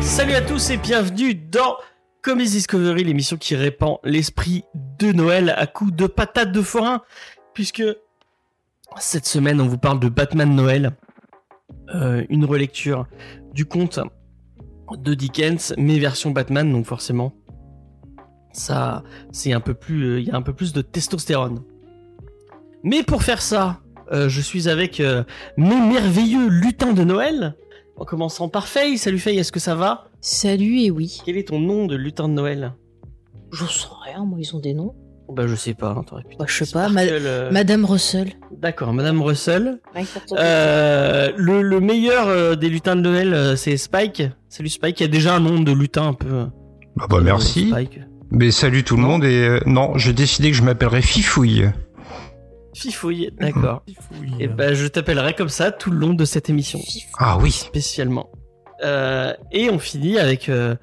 Salut à tous et bienvenue dans Comedy Discovery, l'émission qui répand l'esprit de Noël à coups de patates de forain, puisque cette semaine on vous parle de Batman Noël, euh, une relecture du conte de Dickens, mais version Batman, donc forcément ça c'est un peu plus, euh, il y a un peu plus de testostérone. Mais pour faire ça, euh, je suis avec euh, mes merveilleux lutins de Noël. En commençant par Faye. Salut Faye, est-ce que ça va? Salut et oui. Quel est ton nom de lutin de Noël? Je sais rien, moi ils ont des noms. Bah je sais pas, t'aurais pu. Bah, je sais pas, ma- euh, Madame Russell. D'accord, Madame Russell. Euh, le, le meilleur euh, des lutins de Noël, euh, c'est Spike. Salut Spike, il y a déjà un nom de lutin un peu. euh, Bah, bah merci. Spike. Mais salut tout le monde et euh, non, j'ai décidé que je m'appellerais Fifouille. Fifouille, d'accord. Et bah je t'appellerai comme ça tout le long de cette émission, Ah oui. spécialement. Euh, et on finit avec, euh,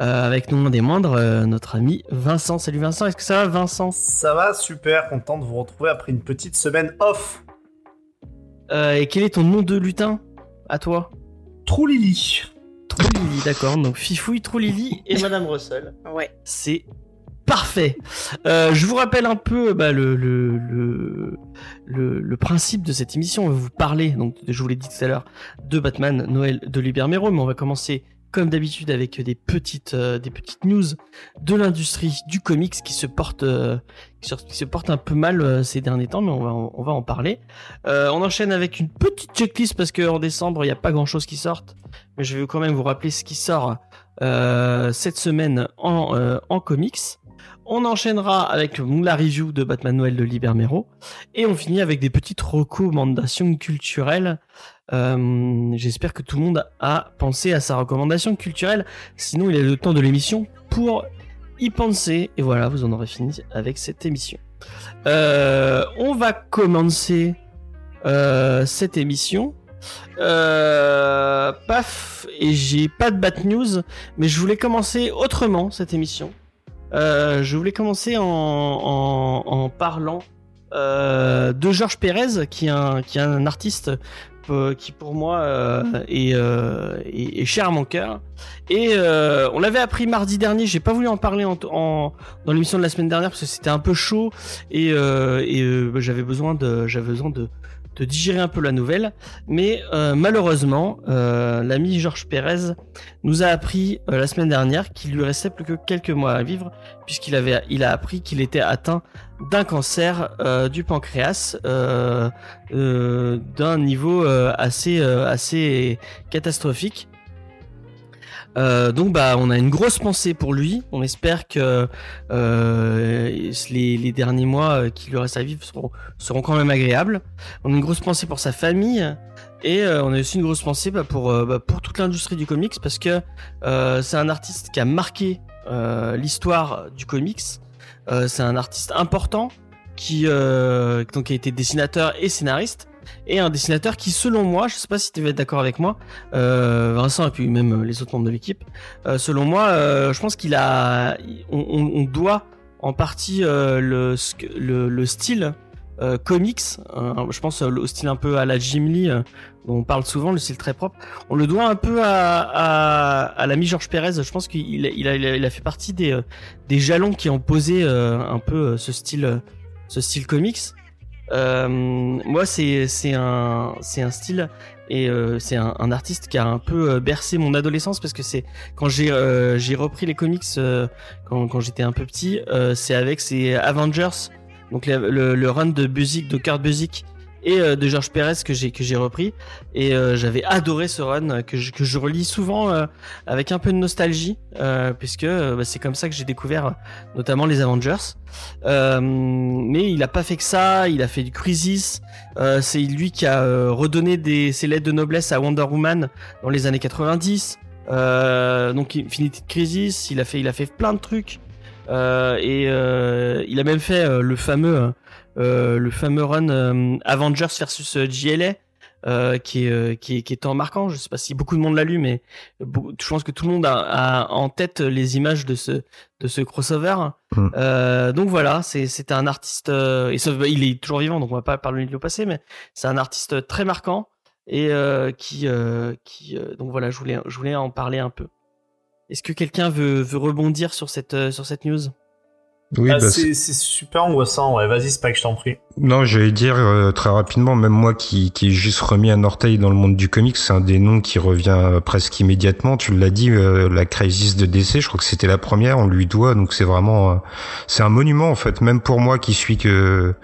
euh, avec non des moindres, euh, notre ami Vincent. Salut Vincent, est-ce que ça va Vincent? Ça va, super, content de vous retrouver après une petite semaine off. Euh, Et quel est ton nom de lutin? À toi Trou Lily. Troulili, d'accord. Donc Fifouille, Troulili et Madame Russell. Ouais. C'est parfait. Euh, je vous rappelle un peu bah, le, le, le, le, principe de cette émission. On va vous parler, donc je vous l'ai dit tout à l'heure, de Batman Noël de Libermero, mais on va commencer comme d'habitude avec des petites, euh, des petites news de l'industrie du comics qui se porte, euh, qui se, porte un peu mal euh, ces derniers temps, mais on va, on va en parler. On enchaîne avec une petite checklist parce qu'en décembre il n'y a pas grand chose qui sorte, mais je vais quand même vous rappeler ce qui sort cette semaine en, en comics. On enchaînera avec la review de Batman Noël de Libermero et on finit avec des petites recommandations culturelles. Euh, J'espère que tout le monde a pensé à sa recommandation culturelle, sinon il est le temps de l'émission pour y penser. Et voilà, vous en aurez fini avec cette émission. Euh, on va commencer euh, cette émission. Paf, et j'ai pas de bad news, mais je voulais commencer autrement cette émission. Euh, je voulais commencer en, en, en parlant euh, de Georges Pérez, qui est un, qui est un artiste euh, qui pour moi euh, est, euh, est, est cher à mon cœur. Et euh, on l'avait appris mardi dernier. J'ai pas voulu en parler en, en- dans l'émission de la semaine dernière parce que c'était un peu chaud et, euh, et j'avais besoin de j'avais besoin de de digérer un peu la nouvelle. Mais euh, malheureusement, euh, l'ami Georges Pérez nous a appris euh, la semaine dernière qu'il lui restait plus que quelques mois à vivre, puisqu'il avait, il a appris qu'il était atteint d'un cancer du pancréas d'un niveau assez, assez catastrophique. Euh, donc bah on a une grosse pensée pour lui. On espère que euh, les, derniers mois euh, qui lui restent à vivre seront, quand même agréables. On a une grosse pensée pour sa famille et euh, on a aussi une grosse pensée bah, pour bah, pour toute l'industrie du comics parce que c'est un artiste qui a marqué l'histoire du comics. C'est un artiste important qui donc a été dessinateur et scénariste et un dessinateur qui selon moi, je sais pas si tu vas être d'accord avec moi, euh, Vincent et puis même euh, les autres membres de l'équipe, euh, selon moi, je pense qu'il a, on, doit en partie le, style comics, euh, je pense au style un peu à la Jim Lee, dont on parle souvent, le style très propre, on le doit un peu à, l'ami Georges Pérez. Je pense qu'il a, fait partie des, des jalons qui ont posé un peu ce style, ce style comics. Euh, moi, c'est un un style et euh, c'est un, un artiste qui a un peu euh, bercé mon adolescence parce que c'est quand j'ai euh, repris les comics euh, quand quand j'étais un peu petit, c'est avec ces Avengers, donc le, le, run de Busiek, de Kurt Busiek et euh, de Georges Pérez que j'ai que j'ai repris. Et euh, j'avais adoré ce run que je, que je relis souvent euh, avec un peu de nostalgie euh, puisque euh, bah, c'est comme ça que j'ai découvert euh, notamment les Avengers. Mais il a pas fait que ça il a fait du Crisis c'est lui qui a redonné des ses lettres de noblesse à Wonder Woman dans les années 90 euh, donc Infinity Crisis il a fait il a fait plein de trucs. Et il a même fait le fameux le fameux run euh, Avengers versus euh, JLA euh, qui est euh, qui est qui est tant marquant. Je sais pas si beaucoup de monde l'a lu, mais je pense que tout le monde a, a en tête les images de ce de ce crossover. Mm. Euh, donc voilà, c'est c'était un artiste euh, et sauf il est toujours vivant, donc on va pas parler de au passé, mais c'est un artiste très marquant et euh, qui euh, qui euh, donc voilà, je voulais je voulais en parler un peu. Est-ce que quelqu'un veut veut rebondir sur cette euh, sur cette news? Oui, Ah, bah, c'est super angoissant, ouais. Vas-y, Spike, je t'en prie. Non, j'allais dire euh, très rapidement, même moi qui, qui ai juste remis un orteil dans le monde du comics, c'est un des noms qui revient euh, presque immédiatement. Tu l'as dit, euh, la Crisis de DC, je crois que c'était la première, on lui doit, donc c'est vraiment, euh, c'est un monument en fait. Même pour moi qui suis que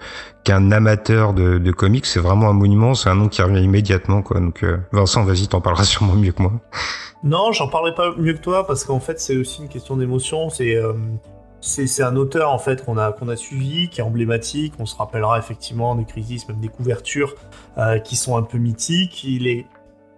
qu'un amateur de, de comics, c'est vraiment un monument, c'est un nom qui revient immédiatement quoi. Donc euh, Vincent, vas-y, t'en parleras sûrement mieux que moi. Non, j'en parlerai pas mieux que toi parce qu'en fait, c'est aussi une question d'émotion. C'est euh, c'est un auteur en fait qu'on a suivi, qui est emblématique. On se rappellera effectivement des crises, même des couvertures euh, qui sont un peu mythiques. Il est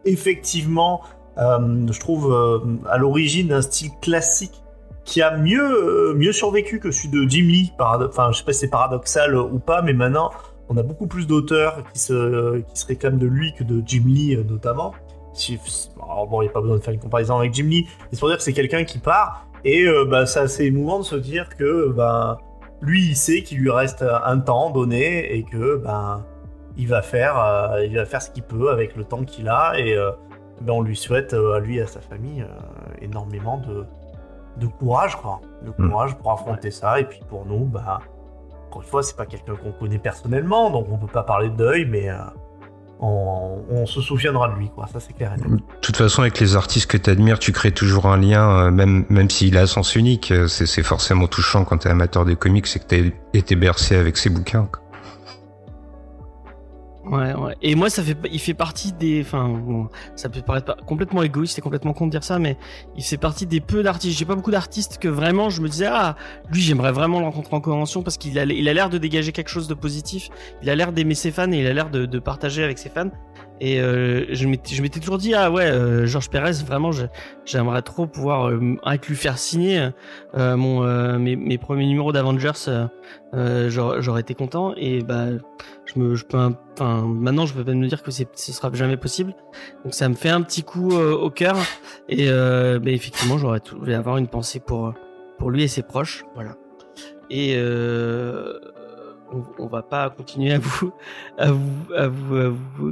effectivement, euh, je trouve, euh, à l'origine d'un style classique qui a mieux survécu que celui de Jim Lee. Enfin, je sais pas si c'est paradoxal ou pas, mais maintenant, on a beaucoup plus d'auteurs qui se réclament de lui que de Jim Lee notamment. Si- bon, il n'y a pas besoin de faire une comparaison avec Jim Lee, c'est pour dire que c'est quelqu'un qui part, et euh, bah, c'est assez émouvant de se dire que bah, lui, il sait qu'il lui reste un temps donné, et que bah, il, va faire, euh, il va faire ce qu'il peut avec le temps qu'il a, et euh, ben, on lui souhaite euh, à lui et à sa famille euh, énormément de, de courage, quoi. De Mm. courage pour affronter ça, et puis pour nous, bah, encore une fois, c'est pas quelqu'un qu'on connaît personnellement, donc on peut pas parler de deuil, mais euh, on, on se souviendra de lui, quoi. Ça, c'est clair. De toute façon, avec les artistes que t'admires, tu crées toujours un lien, euh, même même s'il a un sens unique. euh, C'est forcément touchant quand t'es amateur de comics, c'est que t'as été bercé avec ses bouquins. quoi. Ouais, ouais. Et moi, ça fait, il fait partie des, enfin, ça peut paraître complètement égoïste et complètement con de dire ça, mais il fait partie des peu d'artistes. J'ai pas beaucoup d'artistes que vraiment je me disais, ah, lui, j'aimerais vraiment le rencontrer en convention parce qu'il a, il a l'air de dégager quelque chose de positif. Il a l'air d'aimer ses fans et il a l'air de partager avec ses fans. Et euh, je m'étais, toujours dit, ah ouais, euh, Georges Pérez, vraiment, j'aimerais trop pouvoir euh, avec lui faire signer euh, mon, mes, mes premiers numéros d'Avengers. J'aurais, été content. Et bah, je me, je peux, enfin, maintenant, je peux pas me dire que ce sera jamais possible. Donc, ça me fait un petit coup au cœur. Et bah, effectivement, j'aurais, vais avoir une pensée pour, pour lui et ses proches. Voilà. Et euh, on, va pas continuer à vous,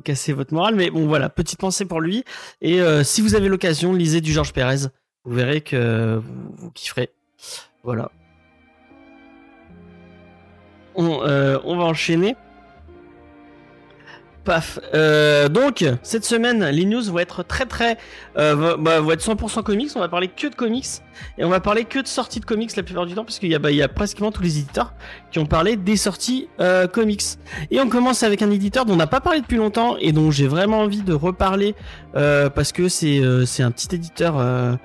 casser votre morale, mais bon, voilà, petite pensée pour lui. Et euh, si vous avez l'occasion, lisez du Georges Pérez. Vous verrez que vous, kifferez. Voilà. On, euh, on va enchaîner. Euh, donc, cette semaine, les news vont être très très... Euh, bah, vont être 100% comics. On va parler que de comics. Et on va parler que de sorties de comics la plupart du temps. Parce qu'il y a, bah, pratiquement tous les éditeurs qui ont parlé des sorties euh, comics. Et on commence avec un éditeur dont on n'a pas parlé depuis longtemps. Et dont j'ai vraiment envie de reparler. parce que c'est un petit éditeur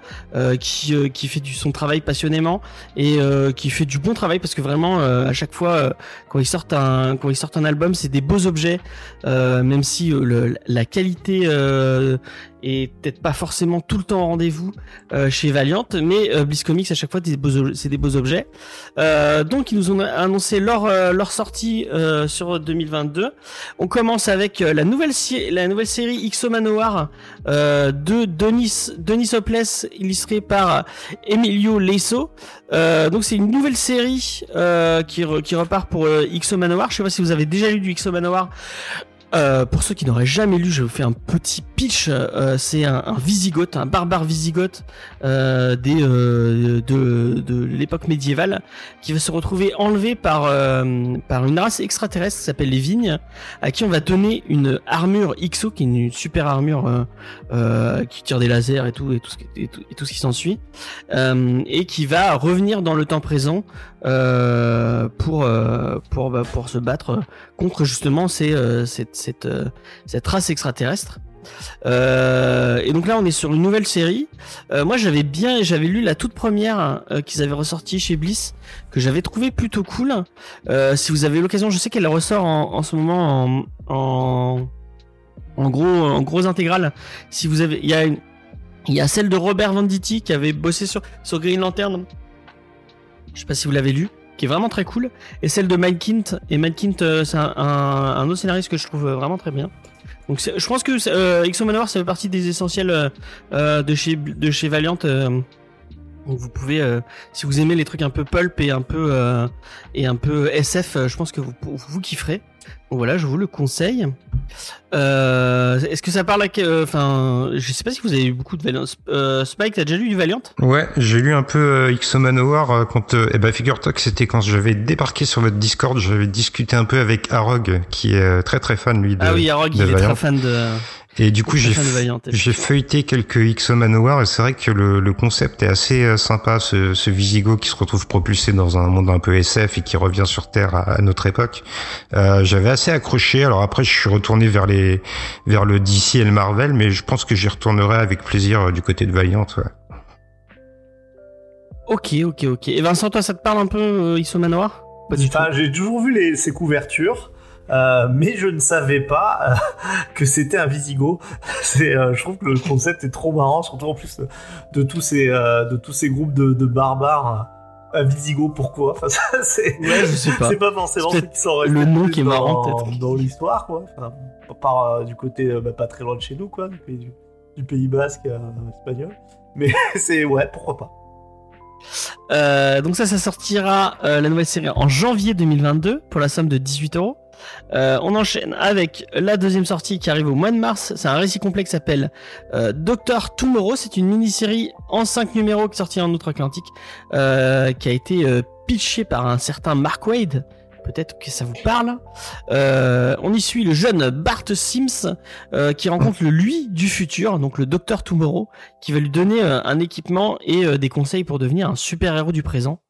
qui, fait son travail passionnément. Et qui fait du bon travail. Parce que vraiment, à chaque fois, quand ils sortent un, quand ils sortent un album, c'est des beaux objets. Même si euh, la qualité euh, est peut-être pas forcément tout le temps au rendez-vous euh, chez Valiant, mais euh, Bliss Comics à chaque fois c'est des beaux objets. Euh, donc ils nous ont annoncé leur euh, sortie euh, sur 2022. On commence avec euh, la nouvelle la nouvelle série euh, de Denis Denis Hopeless illustré par Emilio. Euh, donc c'est une nouvelle série euh, qui, re- qui repart pour euh, Ixo Manoir. Je sais pas si vous avez déjà lu du Ixo Manoir. Euh, pour ceux qui n'auraient jamais lu, je vous fais un petit pitch. Euh, c'est un, un un barbare Visigoth euh, des, euh, de, de l'époque médiévale, qui va se retrouver enlevé par, euh, par une race extraterrestre qui s'appelle les Vignes, à qui on va donner une armure XO, qui est une super armure qui tire des lasers et tout, et tout ce qui, et tout, et tout ce qui s'ensuit, et qui va revenir dans le temps présent euh, pour, euh, pour, bah, pour se battre contre justement ces, euh, cette, cette, euh, cette race extraterrestre. Euh, et donc là, on est sur une nouvelle série. Euh, moi, j'avais bien, j'avais lu la toute première euh, qu'ils avaient ressortie chez Bliss, que j'avais trouvé plutôt cool. Si vous avez l'occasion, je sais qu'elle ressort en, en ce moment en, en, en gros, en gros intégrale. Si vous avez, il y a une, il y a celle de Robert Venditti qui avait bossé sur sur Green Lantern. Je sais pas si vous l'avez lu, qui est vraiment très cool. Et celle de Mike. Et Mike Kint, euh, c'est un, un, un autre scénariste que je trouve vraiment très bien. Donc je pense que euh, Exo Manowar ça fait partie des essentiels euh, euh, de chez de chez Valiant. euh, donc vous pouvez, euh, si vous aimez les trucs un peu pulp et un peu euh, et un peu SF, euh, je pense que vous vous kifferez. Voilà, je vous le conseille. Euh, Est-ce que ça parle à que- Enfin, je sais pas si vous avez eu beaucoup de Valiant. Euh, Spike, t'as déjà lu du Valiant? Ouais, j'ai lu un peu euh, X Manowar euh, quand. euh, eh ben, figure-toi que c'était quand j'avais débarqué sur votre Discord, j'avais discuté un peu avec Arog, qui est euh, très très fan lui de. Ah oui, Arog, de il est très fan de. Et du coup, j'ai feuilleté quelques X Manowar et c'est vrai que le, le concept est assez euh, sympa, ce, ce Visigo qui se retrouve propulsé dans un monde un peu SF et qui revient sur Terre à, à notre époque. Euh, J'avais assez accroché. Alors après, je suis retourné vers les vers le DC et le Marvel, mais je pense que j'y retournerai avec plaisir euh, du côté de Valiant. Ouais. Ok, ok, ok. Et Vincent, toi, ça te parle un peu euh, Iso Manoir Pas du tout. J'ai toujours vu les, ces couvertures. Euh, mais je ne savais pas euh, que c'était un Visigo. C'est, euh, je trouve que le concept est trop marrant, surtout en plus de, de tous ces, de tous ces groupes de, de barbares. Un Visigo, pourquoi? Enfin, ça, c'est, Ouais, je sais pas. c'est pas forcément qui le nom qui est dans, marrant, peut-être. dans l'histoire, quoi. Enfin, du côté bah, pas très loin de chez nous, quoi, du pays, du, du pays basque espagnol. Mais c'est ouais, pourquoi pas. Euh, donc ça, ça sortira euh, la nouvelle série en janvier 2022 pour la somme de 18 euros. Euh, on enchaîne avec la deuxième sortie qui arrive au mois de mars. C'est un récit complet qui s'appelle euh, Doctor Tomorrow. C'est une mini-série en 5 numéros qui est sortie en outre-Atlantique, euh, qui a été euh, pitchée par un certain Mark Wade. Peut-être que ça vous parle. On y suit le jeune Bart Sims qui rencontre le lui du futur, donc le Docteur Tomorrow, qui va lui donner un équipement et des conseils pour devenir un super héros du présent.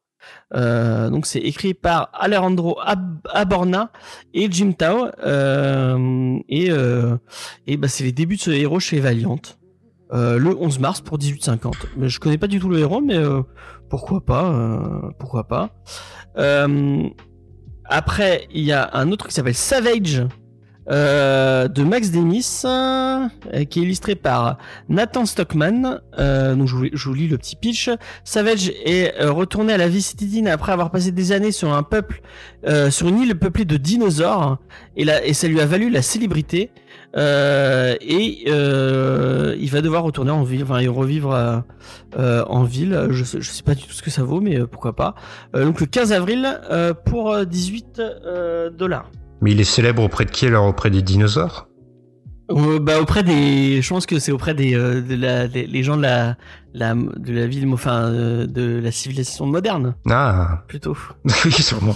Euh, donc c'est écrit par Alejandro Ab- Aborna et Jim Tao euh, et euh, et bah c'est les débuts de ce héros chez Valiant le 11 mars pour 18,50. Mais je connais pas du tout le héros mais pourquoi pas pourquoi pas. Après il y a un autre qui s'appelle Savage euh, de Max Dennis, euh, qui est illustré par Nathan Stockman. Euh, donc je vous, lis le petit pitch. Savage est euh, retourné à la vie citadine après avoir passé des années sur un peuple, euh, sur une île peuplée de dinosaures, et, là, et ça lui a valu la célébrité. Et il va devoir retourner en ville, enfin revivre en ville. Je sais, sais pas du tout ce que ça vaut, mais pourquoi pas. Donc le 15 avril pour euh, 18 euh, dollars. Mais il est célèbre auprès de qui alors Auprès des dinosaures? Euh, bah auprès des, je pense que c'est auprès des, euh, de la, des- les gens de la, la de la ville, enfin euh, de la civilisation moderne Ah, plutôt. oui, sûrement.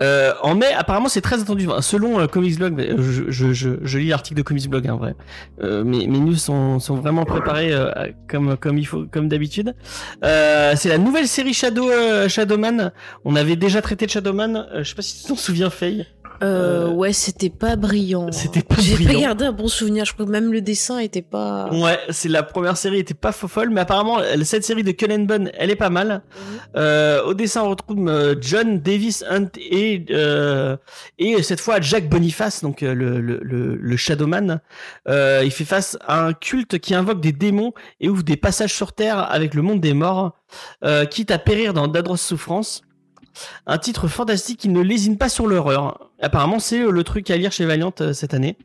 Euh, en mai, apparemment, c'est très attendu. Selon euh, Comics Blog, euh, je, je, je, je lis l'article de Comics Blog, hein, vrai. Euh, mes, mes news sont, sont vraiment préparées euh, comme comme il faut, comme d'habitude. Euh, c'est la nouvelle série Shadow Shadowman. On avait déjà traité de Shadowman. Je sais pas si tu t'en souviens, Faye. Euh, Euh, ouais, c'était pas brillant. c'était pas J'ai pas gardé un bon souvenir. Je crois que même le dessin était pas. Ouais, c'est la première série était pas faux folle, mais apparemment cette série de Cullen Bunn, elle est pas mal. Euh, au dessin, on retrouve euh, John Davis Hunt et euh, et cette fois Jack Boniface, donc euh, le, le, le, le Shadowman. Euh, il fait face à un culte qui invoque des démons et ouvre des passages sur Terre avec le monde des morts, euh, quitte à périr dans d'atroces souffrances. Un titre fantastique qui ne lésine pas sur l'horreur. Apparemment, c'est euh, le truc à lire chez Valiant euh, cette année.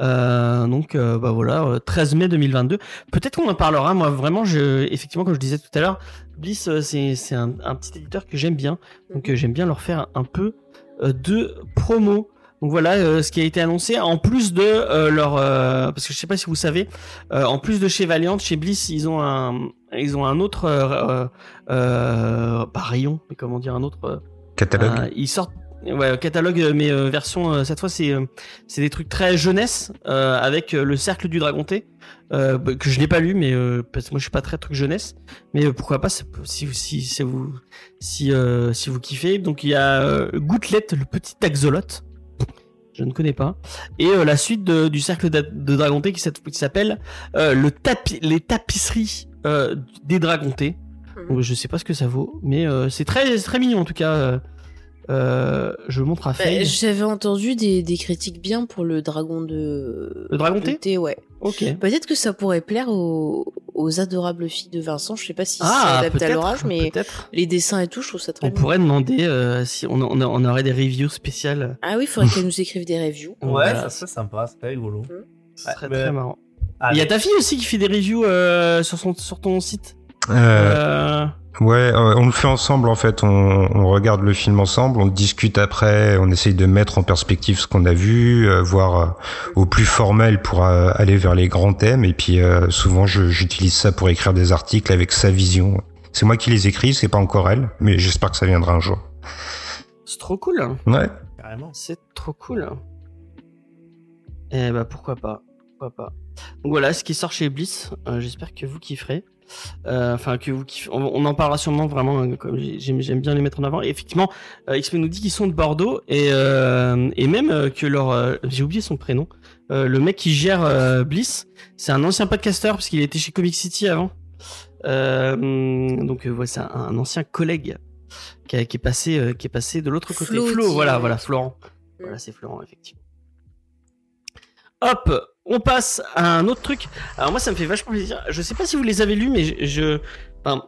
Euh, donc, euh, bah voilà, euh, 13 mai 2022. Peut-être qu'on en parlera. Moi, vraiment, je, effectivement, comme je disais tout à l'heure, Bliss, c'est un, un petit éditeur que j'aime bien. Donc, euh, j'aime bien leur faire un peu de promo. Donc voilà euh, ce qui a été annoncé. En plus de euh, leur, euh, parce que je sais pas si vous savez, en plus de chez Valiant, chez Bliss, ils ont un, ils ont un autre, pas rayon, mais comment dire, un autre. Catalogue. ils sortent ouais, catalogue mais version cette fois c'est c'est des trucs très jeunesse avec le cercle du dragonté euh, bah, que je n'ai pas lu mais parce que moi je suis pas très truc jeunesse mais pourquoi pas si si si vous si si vous kiffez donc il y a Gouttelette le petit axolote je ne connais pas. Et euh, la suite de- du cercle d'a- de dragonté qui s'app- qui s'appelle euh, le tapis les tapisseries euh, des dragontés donc, je sais pas ce que ça vaut, mais euh, c'est très, c'est très mignon en tout cas. Euh, je montre à Bah, Faye. J'avais entendu des, des critiques bien pour le dragon de. Le dragonté de thé, ouais. Ok. Peut-être que ça pourrait plaire aux, aux adorables filles de Vincent. Je sais pas si c'est Ah, adapté à peut-être, mais les dessins et tout, je trouve ça très On bien. pourrait demander euh, si on, on, on aurait des reviews spéciales. Ah oui, il faudrait qu'elle nous écrive des reviews. Ouais, Voilà, ça serait sympa, c'est rigolo. Ce serait mais- très marrant. Il y a ta fille aussi qui fait des reviews euh, sur, son, sur ton site. Euh, Euh, Ouais, euh, on le fait ensemble en fait. On, on regarde le film ensemble, on discute après, on essaye de mettre en perspective ce qu'on a vu, euh, voir euh, au plus formel pour euh, aller vers les grands thèmes. Et puis euh, souvent, je- j'utilise ça pour écrire des articles avec sa vision. C'est moi qui les écris, c'est pas encore elle, mais j'espère que ça viendra un jour. c'est trop cool. Ouais. Carrément. C'est trop cool. Eh bah pourquoi pas. Pourquoi pas. Donc voilà ce qui sort chez Bliss. Euh, J'espère que vous kifferez. Euh, Enfin que vous kiffez. On, on en parlera sûrement vraiment. hein, Comme j'ai- j'aime j'aime bien les mettre en avant. Et effectivement, euh, X-Men nous dit qu'ils sont de Bordeaux et euh, et même euh, que leur euh, j'ai oublié son prénom. Le mec qui gère Bliss, c'est un ancien podcaster parce qu'il était chez Comic City avant. Donc ouais, c'est un, un ancien collègue qui, a- qui est passé qui est passé de l'autre côté. Flo, voilà, voilà, Florent. Mm. Voilà, c'est Florent, effectivement. Hop, on passe à un autre truc. Alors moi, ça me fait vachement plaisir. Je sais pas si vous les avez lus, mais je, je, enfin,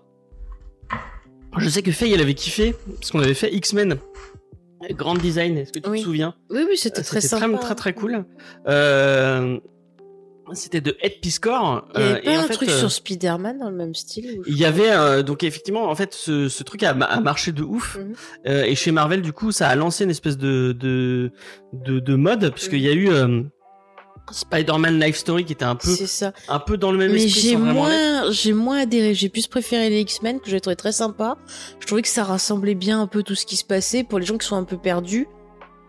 je sais que Faye, elle avait kiffé parce qu'on avait fait X-Men. Grand design, est-ce que tu Oui. te souviens Oui, oui, c'était très C'était sympa. très, très cool. Euh, c'était de Ed Piscor. Il y euh, avait pas et en un fait, truc euh, sur Spider-Man dans le même style il y avait euh, donc effectivement en fait ce, ce truc a, a marché de ouf Mhm. Euh, et chez Marvel du coup ça a lancé une espèce de de de, de mode puisqu'il y a eu euh, Spider-Man Life Story qui était un peu C'est ça. un peu dans le même Mais esprit j'ai moins, j'ai moins adhéré. J'ai plus préféré les X-Men que j'ai trouvé très sympa. Je trouvais que ça rassemblait bien un peu tout ce qui se passait pour les gens qui sont un peu perdus.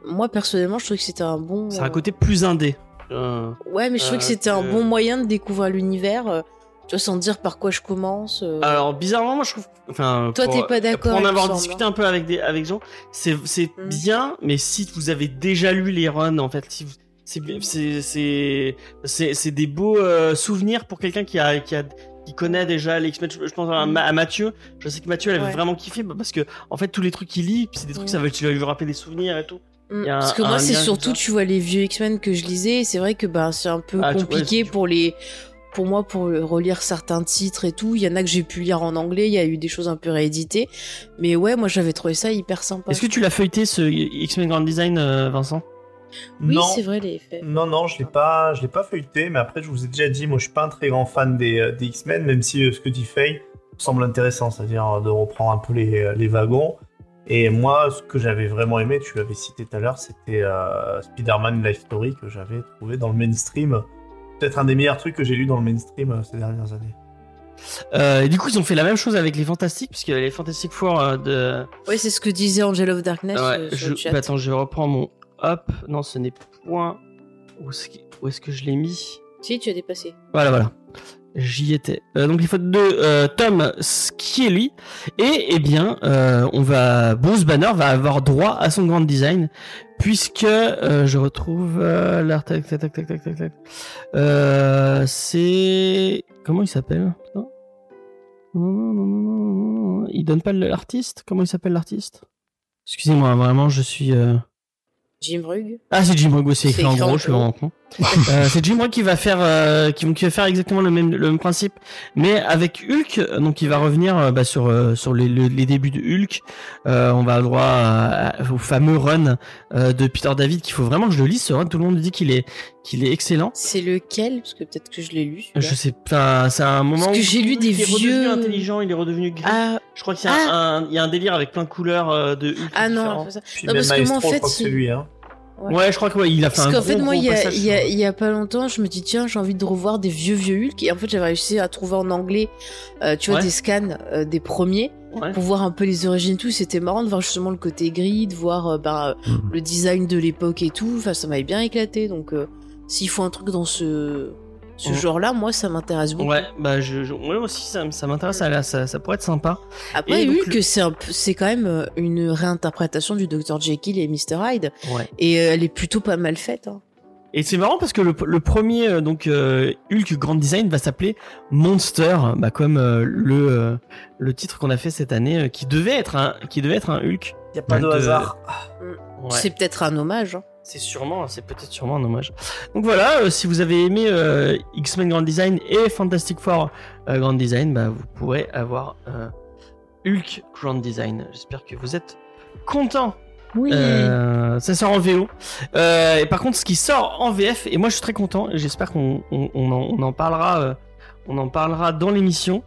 Moi personnellement, je trouvais que c'était un bon. ça a un côté plus indé Euh, Ouais, mais je trouvais euh, que c'était un bon moyen de découvrir l'univers. euh, Tu vois, sans dire par quoi je commence. euh. alors bizarrement moi je trouve enfin Toi, t'es pas d'accord, pour en avoir discuté un peu avec des avec gens c'est c'est Mhm. bien mais si vous avez déjà lu les runs en fait si vous- c'est des beaux euh, souvenirs pour quelqu'un qui a qui a qui connaît déjà les X-Men je, je pense à. Ma- à Mathieu je sais que Mathieu elle avait Ouais. vraiment kiffé bah, parce que en fait tous les trucs qu'il lit c'est des trucs Mhm. ça va tu vas lui rappeler des souvenirs et tout Mm, Parce que moi, c'est surtout, tu vois, les vieux X-Men que je lisais. C'est vrai que bah, c'est un peu Ah, ouais, compliqué pour les. Pour moi, pour relire certains titres et tout, il y en a que j'ai pu lire en anglais, il y a eu des choses un peu rééditées. Mais ouais, moi j'avais trouvé ça hyper sympa. est-ce que tu l'as feuilleté ce X-Men Grand Design euh, Vincent? Oui, non. c'est vrai, les effets. Non, non, je l'ai pas, je l'ai pas feuilleté, mais après, je vous ai déjà dit, moi, je suis pas un très grand fan des, euh, des X-Men, même si euh, ce que dit Faye semble intéressant, c'est-à-dire euh, de reprendre un peu les, euh, les wagons. Et moi, ce que j'avais vraiment aimé, tu l'avais cité tout à l'heure, c'était euh, Spider-Man Life Story que j'avais trouvé dans le mainstream. Peut-être un des meilleurs trucs que j'ai lu dans le mainstream euh, ces dernières années. euh, et du coup ils ont fait la même chose avec les Fantastiques puisque les Fantastic Four euh, de Ouais, c'est ce que disait Angel of Darkness Ouais, euh, je... bah, attends, je reprends mon hop. Non, ce n'est point. Où est-ce que, je l'ai mis Si, tu as dépassé. Voilà, voilà. J'y étais. Euh, donc les fautes de euh, Tom Scielli. Et eh bien, euh, on va Bruce Banner va avoir droit à son grand design puisque euh, je retrouve l'art. Tac, tac, tac, tac, tac, tac, tac. C'est comment il s'appelle? Putain. Non, non, non, non, non, non. Il donne pas l'artiste? Comment il s'appelle l'artiste? Excusez-moi, vraiment, je suis. Jim Rugg. ah, c'est Jim Rugg, C'est écrit en gros, je suis vraiment con. Euh, c'est Jim Rugg qui va faire, euh, qui, qui va faire exactement le même, le même principe, mais avec Hulk. Donc, il va revenir euh, bah, sur euh, sur les, le- les débuts de Hulk. Euh, on va avoir droit à- à- au fameux run euh, de Peter David qu'il faut vraiment que je le lise. Ce run, tout le monde dit qu'il est qu'il est excellent. C'est lequel? Parce que peut-être que je l'ai lu. Je sais pas, c'est un moment que où j'ai lu des est redevenu vieux- intelligent, il est redevenu gris. Ah, je crois qu'il y a un, il y a un délire avec plein de couleurs euh, de Hulk. ah non, ça. Non, parce que moi, en fait, que c'est il- lui, hein. Ouais. Ouais, je crois que ouais, il a fait Parce un qu'en gros, fait, moi, gros il y, a, passage il, y il y a pas longtemps, je me dis, tiens, j'ai envie de revoir des vieux, vieux Hulk. Et en fait, j'avais réussi à trouver en anglais, euh, tu vois, Ouais. des scans euh, des premiers Ouais. pour voir un peu les origines et tout. C'était marrant de voir justement le côté gris, de voir euh, Mhm. le design de l'époque et tout. Enfin, ça m'avait bien éclaté. Donc, euh, s'il faut un truc dans ce, ce Mhm. genre-là, moi, ça m'intéresse beaucoup. Ouais, bah je, je- moi aussi ça, m'intéresse, ça, ça, ça pourrait être sympa. Après, Et donc, Hulk, c'est quand même euh, une réinterprétation du Dr. Jekyll et Mr. Hyde. Ouais. Et euh, elle est plutôt pas mal faite. hein. Et c'est marrant parce que le, le premier euh, donc euh, Hulk Grand Design va s'appeler Monster, bah comme euh, le euh, le titre qu'on a fait cette année, euh, qui devait être un qui devait être un Hulk. Il y a pas de De- hasard. Ouais. C'est peut-être un hommage. hein. C'est sûrement, c'est peut-être sûrement un hommage. Donc voilà, euh, si vous avez aimé euh, X-Men Grand Design et Fantastic Four euh, Grand Design, bah, vous pourrez avoir Hulk Grand Design. J'espère que vous êtes contents. Oui. Ça sort en VO. Et par contre, ce qui sort en VF, et moi je suis très content, et j'espère qu'on on, on en, on en parlera, on en parlera dans l'émission.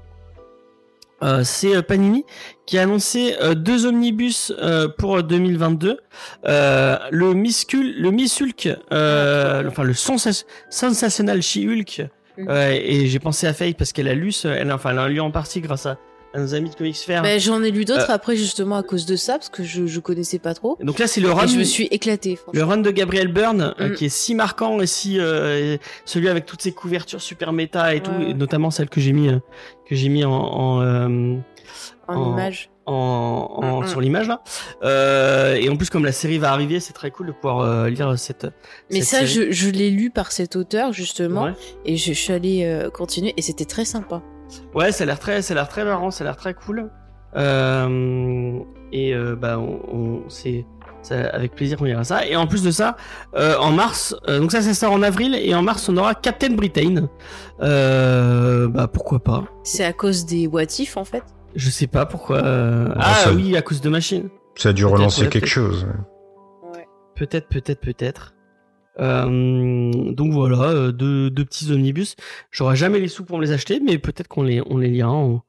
Euh, c'est euh, Panini qui a annoncé euh, deux omnibus euh, pour 2022. Euh, le Miscul, le euh, enfin le sens Sensational She-Hulk. Euh, et j'ai pensé à Faye parce qu'elle a lu, ce, elle, enfin, elle a lu en partie grâce à nos amis de Comics Fair. Ben, j'en ai lu d'autres après justement à cause de ça parce que je, je connaissais pas trop. Et Donc là, c'est le Et run. je me suis éclatée. Le run de Gabriel Byrne, euh, Mm. qui est si marquant et si euh, celui avec toutes ses couvertures super méta et tout, et notamment celle que j'ai mis euh, que j'ai mis en en, euh, en, en- image. en, en- Mm, mm. sur l'image là. Euh, et en plus, comme la série va arriver, c'est très cool de pouvoir euh, lire cette. Mais cette ça, série. je, je l'ai lu par cet auteur justement Ouais. et je, je suis allée euh, continuer et c'était très sympa. Ouais, ça a l'air très, ça a l'air très marrant, ça a l'air très cool. Euh, et euh, bah, on, on- c'est avec plaisir qu'on ira ça. Et en plus de ça, euh, en mars, euh, donc ça, ça sort en avril, et en mars, on aura Captain Britain. Euh, bah pourquoi pas C'est à cause des what if en fait? Je sais pas pourquoi. euh, Ah ça- oui, à cause de machine. Ça a dû relancer ouais, quelque chose. Peut-être, peut-être, peut-être. Euh, donc voilà, euh, deux, petits omnibus. J'aurai jamais les sous pour les acheter, mais peut-être qu'on les, lira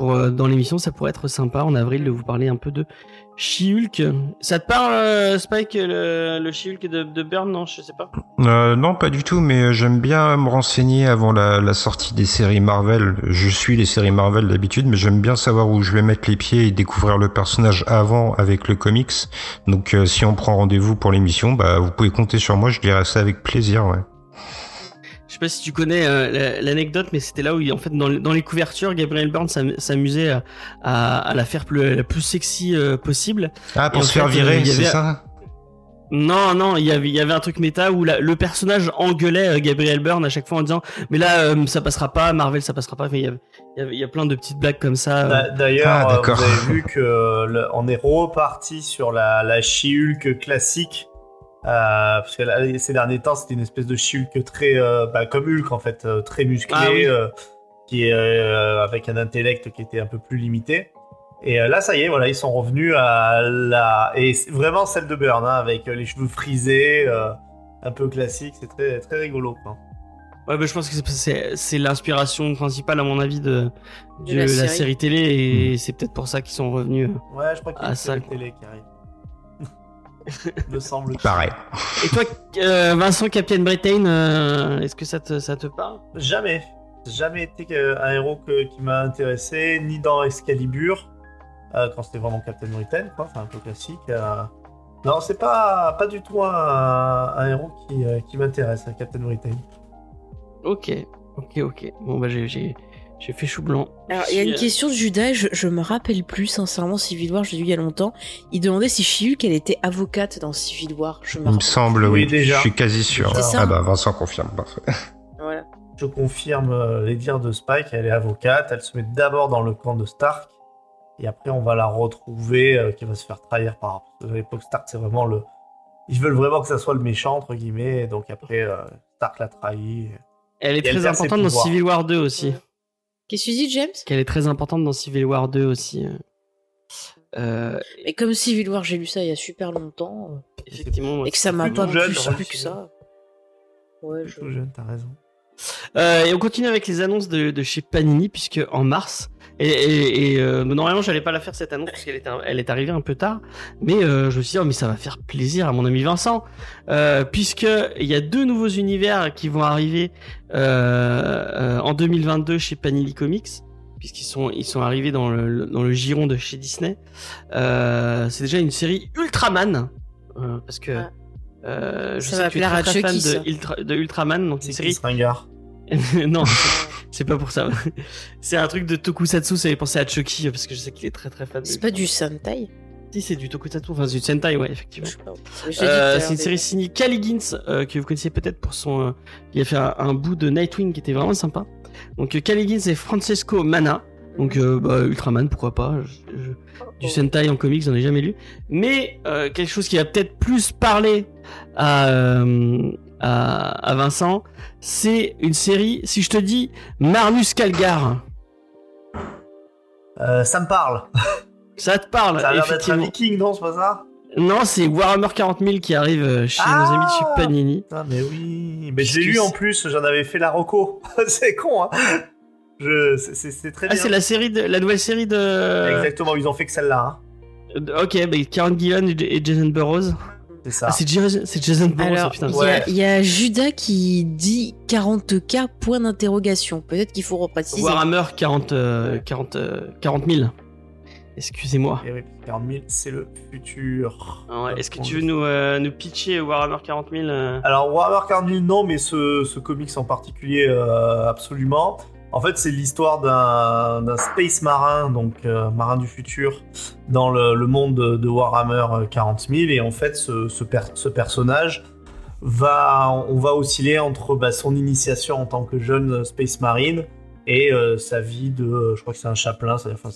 euh, dans l'émission. Ça pourrait être sympa en avril de vous parler un peu de She-Hulk. Ça te parle, euh, Spike, le, le de, de Non, je sais pas. Euh, non, pas du tout, mais euh, j'aime bien me renseigner avant la, la sortie des séries Marvel. Je suis les séries Marvel d'habitude, mais j'aime bien savoir où je vais mettre les pieds et découvrir le personnage avant avec le comics. Donc euh, si on prend rendez-vous pour l'émission, bah vous pouvez compter sur moi, je dirai ça avec plaisir, ouais. Je sais pas si tu connais euh, la- l'anecdote, mais c'était là où, en fait, dans, les- dans les couvertures, Gabriel Byrne s'am- s'amusait à, à, à la faire plus, la plus sexy euh, possible. Ah, pour se faire fait, euh, virer, il y c'est avait- ça? Non, non, il y avait, il y avait un truc méta où la- le personnage engueulait euh, Gabriel Byrne à chaque fois en disant mais là euh, ça passera pas, Marvel ça passera pas. Il y avait- il y, avait- il y a plein de petites blagues comme ça. euh. D'a- D'ailleurs, Ah, euh, d'accord. vous avez vu que euh, on est reparti sur la, la She-Hulk classique. Euh, parce que là, ces derniers temps, c'était une espèce de She-Hulk très, euh, bah, comme Hulk en fait, euh, très musclé, Ah oui. euh, qui est euh, avec un intellect qui était un peu plus limité. Et euh, là, ça y est, voilà, ils sont revenus à la et vraiment celle de Burn, hein, avec les cheveux frisés, euh, un peu classique. C'est très très rigolo. Quoi. Ouais, bah, je pense que c'est- l'inspiration principale à mon avis de, De de la la, série. série. télé et c'est peut-être pour ça qu'ils sont revenus. Ouais, je crois qu'il y a une ça, série quoi. télé qui arrive. Me semble. Pareil. Et toi, euh, Vincent Captain Britain, euh, est-ce que ça te, ça te parle? Jamais. Jamais été un héros que- qui m'a intéressé, ni dans Excalibur, euh, quand c'était vraiment Captain Britain, quoi, enfin un peu classique. euh. Non, c'est pas, pas du tout un, un héros qui, euh, qui m'intéresse, hein, Captain Britain. Ok, ok, ok. Bon bah j'ai j'ai fait chou blanc. Alors il y a une J'ai- question de Judas, je, je me rappelle plus sincèrement Civil War, je l'ai lu il y a longtemps. Il demandait si She-Hulk elle était avocate dans Civil War. Je me Il me semble, Oui, oui. déjà. Je suis quasi sûr. Ça. Ah bah Vincent confirme, parfait. Voilà. Je confirme euh, les dires de Spike, elle est avocate, elle se met d'abord dans le camp de Stark, et après on va la retrouver, euh, qui va se faire trahir par... Que à l'époque, Stark, c'est vraiment le... Ils veulent vraiment que ça soit le méchant, entre guillemets, et donc après, euh, Stark l'a trahi. Elle est Et très importante dans. Civil War 2 aussi. Qu'est-ce que tu dis James? Qu'elle est très importante dans Civil War 2 aussi. euh. Euh, Mais comme Civil War, j'ai lu ça il y a super longtemps euh, effectivement. et que ça m'a plus pas plus j'aurais plu dit. que ça. Ouais, je... Tout jeune, t'as raison. Euh, et on continue avec les annonces de, chez Panini puisque en mars et, euh, normalement j'allais pas la faire cette annonce parce qu'elle est, elle est arrivée un peu tard mais euh, je me suis dit oh, mais ça va faire plaisir à mon ami Vincent puisque il y a deux nouveaux univers qui vont arriver en 2022 chez Panini Comics puisqu'ils sont arrivés dans le giron de chez Disney c'est déjà une série Ultraman parce que. Euh, je Ça sais va que tu es plaire très, à très fan de, Ultra- de Ultraman donc C'est série non, c'est pas pour ça. C'est un truc de Tokusatsu, ça fait penser à Chucky, parce que je sais qu'il est très très fan. C'est pas du Sentai Si, c'est du Tokusatsu, enfin c'est du Sentai, ouais, effectivement. Euh, c'est une série signée Cal Higgins, euh, que vous connaissez peut-être pour son... euh, il a fait un, un bout de Nightwing qui était vraiment sympa. Donc euh, Cal Higgins et Francesco Mana. Donc euh, bah, Ultraman, pourquoi pas. Je- je- du Sentai en comics, j'en ai jamais lu. Mais euh, quelque chose qui va peut-être plus parler à, euh, à, à Vincent, c'est une série, si je te dis Marnus Calgar, Euh, ça me parle. ça te parle Ça a l'air d'être un viking, non, c'est pas ça? Non, c'est Warhammer 40 000 qui arrive euh, chez Ah nos amis de chez Panini. Putain, mais oui. Mais Puisque lu en plus, j'en avais fait la reco. c'est con, hein. Je... c'est- très Ah, bien. c'est la série de la nouvelle série de. Exactement, ils ont fait que celle-là. Hein. Ok, bah, Karen Gillan et Jason Burrows. C'est ça. Ah, c'est Jason, c'est Jason Burrows. Alors, putain. il y, ouais. y a Judas qui dit 40K, point d'interrogation. Peut-être qu'il faut repréciser. Warhammer 40, euh, 40, euh, 40 000. Excusez-moi. Et oui, 40 000, c'est le futur. Ah ouais, Est-ce que tu veux nous, euh, nous pitcher Warhammer 40 000 euh Alors Warhammer 40 000 non, mais ce, ce comics en particulier euh, absolument. En fait, c'est l'histoire d'un space marin, donc euh, marin du futur, dans le, monde de, Warhammer 40 000. Et en fait, ce, ce, per- ce personnage va, on va osciller entre bah, son initiation en tant que jeune space marine et euh, sa vie de, je crois que c'est un chapelain, c'est enfin,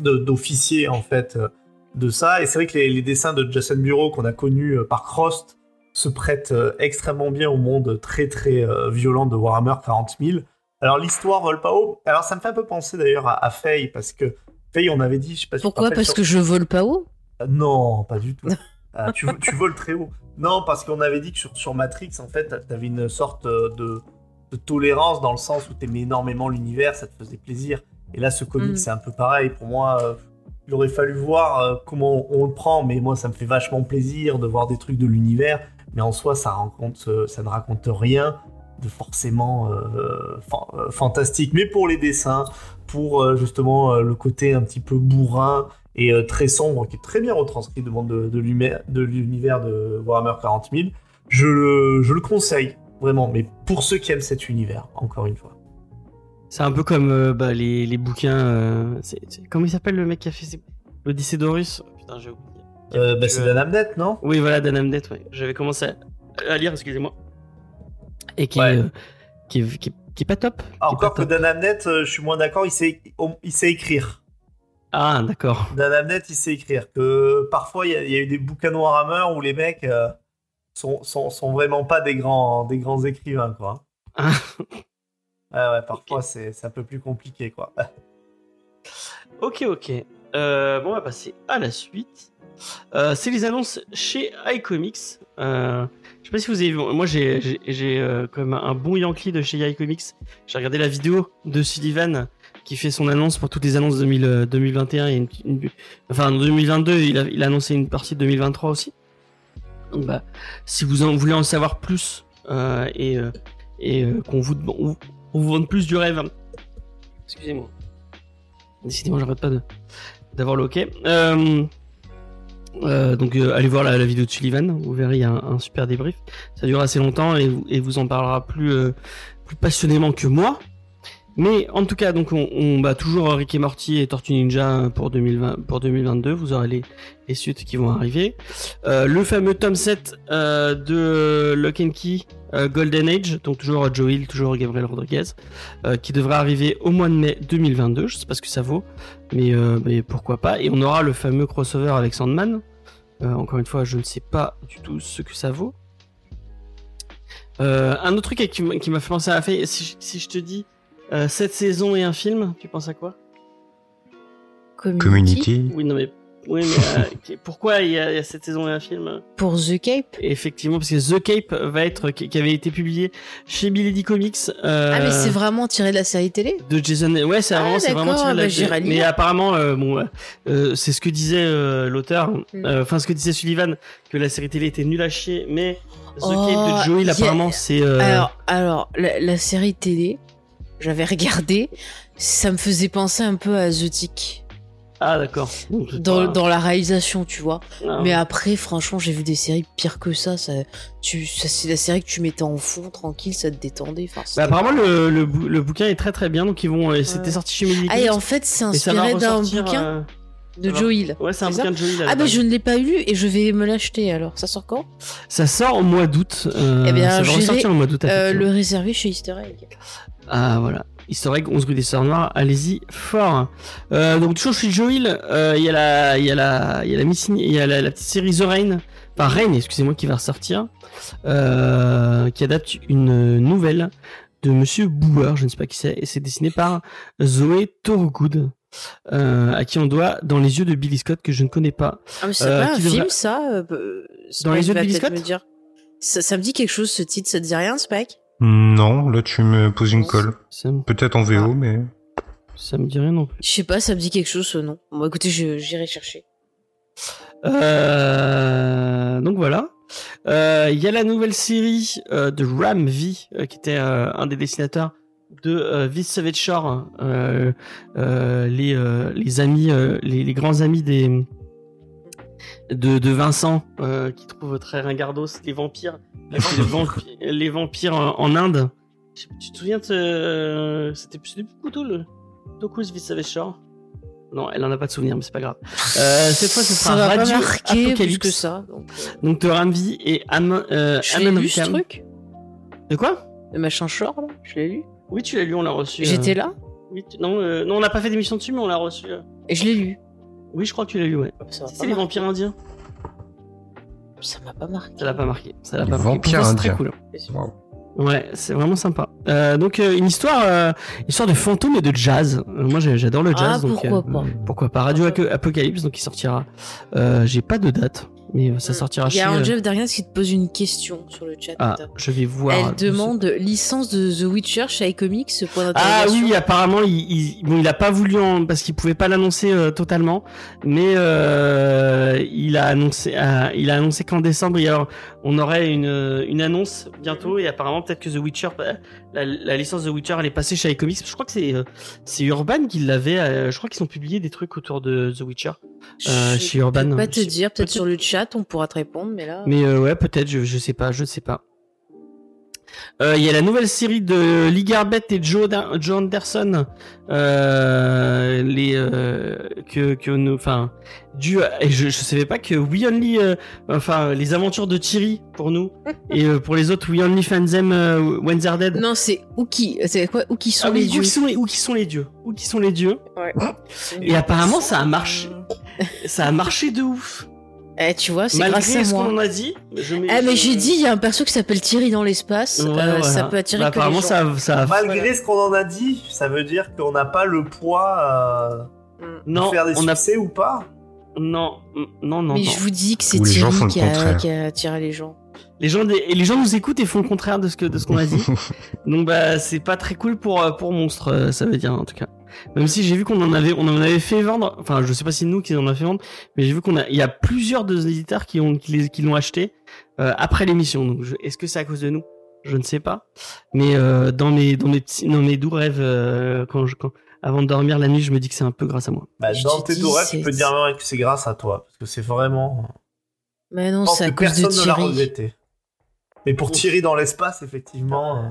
d'officier en fait euh, de ça. Et c'est vrai que les, dessins de Jason Bureau qu'on a connus euh, par Crost se prêtent euh, extrêmement bien au monde très très euh, violent de Warhammer 40 000. Alors l'histoire vole pas haut. Alors ça me fait un peu penser d'ailleurs à, à Faye parce que Faye on avait dit, je sais pas si Pourquoi? Parce sur- que je vole pas haut? Euh, Non, pas du tout. Ah, tu, tu voles très haut. Non, parce qu'on avait dit que sur, sur Matrix, en fait, t'avais une sorte euh, de, de tolérance dans le sens où t'aimais énormément l'univers, ça te faisait plaisir. Et là, ce comic, Mm. c'est un peu pareil. Pour moi, euh, il aurait fallu voir euh, comment on, on le prend, mais moi, ça me fait vachement plaisir de voir des trucs de l'univers. Mais en soi, ça, raconte, euh, ça ne raconte rien de forcément euh, euh, fantastique. Mais pour les dessins, pour euh, justement le côté un petit peu bourrin, et très sombre, qui est très bien retranscrit devant de, de l'univers de Warhammer 40 000. Je le, je le conseille, vraiment, mais pour ceux qui aiment cet univers, encore une fois. C'est un peu comme euh, bah, les, les bouquins. euh, c'est- comment il s'appelle le mec qui a fait l'Odyssée d'Horus? Putain, j'ai oublié. Euh, bah, c'est Dan Abnett, non? Oui, voilà, Dan Amnett, ouais. J'avais commencé à, à lire, excusez-moi. Et qui, Ouais. est, euh, qui, est, qui, est, qui est pas top. Ah, Encore pas que top. Dan Abnett, euh, je suis moins d'accord, il sait, il sait écrire. Ah, d'accord. Dan Abnett, il sait écrire. Que parfois, il y, a- il y a eu des bouquins Warhammer où les mecs euh, sont, sont, sont vraiment pas des grands, des grands écrivains, quoi. Ah. Ouais, ouais, parfois, c'est c'est un peu plus compliqué, quoi. Ok, ok. Euh, bon, on va passer à la suite. Euh, c'est les annonces chez iComics. Euh, sais pas si vous avez vu. Moi, j'ai, j'ai, euh, comme un bon Yankee de chez iComics. J'ai regardé la vidéo de Sullivan qui fait son annonce pour toutes les annonces 2000, euh, 2021 et une, enfin en 2022. Il a, il a annoncé une partie de 2023 aussi. Donc, bah, si vous en voulez en savoir plus euh, et euh, et euh, qu'on vous, on, on vous vende plus du rêve. Excusez-moi. Décidément, j'arrête pas de d'avoir le OK. Euh, euh, donc euh, allez voir la, vidéo de Sullivan, vous verrez il y a un, super débrief. Ça dure assez longtemps et, vous- en parlera plus euh, plus passionnément que moi. Mais en tout cas, donc on, on bah, toujours Rick et Morty et Tortue Ninja pour 2020 pour 2022. Vous aurez les suites qui vont arriver. Le fameux tome 7 euh, de Lock and Key Golden Age, donc toujours Joe Hill, toujours Gabriel Rodriguez, qui devrait arriver au mois de mai 2022. Je sais pas ce que ça vaut, mais pourquoi pas. Et on aura le fameux crossover avec Sandman. Euh, encore une fois, je ne sais pas du tout ce que ça vaut. Euh, un autre truc qui m'a fait penser à la fait, si, je- si je te dis euh, cette saison et un film, tu penses à quoi? Community. Oui, non mais, oui, mais euh, pourquoi il y, a, il y a cette saison et un film? Pour The Cape Effectivement, parce que The Cape va être qui, qui avait été publié chez Milady Comics. euh, Ah, mais c'est vraiment tiré de la série télé? de Jason. Ouais, c'est Ah, vraiment, c'est vraiment d'accord, tiré de la- bah, j'irai lire. Mais apparemment, euh, bon, euh, c'est ce que disait euh, l'auteur, Mm. euh, enfin ce que disait Sullivan, que la série télé était nulle à chier, mais The Oh, Cape de Joel, y a- apparemment, c'est. euh, Alors, alors la, la série télé, j'avais regardé, ça me faisait penser un peu à The Tick. Ah d'accord. Dans, la réalisation, tu vois. Ah. Mais après, franchement, j'ai vu des séries pires que ça. ça, tu, ça c'est la série que tu mettais en fond, tranquille, ça te détendait. Enfin, Bah, apparemment le, le, bou- le bouquin est très très bien, donc ils vont. euh, C'était sorti chez Milady Ah, et en fait, c'est inspiré d'un bouquin euh, de alors- Joe Hill. Ouais, c'est un bouquin de Joel. à la Ah, bah je ne l'ai pas lu et je vais me l'acheter alors. Ça sort quand? Ça sort au mois d'août. euh, Eh bien, ça va ressortir au mois d'août. Euh. Le réserver chez Easter Egg. Ah voilà. Egg 11 rue des Sœurs Noires, allez-y fort. Euh, donc toujours chez Joel, euh, il y a la, il y a la, il y a la il y a la, la petite série The Rain, enfin Rain, excusez-moi, qui va ressortir, euh, qui adapte une nouvelle de Monsieur Booer, je ne sais pas qui c'est, et c'est dessiné par Zoé Thorogood. Euh, à qui on doit dans les yeux de Billy Scott que je ne connais pas. Ah, mais c'est Euh, pas un film, ça euh, Dans les yeux de Billy Scott me dire. Ça, ça me dit quelque chose, ce titre, ça te dit rien, Spike? Non, là tu me poses une colle. Ça, me- Peut-être en VO, mais ça me dit rien non plus. Je sais pas, ça me dit quelque chose, ce nom. Bon, écoutez, je- j'irai chercher. Euh, donc voilà. Euh, Il y a la nouvelle série euh, de Ram V, euh, qui était euh, un des dessinateurs de euh, Vis Savage Shore, euh, euh, les, euh, les amis, euh, les, les grands amis des de, de Vincent, euh, qui trouve très ringardos, les vampires, les, vampi- les vampires en, en Inde. Tu te souviens de ce- C'était c'était plutôt le Tokus Vis Savage Shore Non, elle en a pas de souvenir, mais c'est pas grave. Euh, cette fois, ce sera ça va pas Radio marquer plus Apocalypse. que ça. Donc, euh, Donc de Ramvi et Am euh, je l'ai Amon lu, ce Rickham. truc? De quoi? Le machin short, là Je l'ai lu Oui, tu l'as lu, on l'a reçu. euh, J'étais là? Oui, tu- non, euh, non, on n'a pas fait d'émission dessus, mais on l'a reçu. euh. et je l'ai lu. Oui, je crois que tu l'as lu, ouais. C'est les vampires indiens. Ça m'a pas marqué. Ça l'a pas marqué. Ça l'a pas marqué. c'est très cool. Ouais, c'est vraiment sympa. Euh, donc euh, une histoire, euh, histoire de fantômes et de jazz. Euh, moi, j'adore le jazz, Ah, donc pourquoi euh, pas pourquoi pas. Radio Apocalypse, donc il sortira. Euh, j'ai pas de date, mais ça sortira Il y chez. a un euh, Jeff Darius qui te pose une question sur le chat. Ah, je vais voir. Elle demande licence de The Witcher chez iComics, point Ah oui, apparemment, il, il, bon, il a pas voulu en, parce qu'il pouvait pas l'annoncer euh, totalement, mais euh, il a annoncé, euh, il a annoncé qu'en décembre, il y a- on aurait une, euh, une annonce bientôt, et apparemment peut-être que The Witcher, bah, la, la licence The Witcher, elle est passée chez iComics. Je crois que c'est, euh, c'est Urban qui l'avait. euh, je crois qu'ils ont publié des trucs autour de The Witcher. Euh, chez Urban. pas te Je- dire, peut-être sur le chat, on pourra te répondre, mais là. Mais euh, ouais, peut-être, je, je sais pas, je ne sais pas. Euh, Il y a la nouvelle série de Lee Garbett et Joe, Da- Joe Anderson, euh, les euh, que que nous, enfin, du et je, je savais pas que We Only, enfin, les aventures de Thierry pour nous et pour les autres We Only Fan Them When They're Dead. Non, c'est où qui C'est quoi Où qui sont Ah les dieux où qui sont les, où qui sont les dieux Où qui sont les dieux Ouais. Et apparemment, ça a marché. Ça a marché de ouf. Eh, tu vois, c'est Malgré grâce à ce qu'on moi. en a dit. Je Ah, mais j'ai dit, il y a un perso qui s'appelle Thierry dans l'espace. Ouais, euh, voilà. Ça peut attirer Bah, que les apparemment, gens. ça, ça a Malgré ce qu'on en a dit, ça veut dire qu'on n'a pas le poids euh, Non, de faire des on a succès ou pas non, non, non. Mais non. je vous dis que c'est Ou les gens Thierry qui a, qui a attiré les gens. Les gens, et les gens nous écoutent et font le contraire de ce que de ce qu'on a dit. Donc bah c'est pas très cool pour euh, pour monstre, euh, ça veut dire en tout cas. Même si j'ai vu qu'on en avait on en avait fait vendre. Enfin, je sais pas si nous qui en a fait vendre, mais j'ai vu qu'on a il y a plusieurs de éditeurs qui ont qui les- qui l'ont acheté euh, après l'émission. Donc je- est-ce que c'est à cause de nous? Je ne sais pas. Mais euh, dans mes dans mes petits dans mes doux rêves euh, quand je quand avant de dormir la nuit, je me dis que c'est un peu grâce à moi. bah, Dans te tes doigts, c'est- tu peux dire même que c'est grâce à toi. Parce que c'est vraiment. Mais non, c'est à cause de Thierry. Mais pour Thierry dans l'espace, effectivement, euh,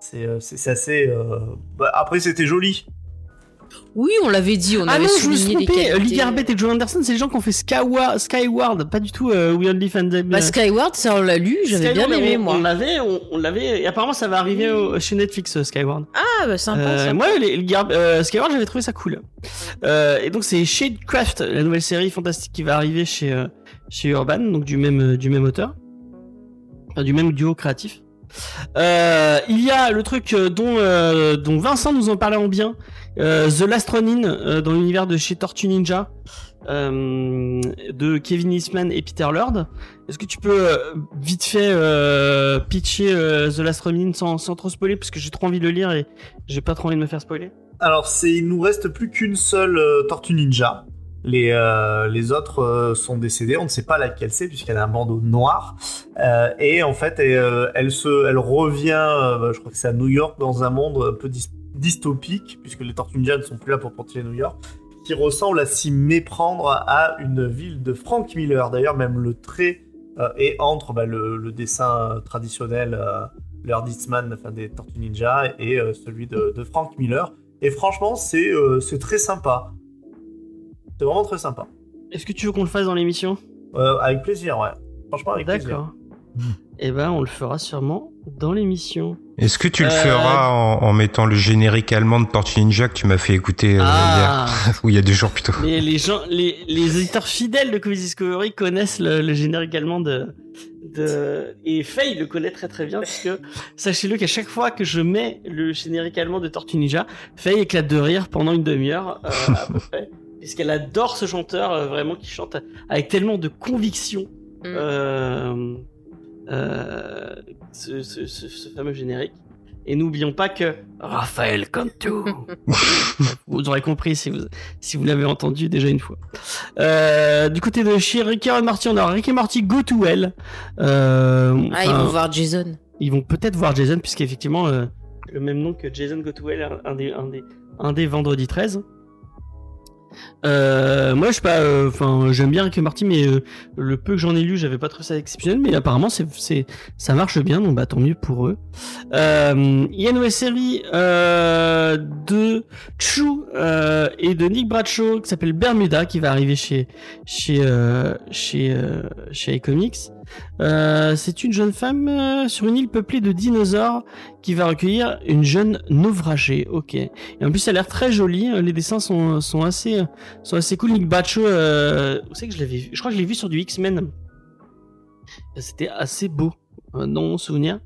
c'est euh, c'est c'est assez. euh, bah, après, c'était joli. Oui, on l'avait dit, on ah avait non, je me suis trompé. Lee Garbett et Joe Anderson, c'est les gens qui ont fait Skyward, Skyward, pas du tout euh, We Only Fan Them. Bah, Skyward, ça on l'a lu, j'avais bien aimé on, moi. On l'avait, on, on l'avait, et apparemment ça va arriver au- chez Netflix, euh, Skyward. Ah, bah sympa. Euh, sympa. moi, les, euh, Skyward, j'avais trouvé ça cool. Euh, et donc c'est Shadecraft, la nouvelle série fantastique qui va arriver chez euh, chez Urban, donc du même euh, du même auteur, enfin, du même duo créatif. Euh, il y a le truc euh, dont euh, dont Vincent nous en parlait en bien, The Last Ronin dans l'univers de chez Tortue Ninja. de Kevin Eastman et Peter Lord. Est-ce que tu peux vite fait pitcher The Last Ronin sans, trop spoiler parce que j'ai trop envie de le lire et j'ai pas trop envie de me faire spoiler? Alors, c'est il nous reste plus qu'une seule Tortue Ninja. Les, euh, les autres euh, sont décédés, on ne sait pas laquelle c'est puisqu'elle a un bandeau noir. Euh, et en fait, elle, se, elle revient, bah, je crois que c'est à New York, dans un monde un peu dys- dystopique, puisque les Tortues Ninja ne sont plus là pour protéger New York, qui ressemble à s'y méprendre à une ville de Frank Miller. D'ailleurs, même le trait est entre bah, le, dessin traditionnel, le Hard Eastman, enfin, des Tortues Ninja, et celui de, Frank Miller. Et franchement, c'est c'est très sympa. C'est vraiment très sympa. Est-ce que tu veux qu'on le fasse dans l'émission? Euh, avec plaisir, ouais. Franchement, avec plaisir. D'accord. eh ben on le fera sûrement dans l'émission. Est-ce que tu le Euh, feras en, en mettant le générique allemand de Tortue Ninja que tu m'as fait écouter euh, Ah. hier Ou il y a deux jours plutôt. Mais les gens, les, les auditeurs fidèles de Comics Discovery connaissent le, le générique allemand de, de, et Faye le connaît très très bien puisque sachez-le qu'à chaque fois que je mets le générique allemand de Tortue Ninja, Faye éclate de rire pendant une demi-heure, euh, à peu près. Puisqu'elle adore ce chanteur, euh, vraiment, qui chante avec tellement de conviction, Mm. euh, euh, ce, ce, ce, ce fameux générique. Et n'oublions pas que Raphaël Cantu. vous aurez compris si vous, si vous l'avez entendu déjà une fois. Du côté de chez Rick et Morty, on a Rick et Morty Go to Hell. Ah, ils vont voir Jason. ils vont peut-être voir Jason, puisqu'effectivement, le même nom que Jason Go to Hell, un, un des, un, des, un des vendredis 13. Euh, moi, je pas, euh, enfin, j'aime bien Rick et mais euh, le peu que j'en ai lu, j'avais pas trouvé ça exceptionnel, mais apparemment, c'est, c'est, ça marche bien, donc bah tant mieux pour eux. Il y a une nouvelle série de Chu euh, et de Nick Bradshaw qui s'appelle Bermuda, qui va arriver chez chez euh, chez chez iComics. Euh, c'est une jeune femme euh, sur une île peuplée de dinosaures qui va recueillir une jeune naufragée. Ok. Et en plus, ça a l'air très joli. Les dessins sont assez sont assez cool. Nick Bradshaw, euh, vous savez que je l'avais vu? Je crois que je l'ai vu sur du X-Men. C'était assez beau euh, dans mon souvenir.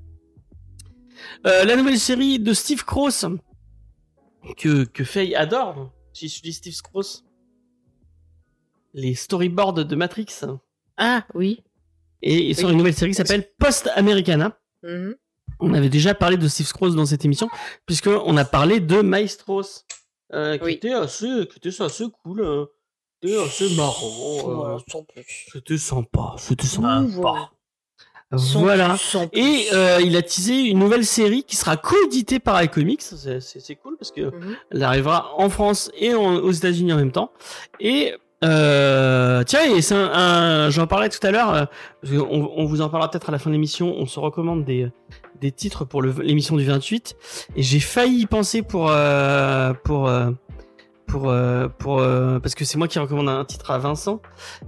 Euh, la nouvelle série de Steve Cross que que Faye adore. Si je dis Steve Cross, les storyboards de Matrix. Ah, oui. Et il sort une nouvelle série qui s'appelle Post Americana. Mhm. On avait déjà parlé de Steve Cross dans cette émission, puisque on a parlé de Maestros, euh, qui Oui. était assez, qui était assez cool, euh, qui était assez marrant, euh, plus. c'était sympa, c'était sympa. Voilà. Voilà. Et euh, il a teasé une nouvelle série qui sera coéditée par iComics. C'est, cool parce que Mhm. elle arrivera en France et en- aux États-Unis en même temps. Et euh, tiens, et c'est un, un- j'en parlais tout à l'heure. euh, on, vous en parlera peut-être à la fin de l'émission. On se recommande des des titres pour l'émission du 28. Et j'ai failli y penser pour euh, pour pour pour parce que c'est moi qui recommande un titre à Vincent.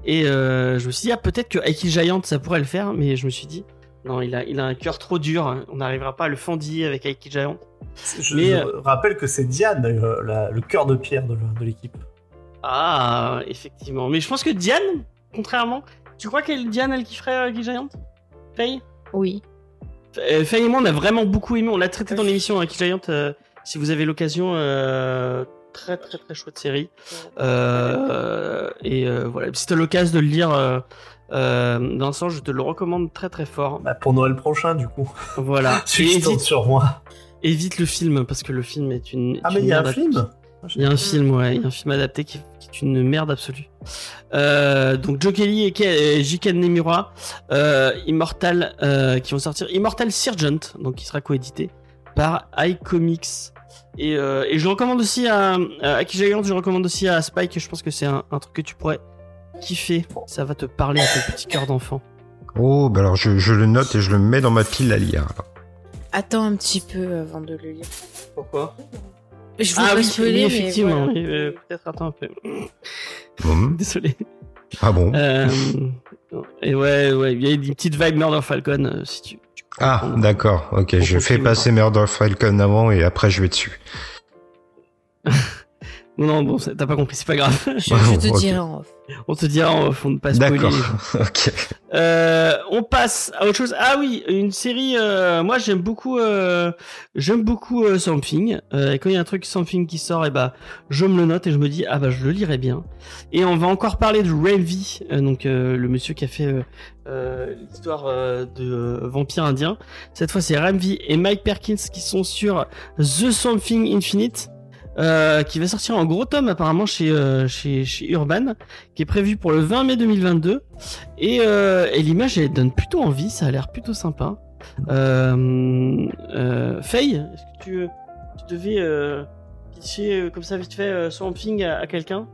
Et je me suis dit ah peut-être que Aiki Giant ça pourrait le faire, mais je me suis dit non il a il a un cœur trop dur. hein. On n'arrivera pas à le fendiller avec Aiki Giant. Je, Mais, je rappelle que c'est Diane, la- le cœur de pierre de, de l'équipe. Ah, effectivement. Mais je pense que Diane, contrairement, tu crois qu'elle, Diane, elle kifferait euh, Guy Giant? Faye? Oui. Euh, Faye et moi, on a vraiment beaucoup aimé. On l'a traité dans l'émission avec Giant. euh, si vous avez l'occasion, euh, très très très chouette série. Euh, et euh, voilà, si t'as l'occasion de le lire, euh, euh, Vincent, je te le recommande très très fort. Bah, pour Noël prochain, du coup. Voilà. Tu évite, sur moi. évite le film parce que le film est une. Ah, mais il y a un film? Il y a un film, ouais, il y a un film adapté qui, qui une merde absolue. Euh, donc Joe Kelly et Ke- et Jiken Nemura, euh, Immortal, euh, qui vont sortir Immortal Sergeant, donc qui sera coédité par iComics. Et, euh, et je le recommande aussi à, à Giant, je le recommande aussi à Spike. Je pense que c'est un, un truc que tu pourrais kiffer. Ça va te parler à ton petit cœur d'enfant. Oh, bah alors je, je le note et je le mets dans ma pile à lire. Attends un petit peu avant de le lire. Pourquoi? Je veux Ah oui, spoiler, oui, mais effectivement. voilà. oui, euh, Peut-être attends un peu. Désolé. Ah bon Euh, et ouais, ouais, il y a des petites vibes Murder Falcon euh, si tu. tu peux Ah, d'accord. Ok, je fais passer Murder Falcon avant et après je vais dessus. Non, non, bon, t'as pas compris, c'est pas grave. Je, je te Ok. dirai en off. On te dira, on faut ne pas spoiler. D'accord. ok. Euh, on passe à autre chose. Ah oui, une série. euh, moi, j'aime beaucoup. Euh, j'aime beaucoup euh, Something. Euh, et quand il y a un truc Something qui sort, et bah, je me le note et je me dis ah bah je le lirai bien. Et on va encore parler de Ravi, euh, donc euh, le monsieur qui a fait euh, euh, l'histoire euh, de euh, vampire indien. Cette fois, c'est Ramvi et Mike Perkins qui sont sur The Something Infinite. Euh, qui va sortir en gros tome apparemment chez, euh, chez, chez Urban, qui est prévu pour le 20 mai 2022. Et, euh, et l'image, elle donne plutôt envie, ça a l'air plutôt sympa. Euh, euh, Faye, est-ce que tu, tu devais euh, pitcher comme ça vite fait Swamp Thing à, à quelqu'un?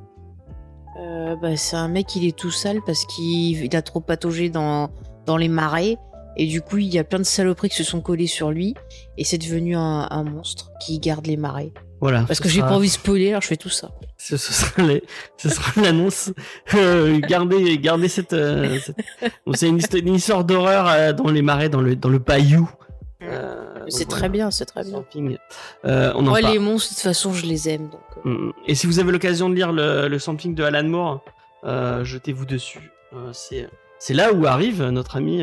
Bah, c'est un mec, il est tout sale parce qu'il il a trop pataugé dans, dans les marais. Et du coup, il y a plein de saloperies qui se sont collées sur lui. Et c'est devenu un, un monstre qui garde les marais. Voilà. Parce ce que j'ai pas envie de spoiler, alors je fais tout ça. Ce, ce sera les- ce sera l'annonce. Euh, gardez, gardez cette. euh, cette- c'est une, histoire- une histoire d'horreur euh, dans les marais, dans le dans le bayou. Euh, C'est très voilà. bien, c'est très bien. On en Moi, les monstres, de toute façon, je les aime. Donc, euh, Mm. Et si vous avez l'occasion de lire le, le sampling de Alan Moore, jetez-vous dessus. C'est c'est là où arrive notre ami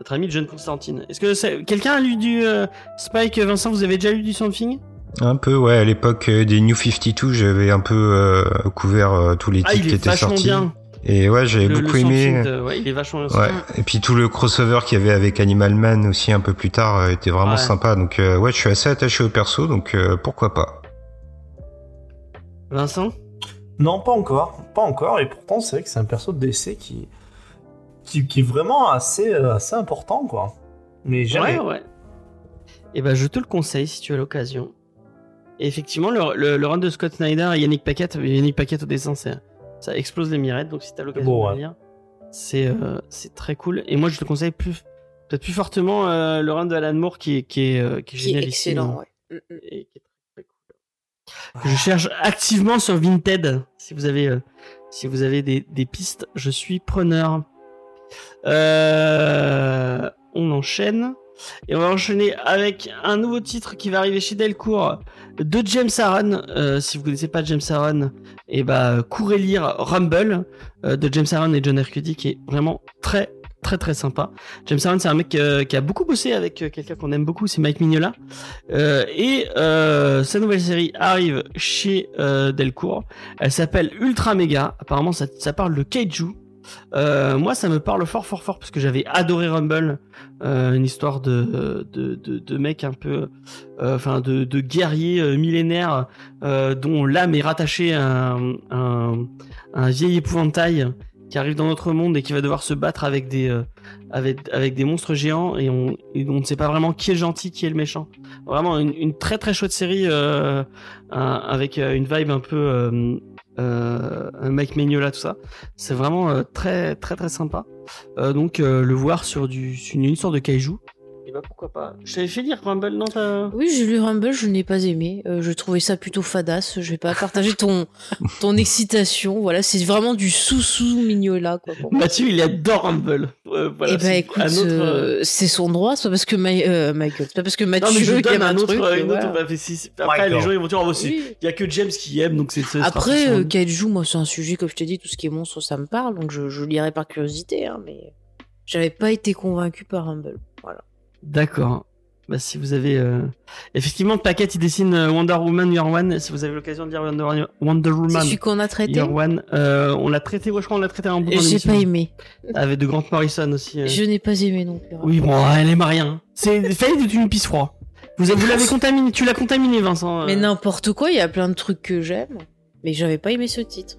notre ami John Constantine. Est-ce que quelqu'un a lu du euh, Spike Vincent Vous avez déjà lu du sampling Un peu, ouais. À l'époque euh, des New 52, j'avais un peu euh, couvert euh, tous les Ah, titres qui étaient sortis. bien. Et ouais, j'avais le beaucoup aimé. sampling de- ouais, il est vachement bien. Ouais. Et puis tout le crossover qu'il y avait avec Animal Man aussi un peu plus tard euh, était vraiment Ouais. sympa. Donc euh, ouais, je suis assez attaché au perso, donc euh, pourquoi pas. Vincent? Non, pas encore. Pas encore. Et pourtant, c'est vrai que c'est un perso de DC qui, qui, qui est vraiment assez, euh, assez important, quoi. Mais jamais. Ouais, ouais. Et ben, je te le conseille si tu as l'occasion. Et effectivement, le, le, le run de Scott Snyder et Yannick Paquette, Yannick Paquette au dessin, c'est- ça explose les mirettes. Donc, si tu as l'occasion de ouais. le lire, c'est euh, c'est très cool. Et moi, je te conseille plus, peut-être plus fortement euh, le run de Alan Moore qui est, qui est, euh, qui est qui est excellent, ouais. Mm, mm. Et qui est très, très cool. Que je cherche activement sur Vinted. Si vous avez, euh, si vous avez des, des pistes, je suis preneur. Euh, on enchaîne. Et on va enchaîner avec un nouveau titre qui va arriver chez Delcourt de James Aaron. Euh, si vous connaissez pas James Aaron, et bah courez lire Rumble euh, de James Aaron et John Arcudi qui est vraiment très très très sympa. James Aaron c'est un mec euh, qui a beaucoup bossé avec quelqu'un qu'on aime beaucoup, c'est Mike Mignola. Et sa nouvelle série arrive chez Delcourt. Elle s'appelle Ultra Mega. Apparemment ça parle de kaiju. Euh, moi, ça me parle fort, fort, fort parce que j'avais adoré Rumble, euh, une histoire de de de, mec un peu, euh, enfin de de guerrier millénaire dont l'âme est rattachée à un, un vieil épouvantail qui arrive dans notre monde et qui va devoir se battre avec des avec avec des monstres géants et on on ne sait pas vraiment qui est le gentil, qui est le méchant. Vraiment une, très très chouette série avec une vibe un peu euh, Mike Mignola tout ça. C'est vraiment euh, très très très sympa. Euh, donc euh, le voir sur du une sorte de kaiju. Et bah pourquoi pas. Je t'avais fait lire Rumble non t'as- Oui, j'ai lu Rumble, je n'ai pas aimé. Euh, je trouvais ça plutôt fadasse. Je vais pas partager ton ton excitation. Voilà, c'est vraiment du sous-sous mignola quoi. pour moi. Mathieu il adore Rumble. Euh, voilà, eh ben c'est écoute, autre, euh, euh, c'est son droit, c'est pas parce que Ma- euh, Michael, c'est pas parce que Non Mathieu mais je donne aime un autre, truc, une voilà. autre. bah, mais si- Après Michael. les gens ils vont dire oh, Oui. il y a que James qui aime donc c'est. Après, euh, Kaiju, moi c'est un sujet comme je t'ai dit, tout ce qui est monstre ça me parle, donc je, je lirai par curiosité, hein, mais j'avais pas été convaincu par Rumble. D'accord. Bah, si vous avez euh, effectivement Paquette il dessine euh, Wonder Woman Year One. Si vous avez l'occasion de lire Wonder, Wonder C'est Woman celui qu'on a traité. Year One, euh, on l'a traité. Ouais, je crois on l'a traité un bout dans J'ai pas aimé. Avec de Grant Morrison aussi. euh. Je n'ai pas aimé non plus. Oui bon, elle aime rien. C'est failli d'être une pisse froid. Vous, vous l'avez contaminé, tu l'as contaminé Vincent. euh. Mais n'importe quoi, il y a plein de trucs que j'aime, mais j'avais pas aimé ce titre.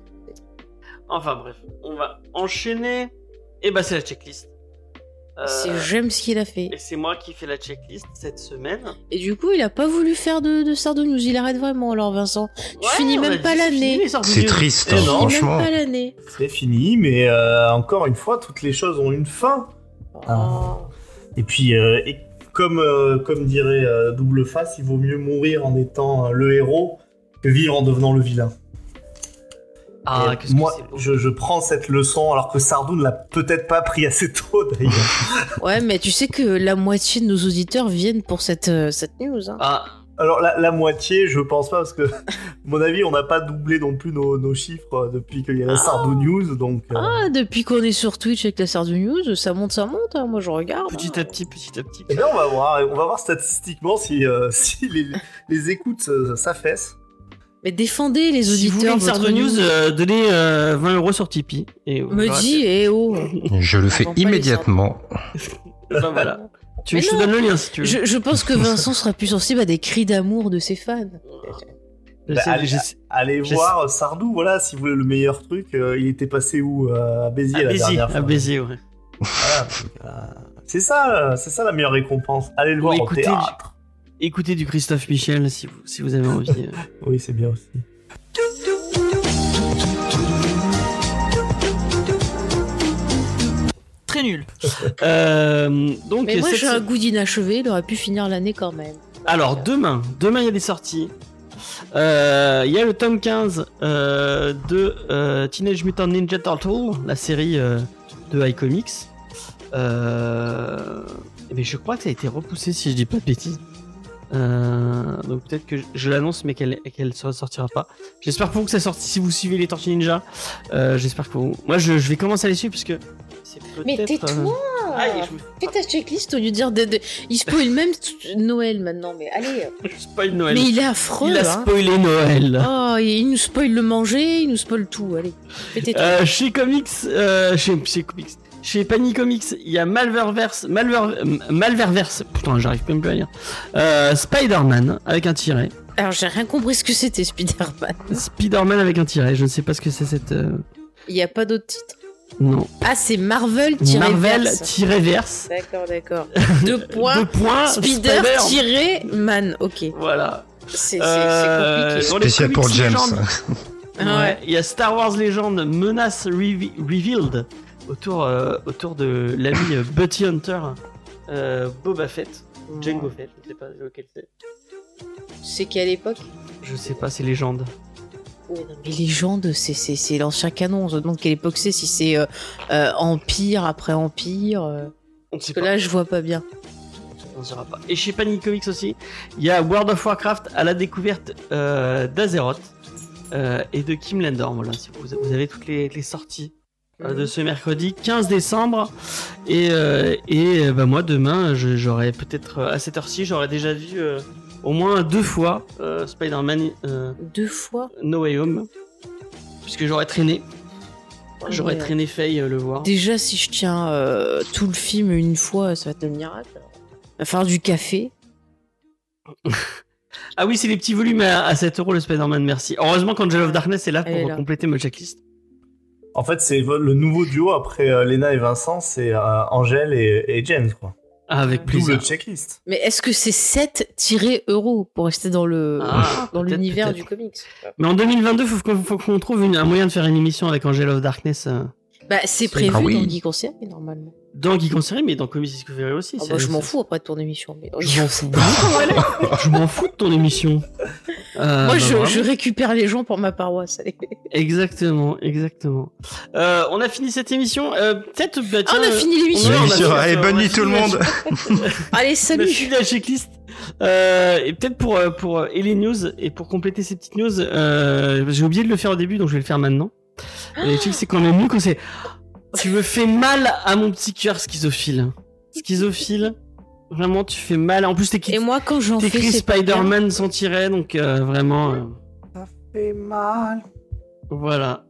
Enfin bref, on va enchaîner. Et bah c'est la checklist. Euh, C'est j'aime ce qu'il a fait. et c'est moi qui fais la checklist cette semaine. Et du coup, il a pas voulu faire de, de. Il arrête vraiment alors, Vincent. Tu finis on même pas l'année. C'est triste, hein, franchement. même pas l'année. C'est fini, mais euh, encore une fois, toutes les choses ont une fin. Oh. Et puis, euh, et comme, euh, comme dirait euh, Double Face, il vaut mieux mourir en étant euh, le héros que vivre en devenant le vilain. Ah, que moi, c'est beau. je, je prends cette leçon alors que Sardou ne l'a peut-être pas pris assez tôt d'ailleurs. Ouais, mais tu sais que la moitié de nos auditeurs viennent pour cette, euh, cette news. Hein. Ah, alors la, la moitié, je pense pas parce que, à mon avis, on n'a pas doublé non plus nos, nos chiffres euh, depuis qu'il y a la Sardou News. Donc, euh, Ah, depuis qu'on est sur Twitch avec la Sardo News, ça monte, ça monte. hein. Moi, je regarde. petit à petit, petit à petit. eh bien, on va voir, on va voir statistiquement si, euh, si les, les écoutes s'affaissent. Mais défendez les Si vous voulez auditeurs. une Sardo votre News, euh, donnez euh, 20 euros sur Tipeee. Et Me dis, eh oh. Je le fais immédiatement. Ben voilà. Tu Mais je te donne le lien si tu veux. Je, je pense que Vincent sera plus sensible à des cris d'amour de ses fans. Bah, allez, voir Sardou, voilà, si vous voulez le meilleur truc. euh, il était passé où euh, À Béziers À la Béziers, dernière à fois. Béziers, ouais. Voilà, euh, c'est ça, c'est ça la meilleure récompense. Allez le Ou voir au écoutez théâtre. Écoutez du Christophe Michel si vous, si vous avez envie. euh. Oui, c'est bien aussi. Très nul. Euh, donc, Mais moi cette- j'ai un goût d'inachevé, il aurait pu finir l'année quand même. Alors demain, demain il y a des sorties. Euh, Il y a le tome 15 euh, de euh, Teenage Mutant Ninja Turtle, la série euh, de iComics. Euh, mais je crois que ça a été repoussé si je dis pas de bêtises. Euh, donc peut-être que je, je l'annonce mais qu'elle qu'elle ne sortira pas. J'espère pour vous que ça sorti si vous suivez les Tortues Ninja. Euh, J'espère que vous... Moi je, je vais commencer à les suivre parce que Mais tais-toi euh, Fais ta checklist au lieu de dire. De, de- Il spoil même Noël maintenant, mais allez. je spoil Noël. Mais il est affreux, Il a hein. spoilé Noël. Oh, il nous spoil le manger, il nous spoil tout, allez. Fais tes. Euh, chez Comics, chez, chez Comics, chez Panini Comics, il y a Malververse, Malver, Malververse, putain, j'arrive même plus à lire. Euh, Spider-Man avec un tiret. Alors j'ai rien compris ce que c'était Spider-Man. Spider-Man avec un tiret. Je ne sais pas ce que c'est cette. euh, Il n'y a pas d'autre titre? Non. Ah, c'est Marvel tiré Marvel verse. tiret verse. D'accord, d'accord. Deux points. Deux points. Spider Spider. tiré man. Ok. Voilà. C'est Euh, Spécial pour James. Ouais. Il y a Star Wars Legend Menace Revealed autour, euh, autour de l'ami euh, Bucky Hunter, euh, Boba Fett, Jango Fett, je ne sais pas lequel c'est. C'est quelle époque Je sais pas, c'est légende. Ouais, non, mais légende, c'est c'est c'est l'ancien canon. On se demande quelle époque c'est. Si c'est euh, euh, Empire après Empire. euh, On ne sait Parce que pas. là, je vois pas bien. On saura pas. Et chez Panini Comics aussi, il y a World of Warcraft à la découverte euh, d'Azeroth euh, et de Kim Lendor. Voilà, si vous, vous avez toutes les, les sorties de ce mercredi 15 décembre. Et, euh, et euh, bah, moi, demain, je- j'aurai peut-être euh, à cette heure-ci, j'aurai déjà vu euh, au moins deux fois euh, Spider-Man euh, Deux fois. No Way Home. Puisque j'aurais traîné. J'aurais Ouais. traîné Faye euh, le voir. Déjà, si je tiens euh, tout le film une fois, ça va être le miracle. Falloir du café. Ah oui, c'est les petits volumes à, à 7 euros le Spider-Man, merci. Heureusement qu'Angel of Darkness est là est pour là. compléter ma checklist. En fait, c'est le nouveau duo après euh, Lena et Vincent, c'est euh, Angèle et, et James, quoi. Ah, avec plaisir. Double checklist. Mais est-ce que c'est 7-euros pour rester dans le Ah, dans l'univers du comics? Mais en 2022, faut qu'on faut qu'on trouve une- un moyen de faire une émission avec Angel of Darkness euh, Bah, c'est prévu Ah oui. dans Geek normalement. Dans Geek en série, mais dans Comics Discovery aussi. Ah bah, je m'en fous après de ton émission. Mais Je m'en fous. je m'en fous de ton émission. Euh, Moi, bah, je, vraiment. je récupère les gens pour ma paroisse. allez. Exactement, exactement. Euh, on a fini cette émission. Euh, Peut-être. Bah, Ah, on a fini l'émission. Allez, bonne nuit tout le monde. Allez, On a salut. fini la checklist. Euh, et peut-être pour, pour, et les news, et pour compléter ces petites news, euh, j'ai oublié de le faire au début, donc je vais le faire maintenant. Et c'est quand même mieux quand c'est. Tu me fais mal à mon petit cœur schizophile. Schizophile, vraiment, tu fais mal. En plus, Et t'écris moi, quand j'en fais. Spider-Man sans tiret, donc euh, vraiment. euh, Ça fait mal. Voilà.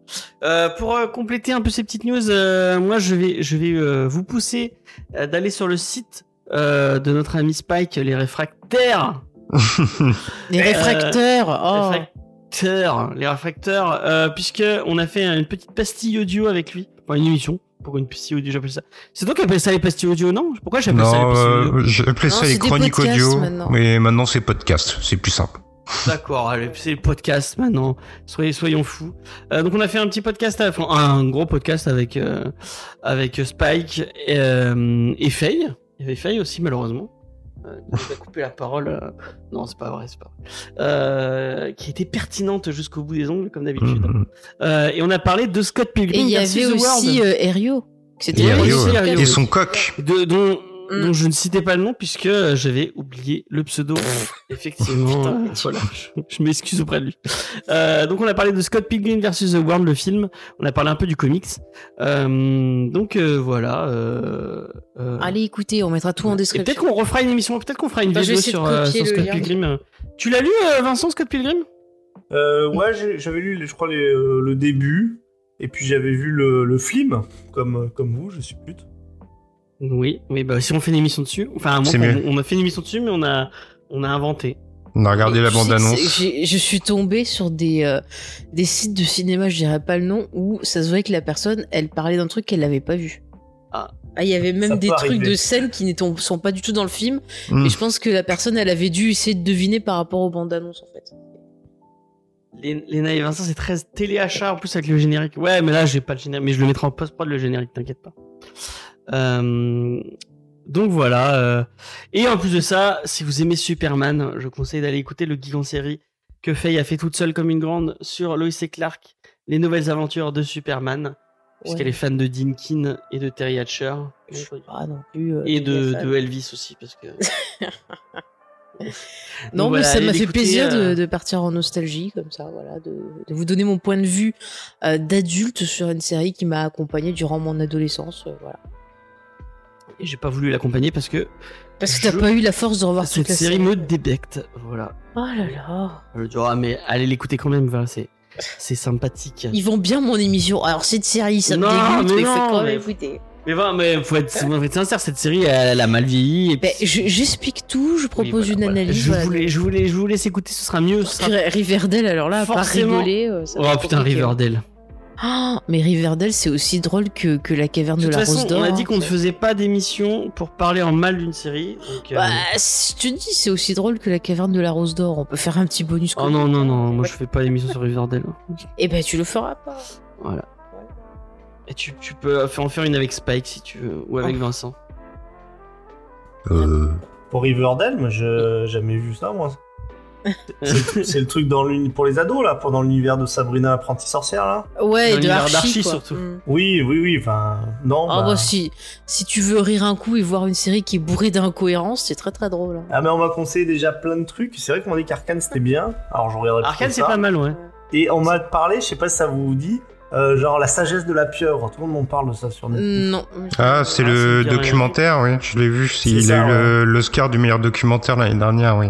Euh, pour euh, compléter un peu ces petites news, euh, moi je vais, je vais euh, vous pousser euh, d'aller sur le site euh, de notre ami Spike, les réfractaires. Les réfracteurs. Oh. Réfracteurs, les réfracteurs, euh, puisque on a fait une petite pastille audio avec lui, enfin une émission. Pour une pastille audio, j'appelle ça. C'est toi qui appelles ça les pastilles audio, non Pourquoi j'appelle ça les pastilles audio euh, j'appelais Non, ça les chroniques audio, maintenant. mais maintenant c'est podcast, c'est plus simple. D'accord, c'est le podcast maintenant. Soyez, soyons fous. Euh, donc on a fait un petit podcast, enfin un gros podcast avec euh, avec Spike et, euh, et Faye. Il y avait Faye aussi malheureusement. Euh, il nous a coupé la parole. euh, Non, c'est pas vrai, c'est pas vrai. Euh, qui était pertinente jusqu'au bout des ongles comme d'habitude. Mhm. Euh, et on a parlé de Scott Et Pilgrim il y avait aussi World, euh, Erio. C'était Et et son coq. de, dont, Mm. dont je ne citais pas le nom puisque euh, j'avais oublié le pseudo. Effectivement, euh, voilà, je, je m'excuse auprès de lui. Euh, donc on a parlé de Scott Pilgrim versus The World, le film. On a parlé un peu du comics. Euh, donc euh, voilà. Allez, écoutez, on mettra tout en description. peut-être qu'on refera une émission, peut-être qu'on fera une Bah, vidéo sur, Scott lien. Pilgrim. Tu l'as lu, Vincent, Scott Pilgrim? Euh, ouais, j'avais lu, je crois, les, euh, le début. Et puis j'avais vu le, le film, comme, comme vous, je suis pute. Oui, oui, bah si on fait une émission dessus. Enfin, on a fait une émission dessus, mais on a, on a inventé. On a regardé Et la bande-annonce. Je suis tombée sur des, euh, des sites de cinéma, je dirais pas le nom, où ça se voyait que la personne, elle parlait d'un truc qu'elle n'avait pas vu. Ah. il y avait même Ça des trucs arriver. de scènes qui ne sont pas du tout dans le film. Mm. Et je pense que la personne, elle avait dû essayer de deviner par rapport aux bandes annonces, en fait. Les- Léna et Vincent, c'est très téléachat en plus avec le générique. Ouais, mais là, j'ai pas le générique, mais je le mettrai en post-prod le générique, t'inquiète pas. Euh, donc voilà. euh, Et en plus de ça, si vous aimez Superman, je conseille d'aller écouter le geek en série que Faye a fait toute seule comme une grande sur Lois et Clark, les nouvelles aventures de Superman, puisqu'elle Ouais. est fan de Dean Keane et de Terry Hatcher. Je suis pas non plus. euh, Et de, Elvis aussi, parce que. Non, mais ça m'a fait plaisir euh, de, de partir en nostalgie, comme ça, voilà, de, de vous donner mon point de vue euh, d'adulte sur une série qui m'a accompagné durant mon adolescence, voilà. Et j'ai pas voulu l'accompagner parce que Parce que t'as pas eu la force de revoir cette toute la série me débecte. Voilà. Oh là là. Je dis, ah, mais allez l'écouter quand même, voilà, c'est, c'est sympathique. Ils vont bien mon émission. Alors cette série, ça me Non, dégoûte, mais non, quand même écouter. Mais voilà, mais faut être, faut être sincère, cette série, elle, elle a mal vieilli. Et Ben, puis- J'explique tout, je propose Oui, voilà, une voilà. analyse. Je voulais, je voulais, je vous laisse écouter, ce sera mieux. Ce sera... Riverdale, alors là, à pas Forcément. rigoler. euh, ça Oh putain, compliqué. Riverdale. Ah, mais Riverdale, c'est aussi drôle que, que la caverne De de, toute la façon, Rose d'Or. on a hein, dit qu'on ne faisait pas d'émission pour parler en mal d'une série. Donc, euh, Bah, si je te dis, c'est aussi drôle que la caverne de la Rose d'Or. On peut faire un petit bonus. Oh non, non, non, moi je fais pas d'émission sur Riverdale. Eh ben, tu le feras pas. Voilà. Et tu, tu peux en faire une avec Spike si tu veux, ou avec Oh. Vincent. Euh, Pour Riverdale, moi, j'ai jamais vu ça, moi. C'est le- truc dans pour les ados, là, pendant l'univers de Sabrina apprentie sorcière, là Ouais, Dans de l'univers Archie, d'Archie, quoi. surtout. Mm. Oui, oui, oui, enfin, non. Ah bah- bah si, si tu veux rire un coup et voir une série qui est bourrée d'incohérences, c'est très très drôle. hein. Ah, mais on m'a conseillé déjà plein de trucs. C'est vrai qu'on m'a dit qu'Arkane c'était bien. Alors, je regarderai Arcane, c'est pas mal, ouais. Et on m'a parlé, je sais pas si ça vous dit, euh, genre la sagesse de la pieuvre. Tout le monde m'en parle de ça sur Netflix. Non. Ah, c'est Ah, le rien. documentaire, oui, je l'ai vu. Il ça, a eu ouais. l'Oscar du meilleur documentaire l'année dernière, oui.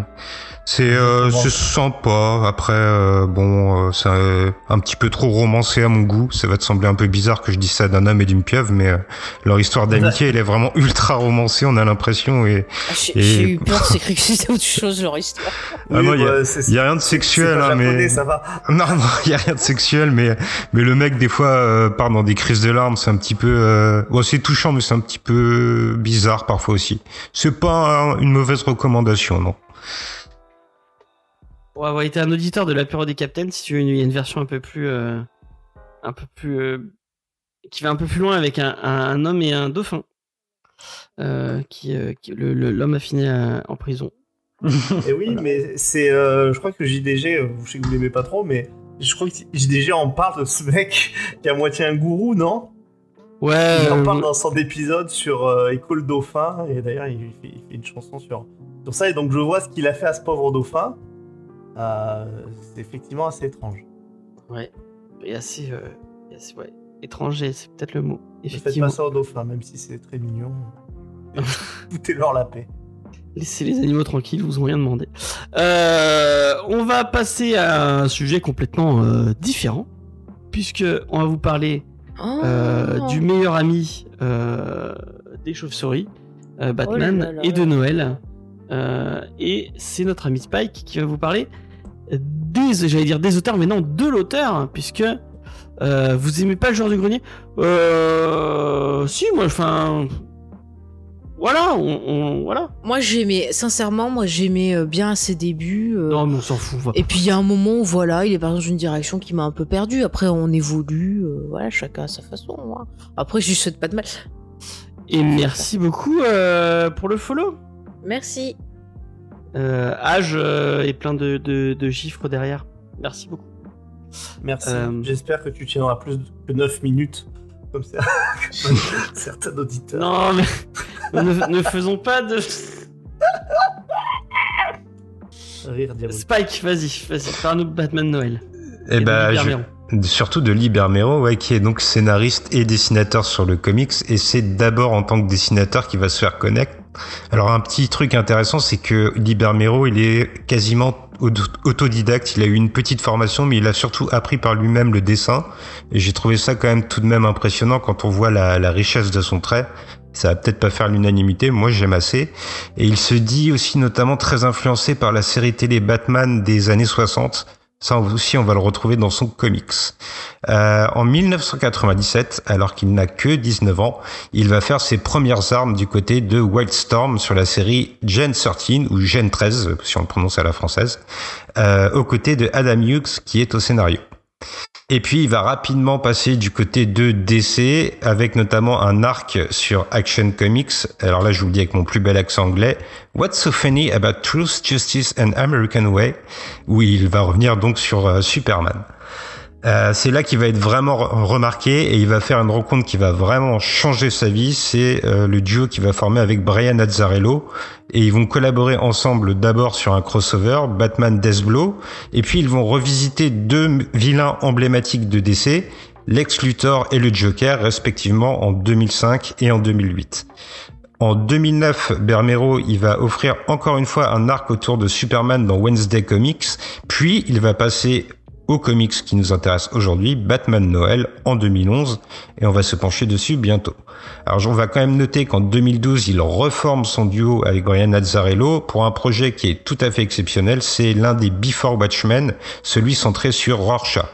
C'est euh, c'est sympa. Après, euh, bon, euh, c'est un, un petit peu trop romancé à mon goût. Ça va te sembler un peu bizarre que je dise ça d'un homme et d'une pieuvre, mais euh, leur histoire d'amitié, elle est vraiment ultra romancée. On a l'impression et Ah, J'ai Et- j'ai eu peur, c'est cru que c'était autre chose leur histoire. Ah, moi, il y a- bah, c'est- il y a rien de sexuel, pas hein, japonais, mais ça va. Non, non, il y a rien de sexuel, mais mais le mec des fois euh, part dans des crises de larmes. C'est un petit peu, euh... bon, c'est touchant, mais c'est un petit peu bizarre parfois aussi. C'est pas un- une mauvaise recommandation, non. Pour avoir été un auditeur de l'apéro des Captains, si tu veux, il y a une version un peu plus. euh, un peu plus. euh, qui va un peu plus loin avec un, un- un homme et un dauphin. Euh, qui, euh, qui- le- le- l'homme a fini en prison. Et oui, mais c'est, euh, je crois que JDG, je sais que vous l'aimez pas trop, mais je crois que JDG en parle de ce mec qui est à moitié un gourou, non? Ouais. Il en parle dans son épisode sur euh, École Dauphin, et d'ailleurs il fait, il fait une chanson sur, sur ça, et donc je vois ce qu'il a fait à ce pauvre dauphin. Euh, c'est effectivement assez étrange. Ouais. Et assez, euh, assez, ouais, étranger, c'est peut-être le mot. Ne faites pas ça au dauphin, même si c'est très mignon. Foutez-leur la paix. Laissez les animaux tranquilles, ils vous ont rien demandé. Euh, on va passer à un sujet complètement euh, différent, puisque on va vous parler euh, Oh. du meilleur ami euh, des chauves-souris, euh, Batman, Oh là là. et de Noël. Euh, et c'est notre ami Spike qui va vous parler des, j'allais dire des auteurs, mais non, de l'auteur, puisque euh, vous aimez pas le genre du grenier? Euh, si, moi, enfin, voilà, on, on- voilà. Moi j'aimais, sincèrement, moi j'aimais euh, bien à ses débuts. euh, Non, mais on s'en fout. va Et puis il y a un moment où voilà, il est parti dans une direction qui m'a un peu perdu. Après on évolue, euh, voilà, chacun à sa façon. moi. Après je lui souhaite pas de mal. Et merci beaucoup euh, pour le follow. Merci. Euh, âge euh, et plein de, de, de chiffres derrière. Merci beaucoup. Merci. Euh, J'espère que tu tiendras plus que 9 minutes, comme ça. certains auditeurs. Non, mais ne, ne faisons pas de. Rire diabolique. Spike, vas-y, vas-y, de Batman Noël. Eh de ben, Liber je- Mero. surtout de Lee Bermero, ouais, qui est donc scénariste et dessinateur sur le comics, et c'est d'abord en tant que dessinateur qu'il va se faire connaître. Alors un petit truc intéressant, c'est que Lee Bermero, il est quasiment auto- autodidacte. Il a eu une petite formation, mais il a surtout appris par lui-même le dessin. J'ai trouvé ça quand même tout de même impressionnant quand on voit la, la richesse de son trait. Ça va peut-être pas faire l'unanimité, moi j'aime assez. Et il se dit aussi notamment très influencé par la série télé Batman des années 60. Ça aussi, on va le retrouver dans son comics. Euh, en 1997, alors qu'il n'a que 19 ans, il va faire ses premières armes du côté de Wildstorm sur la série Gen 13 ou Gen 13, si on le prononce à la française, euh, aux côtés de Adam Hughes qui est au scénario. Et puis il va rapidement passer du côté de DC avec notamment un arc sur Action Comics. Alors là je vous le dis avec mon plus bel accent anglais. What's so funny about Truth, Justice and American Way? Où il va revenir donc sur euh, Superman. Euh, c'est là qu'il va être vraiment remarqué et il va faire une rencontre qui va vraiment changer sa vie. C'est euh, le duo qu'il va former avec Brian Azzarello et ils vont collaborer ensemble d'abord sur un crossover Batman Deathblow et puis ils vont revisiter deux vilains emblématiques de DC, Lex Luthor et le Joker respectivement en 2005 et en 2008. En 2009, Bermero, il va offrir encore une fois un arc autour de Superman dans Wednesday Comics, puis il va passer comics qui nous intéresse aujourd'hui, Batman Noël en 2011, et on va se pencher dessus bientôt. Alors on va quand même noter qu'en 2012, il reforme son duo avec Brian Azzarello pour un projet qui est tout à fait exceptionnel, c'est l'un des Before Watchmen, celui centré sur Rorschach.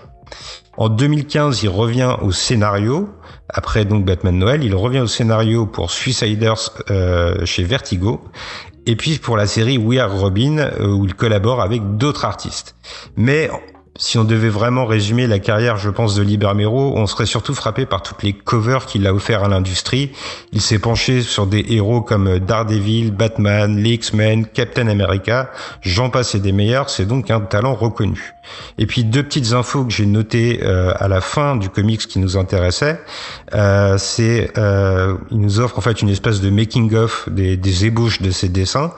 En 2015, il revient au scénario. Après donc Batman Noël, il revient au scénario pour Suiciders euh, chez Vertigo. Et puis pour la série We Are Robin, euh, où il collabore avec d'autres artistes. Mais si on devait vraiment résumer la carrière, je pense, de Libermero, on serait surtout frappé par toutes les covers qu'il a offert à l'industrie. Il s'est penché sur des héros comme Daredevil, Batman, les X-Men, Captain America, j'en passe et des meilleurs, c'est donc un talent reconnu. Et puis deux petites infos que j'ai notées euh, à la fin du comics qui nous intéressait, euh, c'est euh, il nous offre en fait une espèce de making of des, des ébauches de ses dessins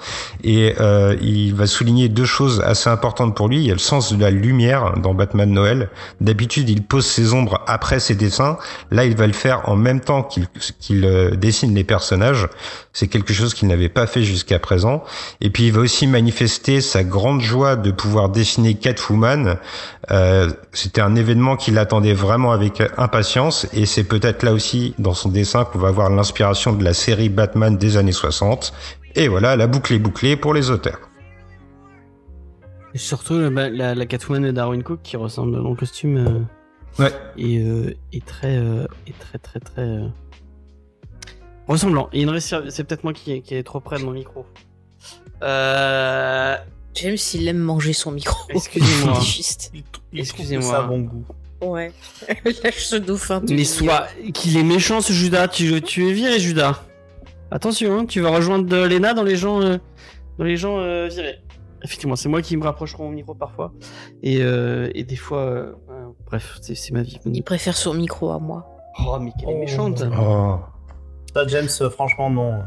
et euh, il va souligner deux choses assez importantes pour lui. Il y a le sens de la lumière dans Batman Noël. D'habitude, il pose ses ombres après ses dessins. Là, il va le faire en même temps qu'il euh, dessine les personnages. C'est quelque chose qu'il n'avait pas fait jusqu'à présent. Et puis, il va aussi manifester sa grande joie de pouvoir dessiner Catwoman. Euh, C'était un événement qu'il attendait vraiment avec impatience. Et c'est peut-être là aussi, dans son dessin, qu'on va voir l'inspiration de la série Batman des années 60. Et voilà, la boucle est bouclée pour les auteurs. Et surtout la, la, la Catwoman de Darwin Cook qui ressemble dans le costume euh, Ouais. et, euh, est très euh, est très très très euh, ressemblant. Et il c'est peut-être moi qui, qui est trop près de mon micro. Euh, J'aime s'il aime manger son micro. Excusez-moi. Excusez-moi. ça a bon goût. Ouais. Lâche ce dauphin. tout mais soit qu'il est méchant ce Judas, tu, tu es viré Judas? Attention, hein, tu vas rejoindre euh, Lena dans les gens euh, dans les gens euh, virés. Effectivement, c'est moi qui me rapprocherai au micro parfois et, euh, et des fois, euh, euh, bref, c'est c'est ma vie. Il préfère son micro à moi. Oh mais qu'elle est Oh. méchante. Oh. Ça, James, euh, franchement, non.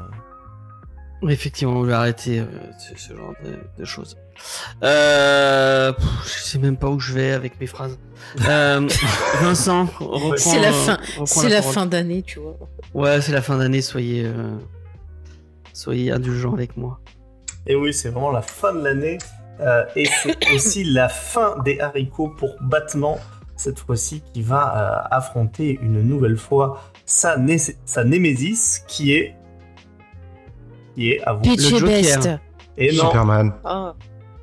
Effectivement, on va arrêter euh, ce, ce genre de, de choses. Euh, pff, je sais même pas où je vais avec mes phrases. Euh, Vincent, reprends, C'est la fin. C'est la fin d'année, tu vois. Ouais, c'est la fin d'année. Soyez, euh, soyez indulgents avec moi. Et oui, c'est vraiment la fin de l'année. euh, et c'est aussi la fin des haricots pour Batman, cette fois-ci, qui va euh, affronter une nouvelle fois sa, né- sa Némésis, qui est. qui est, à vous. Pitch Le et Joker. best. Et non, Superman. Ah.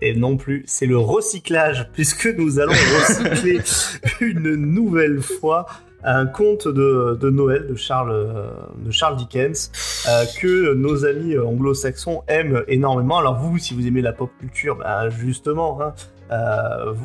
et non plus, c'est le recyclage, puisque nous allons recycler une nouvelle fois un conte de, de Noël de Charles, euh, de Charles Dickens euh, que nos amis euh, anglo-saxons aiment énormément. Alors vous, si vous aimez la pop culture, bah, justement, hein,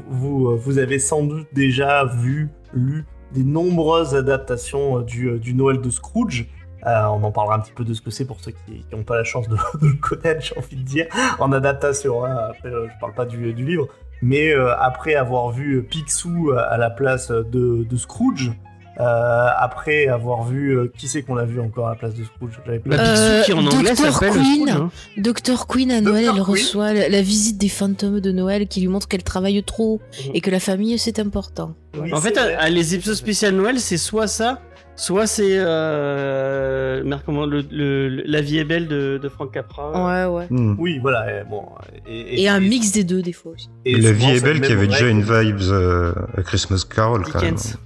vous, vous, avez sans doute déjà vu, lu des nombreuses adaptations du, du Noël de Scrooge. On en parlera un petit peu de ce que c'est pour ceux qui n'ont pas la chance de, le connaître, j'ai envie de dire, en adaptation. hein. Après, je parle pas du, livre. Mais après avoir vu Picsou à la place de Scrooge, euh, après avoir vu... euh, qui c'est qu'on a vu encore à la place de Scrooge? J'avais La Euh, Picsou qui en anglais Dr. s'appelle Queen. Scrooge, hein. Docteur Queen à Noël, Dr. elle Queen. reçoit la, la visite des fantômes de Noël qui lui montrent qu'elle travaille trop Mhm. et que la famille c'est important. Oui, En fait, à- à les épisodes spéciales Noël, c'est soit ça, soit c'est euh, comment, le, le- le- La vie est belle de, de Frank Capra. Ouais, ouais. Hmm. Oui, voilà. et bon, et, Et un mix des deux des fois aussi. et La souvent, vie est belle qui avait déjà une vibe euh, à Christmas Carol quand même. Dickens.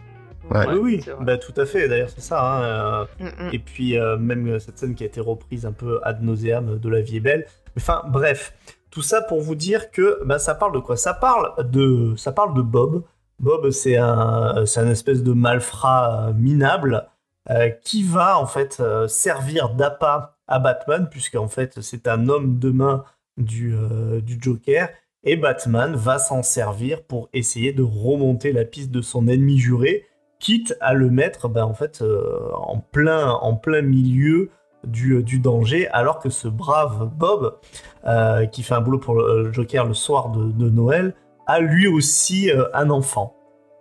Ouais. Oui, oui, bah, tout à fait. D'ailleurs, c'est ça. hein, euh, Mm, mm. Et puis euh, même euh, cette scène qui a été reprise un peu ad nauseam de La vie est belle. Enfin bref, tout ça pour vous dire que bah, ça parle de quoi? Ça parle de ça parle de Bob. Bob c'est un c'est un espèce de malfrat minable euh, qui va en fait euh, servir d'appât à Batman puisque en fait c'est un homme de main du euh, du Joker et Batman va s'en servir pour essayer de remonter la piste de son ennemi juré, quitte à le mettre ben, en fait euh, en plein en plein milieu du, du, danger, alors que ce brave Bob, euh, qui fait un boulot pour le Joker le soir de, Noël, a lui aussi euh, un enfant.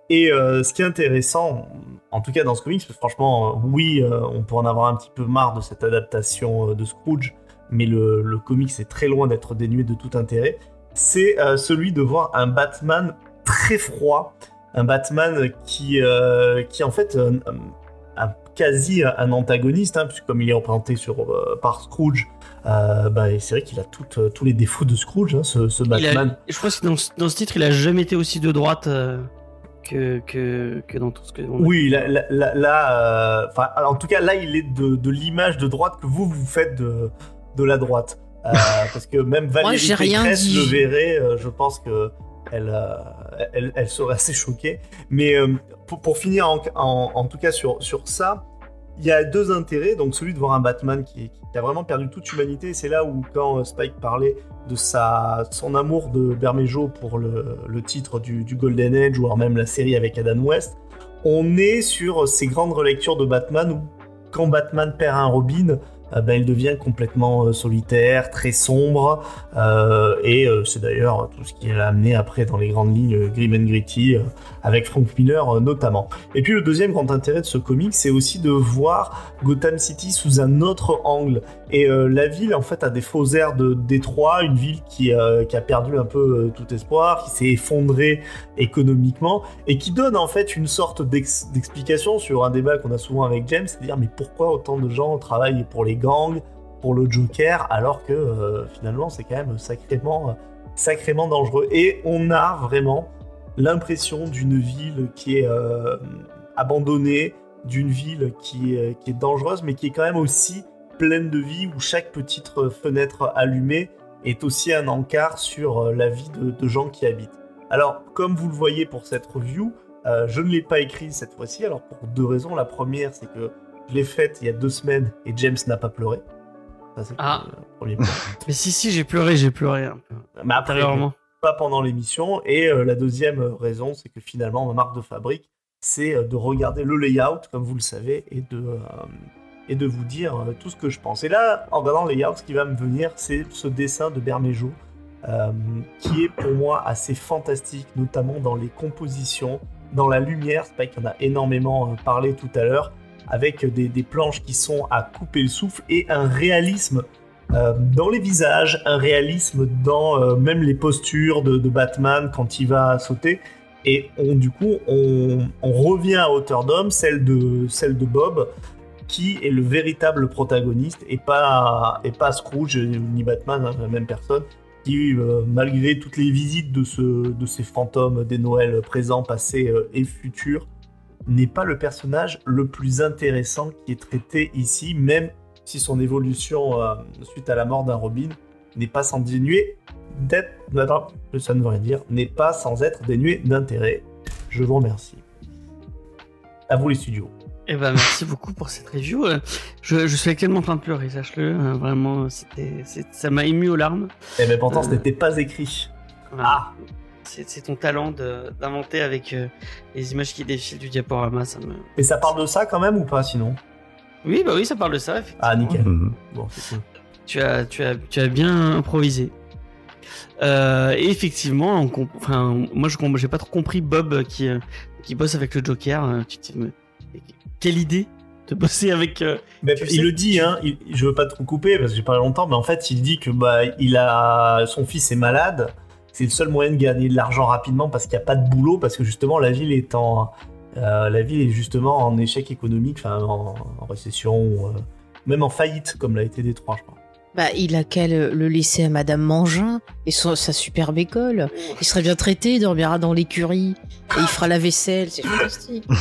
Et euh, ce qui est intéressant, en tout cas dans ce comics, parce que franchement, euh, oui, euh, on peut en avoir un petit peu marre de cette adaptation euh, de Scrooge, mais le, le comics est très loin d'être dénué de tout intérêt, c'est euh, celui de voir un Batman très froid, un Batman qui, euh, qui en fait, euh, un, quasi un antagoniste, hein, puisque comme il est représenté sur, euh, par Scrooge, euh, bah, c'est vrai qu'il a euh, tous les défauts de Scrooge, hein, ce, a- Batman. je pense que dans, ce- dans ce titre, il a jamais été aussi de droite euh, que, que, que dans tout ce que. on a- Oui, là, là, euh, enfin, en tout cas, là, il est de, de l'image de droite que vous vous faites de, de la droite, Euh, parce que même Valérie rien Pécresse dit. le verrait, euh, je pense que elle, euh, elle, serait assez choquée. Mais euh, pour, finir, en, tout cas sur, ça, il y a deux intérêts. Donc celui de voir un Batman qui, a vraiment perdu toute humanité. C'est là où quand euh, Spike parlait de sa, son amour de Bermejo pour le, titre du, du Golden Age, ou même la série avec Adam West, on est sur ces grandes relectures de Batman où quand Batman perd un Robin, ben, il devient complètement euh, solitaire, très sombre, euh, et euh, c'est d'ailleurs tout ce qui l'a amené après dans les grandes lignes Grim and Gritty, avec Frank Miller notamment. Et puis le deuxième grand intérêt de ce comic, c'est aussi de voir Gotham City sous un autre angle. Et la ville, en fait, a des faux airs de Détroit, une ville qui, a perdu un peu tout espoir, qui s'est effondrée économiquement, et qui donne en fait une sorte d'ex- d'explication sur un débat qu'on a souvent avec James, c'est à dire mais pourquoi autant de gens travaillent pour les gangs, pour le Joker, alors que euh, finalement c'est quand même sacrément, euh, sacrément dangereux. Et on a vraiment l'impression d'une ville qui est euh, abandonnée, d'une ville qui est, qui est dangereuse, mais qui est quand même aussi pleine de vie, où chaque petite fenêtre allumée est aussi un encart sur la vie de, gens qui habitent. Alors, comme vous le voyez pour cette review, je ne l'ai pas écrit cette fois-ci, alors pour deux raisons. La première, c'est que je l'ai faite il y a deux semaines et James n'a pas pleuré. Ça, c'est Ah. le premier point. Mais si, si, j'ai pleuré, j'ai pleuré peu. Mais après, pas pendant l'émission. Et euh, la deuxième euh, raison, c'est que finalement, ma marque de fabrique, c'est euh, de regarder le layout, comme vous le savez, et de, euh, et de vous dire tout ce que je pense. Et là, en regardant le layout, ce qui va me venir, c'est ce dessin de Bermejo, qui est pour moi assez fantastique, notamment dans les compositions, dans la lumière. C'est pas qu'il en a énormément parlé tout à l'heure, avec des, planches qui sont à couper le souffle et un réalisme euh, dans les visages, un réalisme dans euh, même les postures de, Batman quand il va sauter. Et du coup, on, revient à hauteur d'homme, celle de, Bob, qui est le véritable protagoniste et pas, et pas Scrooge ni Batman, hein, la même personne, qui, euh, malgré toutes les visites de, de ces fantômes des Noëls présents, passés et futurs, n'est pas le personnage le plus intéressant qui est traité ici, même si son évolution euh, suite à la mort d'un Robin n'est pas sans dénuer d'être. Ça ne veut rien dire. N'est pas sans être dénué d'intérêt. Je vous remercie. À vous les studios. Eh ben, merci beaucoup pour cette review. Euh, Je, je suis actuellement en train de pleurer, sache-le. Euh, Vraiment, c'était, ça m'a ému aux larmes. Eh mais pourtant, ce Euh. n'était pas écrit. Ah C'est, c'est ton talent de- d'inventer avec euh, les images qui défilent du diaporama. Ça me... Et ça parle de ça quand même ou pas sinon? Oui, bah oui, ça parle de ça. Effectivement. Ah, nickel. Mhm. Bon, c'est cool. Tu as, tu as, tu as bien improvisé. Euh, et effectivement, on comp- enfin, moi, je j'ai pas trop compris Bob qui, euh, qui bosse avec le Joker. Quelle idée de bosser avec. euh, Mais il sais- le dit, hein, il- je veux pas te couper parce que j'ai parlé longtemps, mais en fait, il dit que bah, il a son fils est malade. C'est le seul moyen de gagner de l'argent rapidement parce qu'il n'y a pas de boulot, parce que justement la ville est en, euh, la ville est justement en échec économique, enfin en, en récession, ou, euh, même en faillite comme l'a été Détroit, je crois. Bah, il a qu'à le, le laisser à Madame Mangin et son- sa superbe école. Il serait bien traité, il dormira dans l'écurie et il fera la vaisselle, c'est fantastique.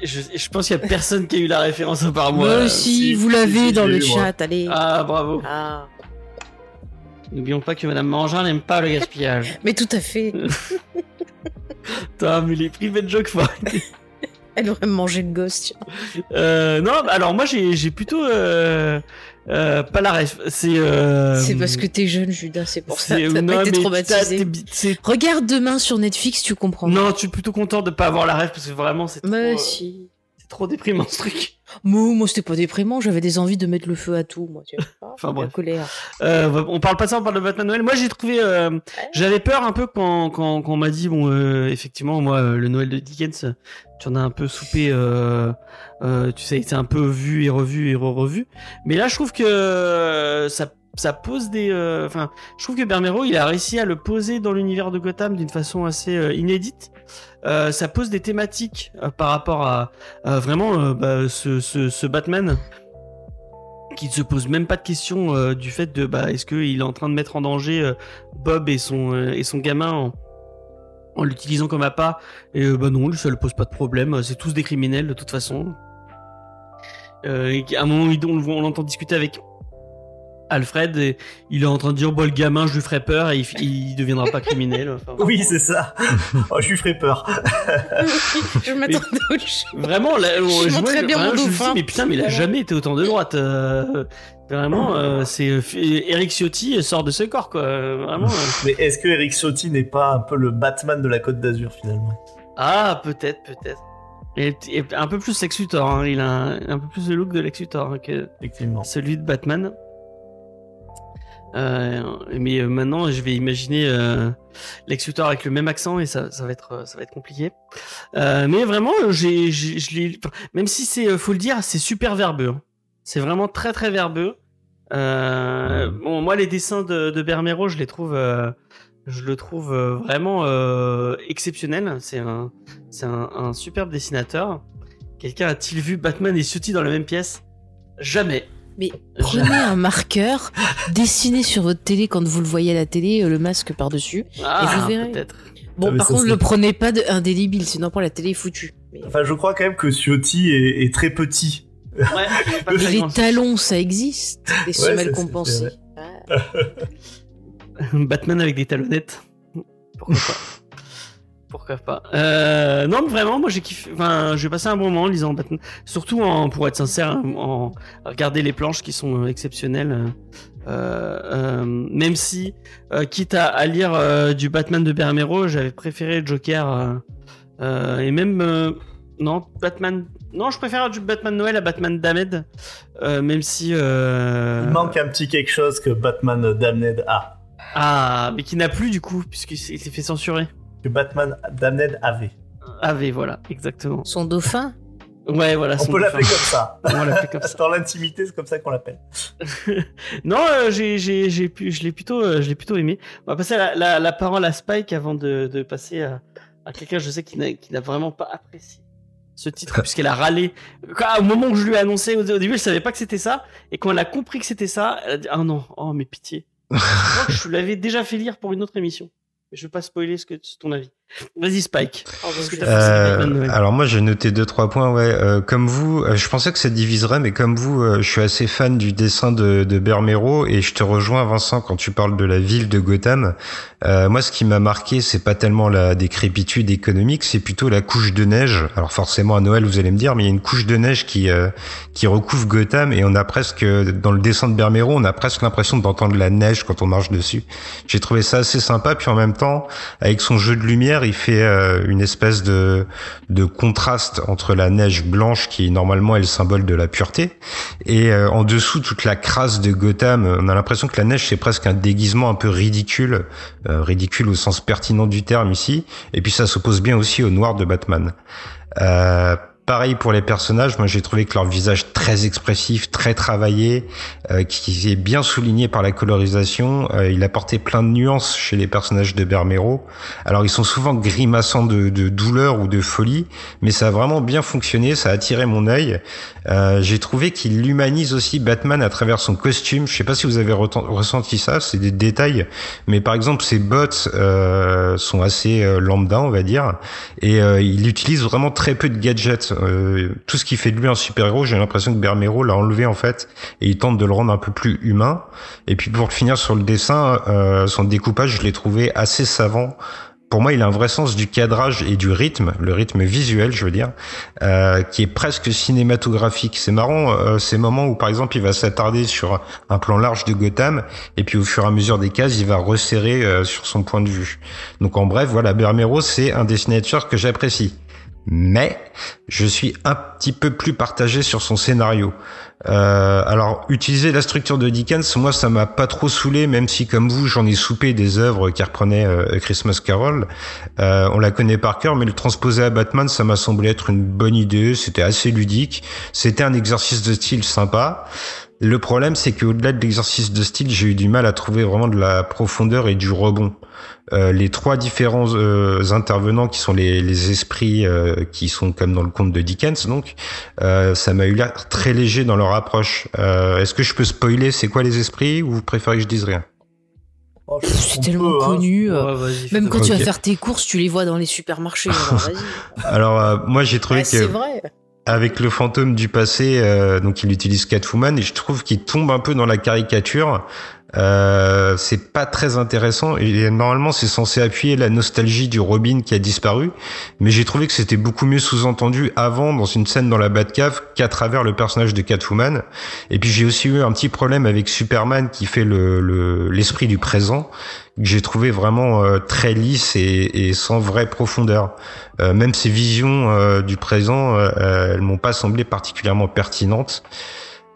Je, je pense qu'il y a personne qui a eu la référence à part moi. Moi Euh, aussi, si, vous l'avez si, dans le chat, allez. Ah, bravo. Ah. N'oublions pas que Madame Mangin n'aime pas le gaspillage. Mais tout à fait. Mais les private jokes, faut arrêter. Elle aurait mangé le gosse. Euh, non, alors moi j'ai j'ai plutôt euh, Euh, pas la ref. C'est. Euh... C'est parce que t'es jeune, Judas, c'est pour ça. T'as pas été traumatisé. Regarde demain sur Netflix, tu comprends. Non, je suis plutôt content de pas avoir la ref parce que vraiment c'est trop, Mais euh, si. C'est trop déprimant ce truc. Moi, moi c'était pas déprimant, j'avais des envies de mettre le feu à tout, moi, tu vois. Enfin, La bref. colère. Euh, on parle pas de ça, on parle de Batman Noël. Moi, j'ai trouvé, euh, j'avais peur un peu quand quand, quand on m'a dit bon, euh, effectivement, moi, euh, le Noël de Dickens, tu en as un peu soupé, tu sais, c'est un peu vu et revu et re-revu. Mais là, je trouve que ça ça pose des, euh, enfin, je trouve que Bermero, il a réussi à le poser dans l'univers de Gotham d'une façon assez euh, inédite. Euh, ça pose des thématiques par rapport à, vraiment bah, ce, ce, Batman qui ne se pose même pas de question du fait de bah est-ce qu'il est en train de mettre en danger Bob et son et son gamin en, l'utilisant comme appât. Et bah non lui ça le pose pas de problème. C'est tous des criminels de toute façon. À un moment on l'entend discuter avec Alfred et il est en train de dire bah le gamin je lui ferai peur et il, il deviendra pas criminel enfin, Oui, c'est ça. Oh, je lui ferai peur. je m'attendais. Vraiment, là, Je je, montre vois, très bien vraiment, mon je dis, mais putain, mais il a jamais été autant de droite. euh, vraiment, euh, c'est euh, Eric Ciotti sort de ce corps, quoi. Vraiment. euh. Mais est-ce que Eric Ciotti n'est pas un peu le Batman de la Côte d'Azur finalement? Ah, peut-être, peut-être. Et, et un peu plus Lex Luthor. hein, Il a un, un peu plus le look de Lex Luthor hein, que Effectivement. celui de Batman. Euh, mais euh, maintenant, je vais imaginer euh, Lex Luthor avec le même accent et ça, ça va être, ça va être compliqué. Mais vraiment, j'ai, j'ai- même si c'est, faut le dire, c'est super verbeux. hein. C'est vraiment très très verbeux. Euh, bon, moi, les dessins de, de Bermero, je les trouve, euh, je le trouve euh, vraiment exceptionnel. C'est un, c'est un, un superbe dessinateur. Quelqu'un a-t-il vu Batman et Ciotti dans la même pièce? Jamais. Mais prenez un marqueur, dessinez sur votre télé quand vous le voyez à la télé, euh, le masque par-dessus. Ah, vous verrez. peut-être. Bon, Ah, par contre, le prenez pas de indélébile, sinon pour la télé est foutue. Mais, Enfin, je crois quand même que Ciotti est, est très petit. Ouais, pas très les grand. talons, ça existe. Les semelles compensées. Ah. Batman avec des talonnettes. Pourquoi pas Pourquoi pas? Euh, Non, mais vraiment, moi j'ai kiffé. Enfin, j'ai passé un bon moment en lisant Batman. Surtout, en, pour être sincère, hein, en regarder les planches qui sont euh, exceptionnelles. Euh, euh, même si, quitte à, à lire du Batman de Bermero, j'avais préféré Joker et même non Batman. Non, je préfère du Batman Noël à Batman Damned, même si. Il manque un petit quelque chose que Batman Damned a. Ah, mais qui n'a plus du coup, puisqu'il s'est il s'est fait censurer. Que Batman Damned avait. AV, voilà, exactement. Son dauphin Ouais, voilà. On son peut l'appeler dauphin. comme ça. On va l'appeler comme ça. Dans l'intimité, c'est comme ça qu'on l'appelle. Non, euh, j'ai, j'ai, j'ai pu, je l'ai plutôt, euh, je l'ai plutôt aimé. On va passer la, la, la parole à Spike avant de, de passer à, à quelqu'un, je sais, qui n'a, qui n'a vraiment pas apprécié ce titre, puisqu'elle a râlé. Quand- au moment où je lui ai annoncé, au, au début, elle savait pas que c'était ça, et quand elle a compris que c'était ça, elle a dit, ah non, oh, mais pitié. je crois que je l'avais déjà fait lire pour une autre émission. Je vais pas spoiler ce que, ton avis. Vas-y, Spike. Noël Euh, alors moi j'ai noté deux trois points ouais. Euh, comme vous euh, je pensais que ça diviserait mais comme vous euh, je suis assez fan du dessin de, de Bermero et je te rejoins Vincent quand tu parles de la ville de Gotham. Euh, moi ce qui m'a marqué c'est pas tellement la décrépitude économique c'est plutôt la couche de neige. Alors forcément à Noël vous allez me dire mais il y a une couche de neige qui euh, qui recouvre Gotham et on a presque dans le dessin de Bermero on a presque l'impression d'entendre la neige quand on marche dessus. J'ai trouvé ça assez sympa puis en même temps avec son jeu de lumière, il fait euh, une espèce de, de contraste entre la neige blanche qui normalement est le symbole de la pureté et euh, en dessous toute la crasse de Gotham. On a l'impression que la neige c'est presque un déguisement un peu ridicule, euh, ridicule au sens pertinent du terme ici. Et puis ça s'oppose bien aussi au noir de Batman. Pareil pour les personnages, moi j'ai trouvé que leur visage très expressif, très travaillé, euh, qui est bien souligné par la colorisation. Euh, il apportait plein de nuances chez les personnages de Bermero. Alors ils sont souvent grimaçants de, de douleur ou de folie, mais ça a vraiment bien fonctionné, ça a attiré mon œil. Euh, j'ai trouvé qu'il humanise aussi Batman à travers son costume. Je sais pas si vous avez ressenti ça, c'est des détails, mais par exemple ses bottes euh, sont assez euh, lambda, on va dire, et euh, il utilise vraiment très peu de gadgets. Euh, tout ce qui fait de lui un super-héros, j'ai l'impression que Bermero l'a enlevé en fait, et il tente de le rendre un peu plus humain. Et puis pour finir sur le dessin, euh, son découpage, je l'ai trouvé assez savant. pour moi, il a un vrai sens du cadrage et du rythme, le rythme visuel, je veux dire, euh, qui est presque cinématographique. C'est marrant euh, ces moments où, par exemple, il va s'attarder sur un plan large de Gotham, et puis au fur et à mesure des cases, il va resserrer euh, sur son point de vue. Donc, en bref, voilà, Bermero, c'est un dessinateur que j'apprécie mais je suis un petit peu plus partagé sur son scénario. Euh, alors, utiliser la structure de Dickens, moi, ça m'a pas trop saoulé, même si, comme vous, j'en ai soupé des œuvres qui reprenaient euh, Christmas Carol. Euh, on la connaît par cœur, mais le transposer à Batman, ça m'a semblé être une bonne idée. C'était assez ludique. C'était un exercice de style sympa. Le problème, c'est qu'au-delà de l'exercice de style, j'ai eu du mal à trouver vraiment de la profondeur et du rebond. Euh, les trois différents euh, intervenants qui sont les, les esprits euh, qui sont comme dans le conte de Dickens, donc ça m'a eu l'air très léger dans leur approche. Est-ce que je peux spoiler C'est quoi les esprits ou vous préférez que je dise rien? Oh, c'est tellement hein. connu. Ouais, vas-y, Même quand tu vas faire tes courses, tu les vois dans les supermarchés. alors euh, moi j'ai trouvé Ah, c'est que vrai. Avec le fantôme du passé, euh, donc il utilise Catwoman et je trouve qu'il tombe un peu dans la caricature. Euh, c'est pas très intéressant et normalement c'est censé appuyer la nostalgie du Robin qui a disparu, mais j'ai trouvé que c'était beaucoup mieux sous-entendu avant dans une scène dans la Batcave qu'à travers le personnage de Catwoman. Et puis j'ai aussi eu un petit problème avec Superman qui fait le le- l'esprit du présent que j'ai trouvé vraiment euh, très lisse et, et sans vraie profondeur. Euh, même ces visions euh, du présent, euh, elles m'ont pas semblé particulièrement pertinentes.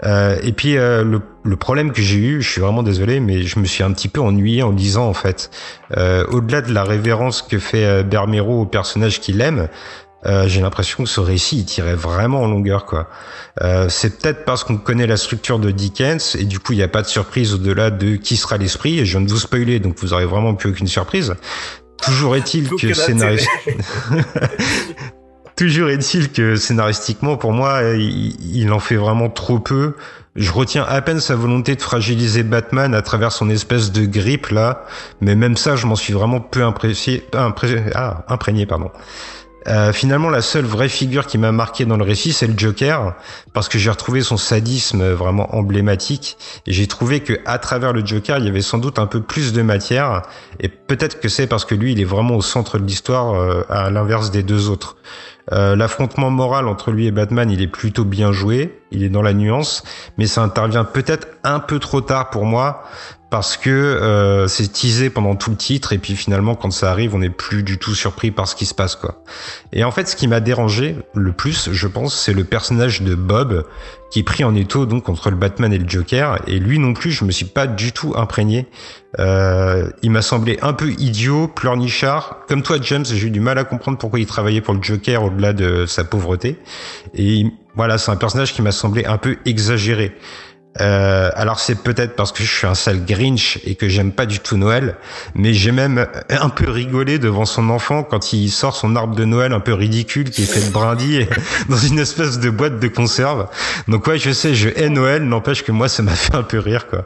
Euh, et puis euh, le, le problème que j'ai eu, je suis vraiment désolé, mais je me suis un petit peu ennuyé en lisant en fait. Euh, Au-delà de la révérence que fait euh, Bermero au personnage qu'il aime, euh, j'ai l'impression que ce récit il tirait vraiment en longueur quoi. Euh, c'est peut-être parce qu'on connaît la structure de Dickens et du coup il n'y a pas de surprise au-delà de qui sera l'esprit et je viens de vous spoiler donc vous aurez vraiment plus aucune surprise. Toujours est-il que scénariste. Toujours est-il que scénaristiquement, pour moi, il, en fait vraiment trop peu. Je retiens à peine sa volonté de fragiliser Batman à travers son espèce de grippe là, mais même ça, je m'en suis vraiment peu impressié, impré- ah, imprégné, pardon. Euh, finalement, la seule vraie figure qui m'a marqué dans le récit, c'est le Joker, parce que j'ai retrouvé son sadisme vraiment emblématique, et j'ai trouvé que à travers le Joker, il y avait sans doute un peu plus de matière, et peut-être que c'est parce que lui, il est vraiment au centre de l'histoire, euh, à l'inverse des deux autres. Euh, L'affrontement moral entre lui et Batman, il est plutôt bien joué, il est dans la nuance, mais ça intervient peut-être un peu trop tard pour moi parce que euh, c'est teasé pendant tout le titre et puis finalement quand ça arrive, on n'est plus du tout surpris par ce qui se passe quoi. Et en fait, ce qui m'a dérangé le plus, je pense, c'est le personnage de Bob qui est pris en étau donc entre le Batman et le Joker et lui non plus, je me suis pas du tout imprégné. Euh, il m'a semblé un peu idiot, pleurnichard. Comme toi, James, j'ai eu du mal à comprendre pourquoi il travaillait pour le Joker au-delà de sa pauvreté. Et il- voilà, c'est un personnage qui m'a semblé un peu exagéré. Euh, alors c'est peut-être parce que je suis un sale Grinch et que j'aime pas du tout Noël, mais j'ai même un peu rigolé devant son enfant quand il sort son arbre de Noël un peu ridicule qui est fait de brindilles dans une espèce de boîte de conserve. Donc ouais, je sais, je hais Noël, n'empêche que moi ça m'a fait un peu rire quoi.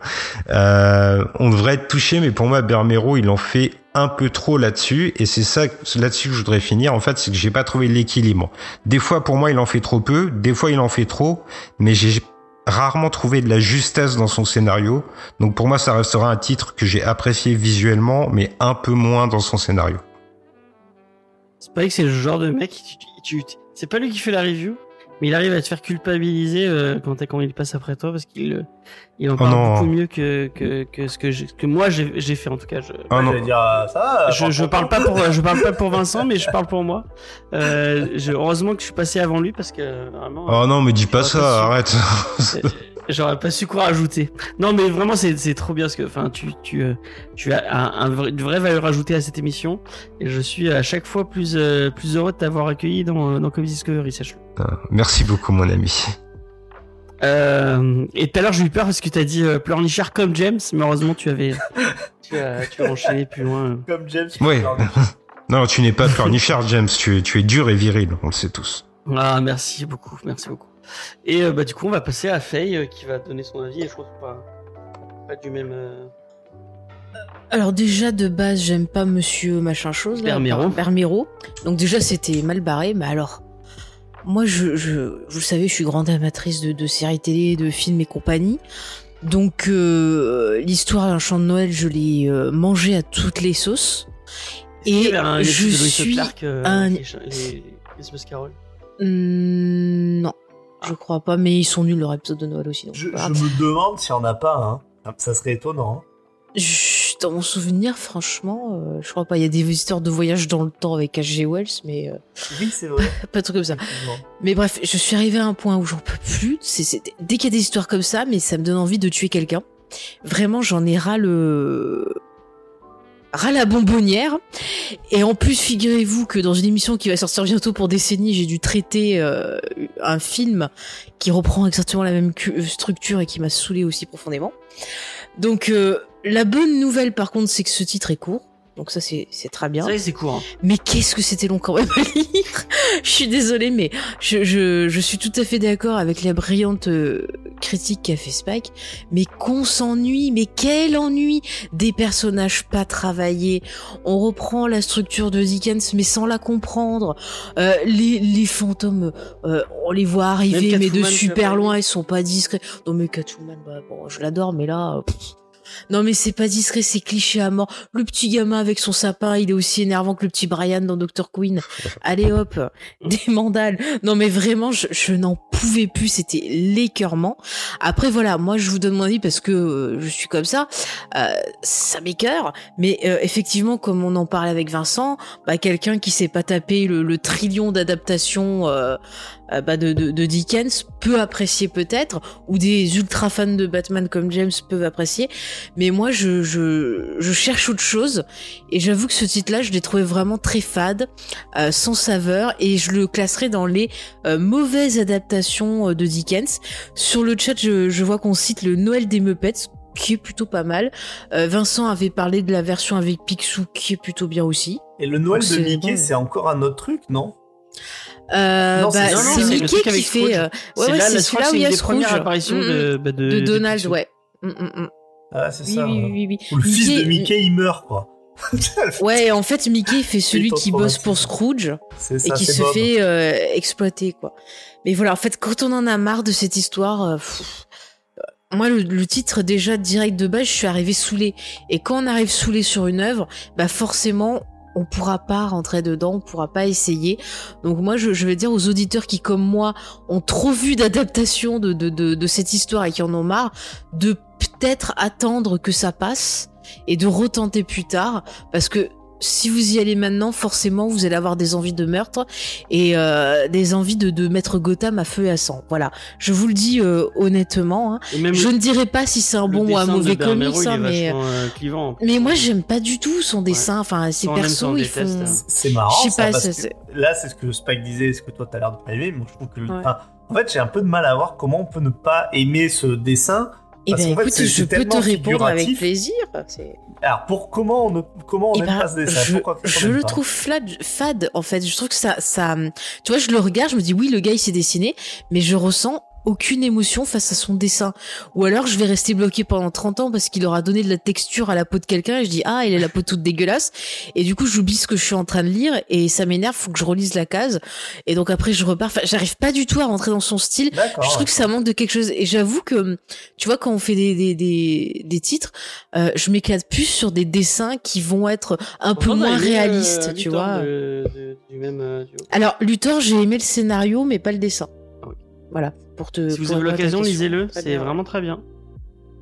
Euh, on devrait être touché, mais pour moi Bermero il en fait un peu trop là-dessus et c'est ça là-dessus que je voudrais finir en fait c'est que j'ai pas trouvé l'équilibre des fois pour moi il en fait trop peu des fois il en fait trop mais j'ai rarement trouvé de la justesse dans son scénario. Donc pour moi ça restera un titre que j'ai apprécié visuellement mais un peu moins dans son scénario. C'est pas que c'est le genre de mec, tu, tu- c'est pas lui qui fait la review, mais il arrive à te faire culpabiliser euh, quand, quand il passe après toi parce qu'il euh, il en parle non. beaucoup mieux que, que, que ce que, j'ai- que moi j'ai j'ai fait en tout cas. Je, Ah non. Dire, euh, ça va, je, je parle pas pour je parle pas pour Vincent mais je parle pour moi. Euh, je- heureusement que je suis passé avant lui parce que euh, vraiment. oh non mais dis pas ça arrête Euh, J'aurais pas su quoi rajouter. Non, mais vraiment, c'est c'est trop bien parce que, enfin, tu tu euh, tu as un, un vrai- une vraie valeur ajoutée à cette émission et je suis à chaque fois plus euh, plus heureux de t'avoir accueilli dans dans Comedy Discovery, sache-le. merci beaucoup mon ami Euh, et tout à l'heure, j'ai eu peur parce que t'as dit euh, pleurnichard comme James, mais heureusement, tu avais tu as tu as enchaîné plus loin. Comme James. Ouais. non tu n'es pas pleurnichard James tu es, tu es dur et viril on le sait tous Ah, merci beaucoup, merci beaucoup. Et euh, bah du coup, on va passer à Faye euh, qui va donner son avis et je que pas pas du même. euh, Alors déjà de base j'aime pas Monsieur machin chose là, Bermero. Donc déjà c'était mal barré, mais alors moi je, je vous le savez je suis grande amatrice de, de séries télé, de films et compagnie. Donc euh, l'histoire d'un chant de Noël je l'ai euh, mangé à toutes les sauces. Et un je suis Clark, euh, un- les, les Christmas Carol? Hmm, non, je crois pas, mais ils sont nuls leur épisode de Noël aussi. Donc Je, me demande s'il n'y en a pas un. Ça serait étonnant. hein. Je- Dans mon souvenir, franchement, euh, je crois pas. Il y a des histoires de voyage dans le temps avec H.G. Wells, mais euh, Oui, c'est vrai. pas de trucs comme ça. Mais bref, je suis arrivée à un point où j'en peux plus. Dès qu'il y a des histoires comme ça, mais ça me donne envie de tuer quelqu'un. Vraiment, j'en ai ras le ras la bonbonnière. Et en plus, figurez-vous que dans une émission qui va sortir bientôt pour décennies, j'ai dû traiter euh, un film qui reprend exactement la même structure et qui m'a saoulé aussi profondément. Donc, euh, la bonne nouvelle, par contre, c'est que ce titre est court. Donc ça, c'est, c'est très bien. Que c'est court. hein. Mais qu'est-ce que c'était long quand même à lire Je suis désolée, mais je, je, je suis tout à fait d'accord avec la brillante euh, critique qu'a fait Spike. Mais qu'on s'ennuie, mais quel ennui Des personnages pas travaillés. On reprend la structure de Dickens, mais sans la comprendre. Euh, les, les fantômes, euh, on les voit arriver, mais de super loin, ils sont pas discrets. Non mais Catwoman, bah, bon, je l'adore, mais là... pff. Non mais c'est pas discret, c'est cliché à mort. Le petit gamin avec son sapin, il est aussi énervant que le petit Brian dans Dr. Queen. Allez hop, des mandales. Non mais vraiment, je, je n'en pouvais plus, c'était l'écœurement. Après voilà, moi je vous donne mon avis parce que euh, je suis comme ça, euh, ça m'écœure. Mais euh, effectivement, comme on en parlait avec Vincent, bah, quelqu'un qui s'est pas tapé le, le trillion d'adaptations euh, bah, de, de, de Dickens peut apprécier peut-être, ou des ultra fans de Batman comme James peuvent apprécier. Mais moi, je, je, je cherche autre chose. Et j'avoue que ce titre-là, je l'ai trouvé vraiment très fade, euh, sans saveur, et je le classerai dans les euh, mauvaises adaptations euh, de Dickens. Sur le chat, je, je vois qu'on cite le Noël des Muppets, qui est plutôt pas mal. Euh, Vincent avait parlé de la version avec Picsou, qui est plutôt bien aussi. Et le Noël Donc, de Mickey, c'est encore un autre truc, non? Euh, bah, c'est- Mickey qui fait. Euh, ouais, c'est ouais, là, c'est celui-là où il y a Scrooge. apparitions Mm, de, bah, de, de Donald, ouais. Mm, mm, mm. Ah, c'est Oui, ça. oui, ouais. oui, oui. Ou le fils Mickey- de Mickey, il meurt, quoi. Ouais, en fait, Mickey fait celui qui bosse pour Scrooge et qui se Bob. fait euh, exploiter, quoi. Mais voilà, en fait, quand on en a marre de cette histoire, euh, pff, moi, le, le titre déjà direct de base, je suis arrivée saoulée. Et quand on arrive saoulé sur une œuvre, bah forcément, on pourra pas rentrer dedans, on pourra pas essayer. Donc moi, je, je vais dire aux auditeurs qui, comme moi, ont trop vu d'adaptation de, de, de, de cette histoire et qui en ont marre, de peut-être attendre que ça passe et de retenter plus tard, parce que si vous y allez maintenant, forcément, vous allez avoir des envies de meurtre et euh, des envies de, de mettre Gotham à feu et à sang. Voilà, je vous le dis euh, honnêtement. hein. Je le- ne dirais pas si c'est un bon ou un mauvais comics, hein, mais vachement, euh, clivant, mais moi j'aime pas du tout son dessin. Enfin, ses persos, soit on ils déteste, font. hein. C'est marrant, Je sais ça, pas, parce ça, que c'est- là, c'est ce que Spike disait, ce que toi, t'as l'air de pas aimer. Moi, je trouve que le... Ouais. enfin, en fait, j'ai un peu de mal à voir comment on peut ne pas aimer ce dessin. Eh ben fait, écoute, je peux te répondre avec plaisir. Alors, pour comment on, ne- comment on Eh ben, pas ce dessin je, Pourquoi le pas? trouve fade, fade en fait. Je trouve que ça, ça, tu vois, je le regarde, je me dis oui, le gars il s'est dessiné, mais je ressens aucune émotion face à son dessin. Ou alors je vais rester bloqué pendant 30 ans parce qu'il aura donné de la texture à la peau de quelqu'un et je dis ah il a la peau toute dégueulasse et du coup j'oublie ce que je suis en train de lire et ça m'énerve, faut que je relise la case et donc après je repars. Enfin, j'arrive pas du tout à rentrer dans son style. Je trouve que ça manque de quelque chose. Et j'avoue que, tu vois, quand on fait des, des, des, des titres, euh, je m'éclate plus sur des dessins qui vont être un peu moins euh, réalistes, tu vois. de- de- du même euh. Alors, Luthor, j'ai aimé le scénario, mais pas le dessin. Ah oui. Voilà, pour te. Si vous avez l'occasion, lisez-le, c'est vraiment très bien.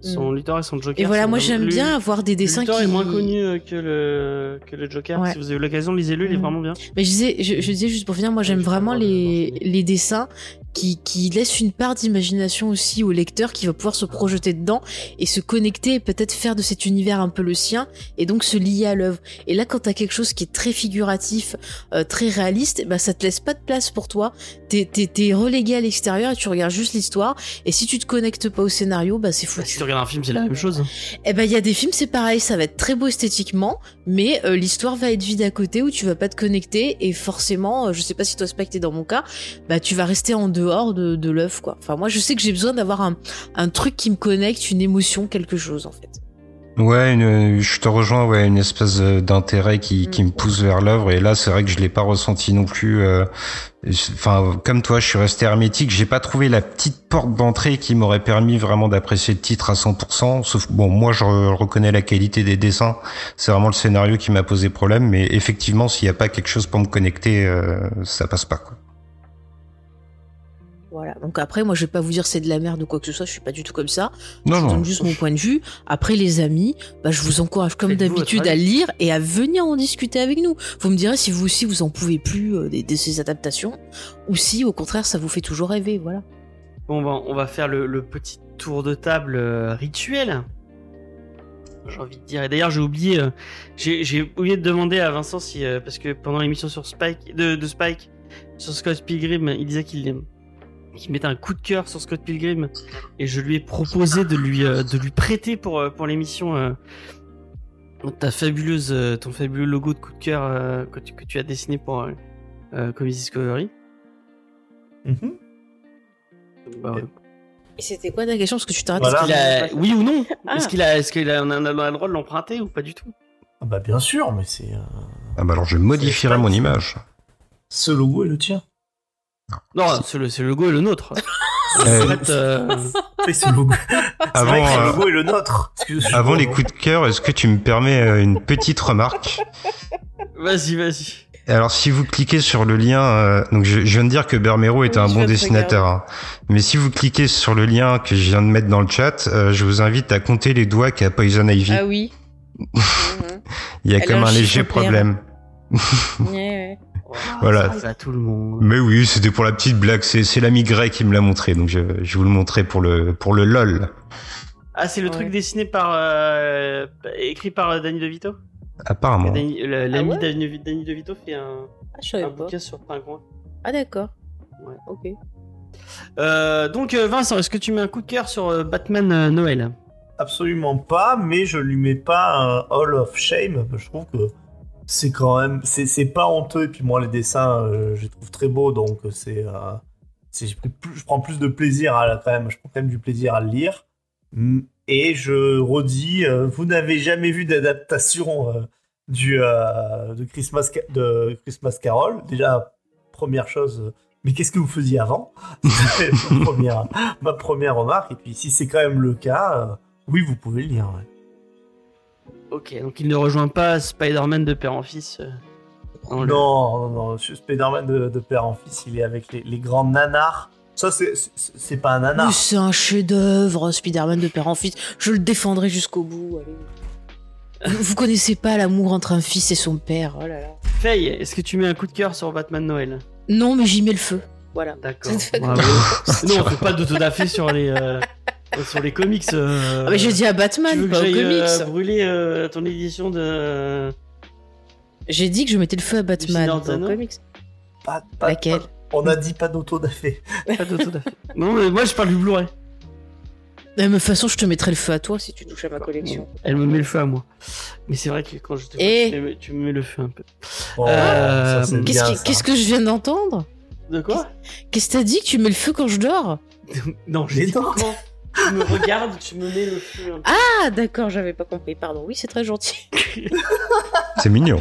Son Luthor et son Joker. Et voilà, moi j'aime bien avoir des dessins Luthor qui. est moins connu euh, que le, que le Joker. Ouais. Si vous avez l'occasion, lisez-le, il est Mm. vraiment bien. Mais je disais, je, je disais juste pour finir, moi j'aime vraiment les, les dessins qui, qui laissent une part d'imagination aussi au lecteur qui va pouvoir se projeter dedans et se connecter et peut-être faire de cet univers un peu le sien et donc se lier à l'œuvre. Et là, quand t'as quelque chose qui est très figuratif, euh, très réaliste, bah ça te laisse pas de place pour toi. T'es, t'es, t'es relégué à l'extérieur et tu regardes juste l'histoire. Et si tu te connectes pas au scénario, bah c'est Bah, foutu. si tu regardes un film, c'est la même chose. Eh ben, il y a des films, c'est pareil, ça va être très beau esthétiquement, mais euh, l'histoire va être vide à côté où tu vas pas te connecter et forcément, euh, je sais pas si toi Spike t'es dans mon cas, bah tu vas rester en dehors de, de l'œuvre quoi. Enfin moi je sais que j'ai besoin d'avoir un, un truc qui me connecte, une émotion, quelque chose en fait. Ouais, une- je te rejoins, ouais, une espèce d'intérêt qui, qui me pousse vers l'œuvre. Et là, c'est vrai que je l'ai pas ressenti non plus. euh, Enfin, comme toi, je suis resté hermétique. J'ai pas trouvé la petite porte d'entrée qui m'aurait permis vraiment d'apprécier le titre à 100%. Sauf bon, moi, je re- reconnais la qualité des dessins. C'est vraiment le scénario qui m'a posé problème. Mais effectivement, s'il y a pas quelque chose pour me connecter, euh, ça passe pas. Quoi. Voilà. Donc après, moi, je vais pas vous dire c'est de la merde ou quoi que ce soit. Je suis pas du tout comme ça. Non, je vous non. donne juste mon point de vue. Après, les amis, bah, je vous encourage comme d'habitude à lire et à venir en discuter avec nous. Vous me direz si vous aussi vous en pouvez plus euh, de, de ces adaptations ou si au contraire ça vous fait toujours rêver. Voilà. Bon, ben, on va faire le, le petit tour de table euh, rituel. J'ai envie de dire. Et d'ailleurs, j'ai oublié, euh, j'ai j'ai oublié de demander à Vincent si, euh, parce que pendant l'émission sur Spike, de, de Spike, sur Scott Pilgrim, il disait qu'il qu'il mettait un coup de cœur sur Scott Pilgrim, et je lui ai proposé de lui euh, de lui prêter pour euh, pour l'émission euh, ta fabuleuse ton fabuleux logo de coup de cœur euh, que, tu, que tu as dessiné pour Comedy Discovery. Mhm. Bah, ouais. Et c'était quoi ta question? Parce que tu t'arrêtes. Voilà. a- Oui ou non? Ah. Est-ce qu'il a, est-ce qu'il a, on a, le droit de l'emprunter ou pas du tout? Ah bah bien sûr, mais c'est euh, Ah bah alors, je modifierai mon image. ce logo est le tien. Non, c'est le, le logo et le nôtre. Euh, En fait, euh, Et ce logo. C'est Avant, vrai que euh, le logo est le nôtre. Avant les coups de cœur, est-ce que tu me permets euh, une petite remarque? Vas-y, vas-y. Alors si vous cliquez sur le lien, euh, donc je, je viens de dire que Bermero est Oui, un bon dessinateur, hein. mais si vous cliquez sur le lien que je viens de mettre dans le chat, euh, je vous invite à compter les doigts qu'a Poison Ivy. Ah oui. Il y a elle comme a un un léger problème. Ouais, ouais. Voilà. Ça arrive à tout le monde. Mais oui, c'était pour la petite blague. C'est c'est l'ami Grey qui me l'a montré, donc je, je vous le montrer pour le pour le lol. Ah, c'est le Ouais. truc dessiné par, euh, écrit par euh, Danny DeVito? Apparemment. Danny- le- L'ami ouais Danny, Danny DeVito fait un, Ah, un bouquin sur Pingouin. Ah d'accord. Ouais. Ok. Euh, donc Vincent, est-ce que tu mets un coup de cœur sur Batman euh, Noël? Absolument pas, mais je lui mets pas un Hall of Shame. Je trouve que c'est quand même, c'est pas honteux. Et puis moi, les dessins, euh, je les trouve très beaux, donc c'est, euh, c'est- plus- je prends plus de plaisir à quand même, je prends quand même du plaisir à le lire. Mm. Et je redis, euh, vous n'avez jamais vu d'adaptation euh, du euh, de Christmas de Christmas Carol. Déjà, première chose. euh, mais qu'est-ce que vous faisiez avant? Ma première, ma première remarque. Et puis, si c'est quand même le cas, euh, oui, vous pouvez le lire. Ok, donc il ne rejoint pas Spider-Man de père en fils. euh, Non, non, non. Spider-Man de, de père en fils, il est avec les, les grands nanars. Ça, c'est- pas un nanar. C'est un chef-d'œuvre, Spider-Man de père en fils. Je le défendrai jusqu'au bout. allez. Vous, connaissez pas l'amour entre un fils et son père. Oh là là. Faye, est-ce que tu mets un coup de cœur sur Batman Noël? Non, mais j'y mets le feu. Voilà. D'accord. Non, on fait pas d'autodafé sur les euh, sur les comics. euh, Ah, mais je dis à tu veux Batman, que pas aux j'aille euh, comics. brûler euh, ton édition de J'ai dit que je mettais le feu à Batman, pas aux comics. Pas- pas- Laquelle? Pas- On a dit pas d'autodafé. pas d'autodafé. non, mais moi je parle du Blu-ray. De la même façon, je te mettrai le feu à toi si tu touches à ma collection. Elle me met le feu à moi. Mais c'est vrai que quand je te vois, Et- tu, me- tu me mets le feu un peu. Oh, Euh, Qu'est-ce que je viens d'entendre? De quoi? Qu'est-ce que t'as dit que tu mets le feu quand je dors? Non, j'ai Mais dit tu me regardes, tu me mets le feu. Ah, d'accord, j'avais pas compris. Pardon. Oui, c'est très gentil. C'est mignon.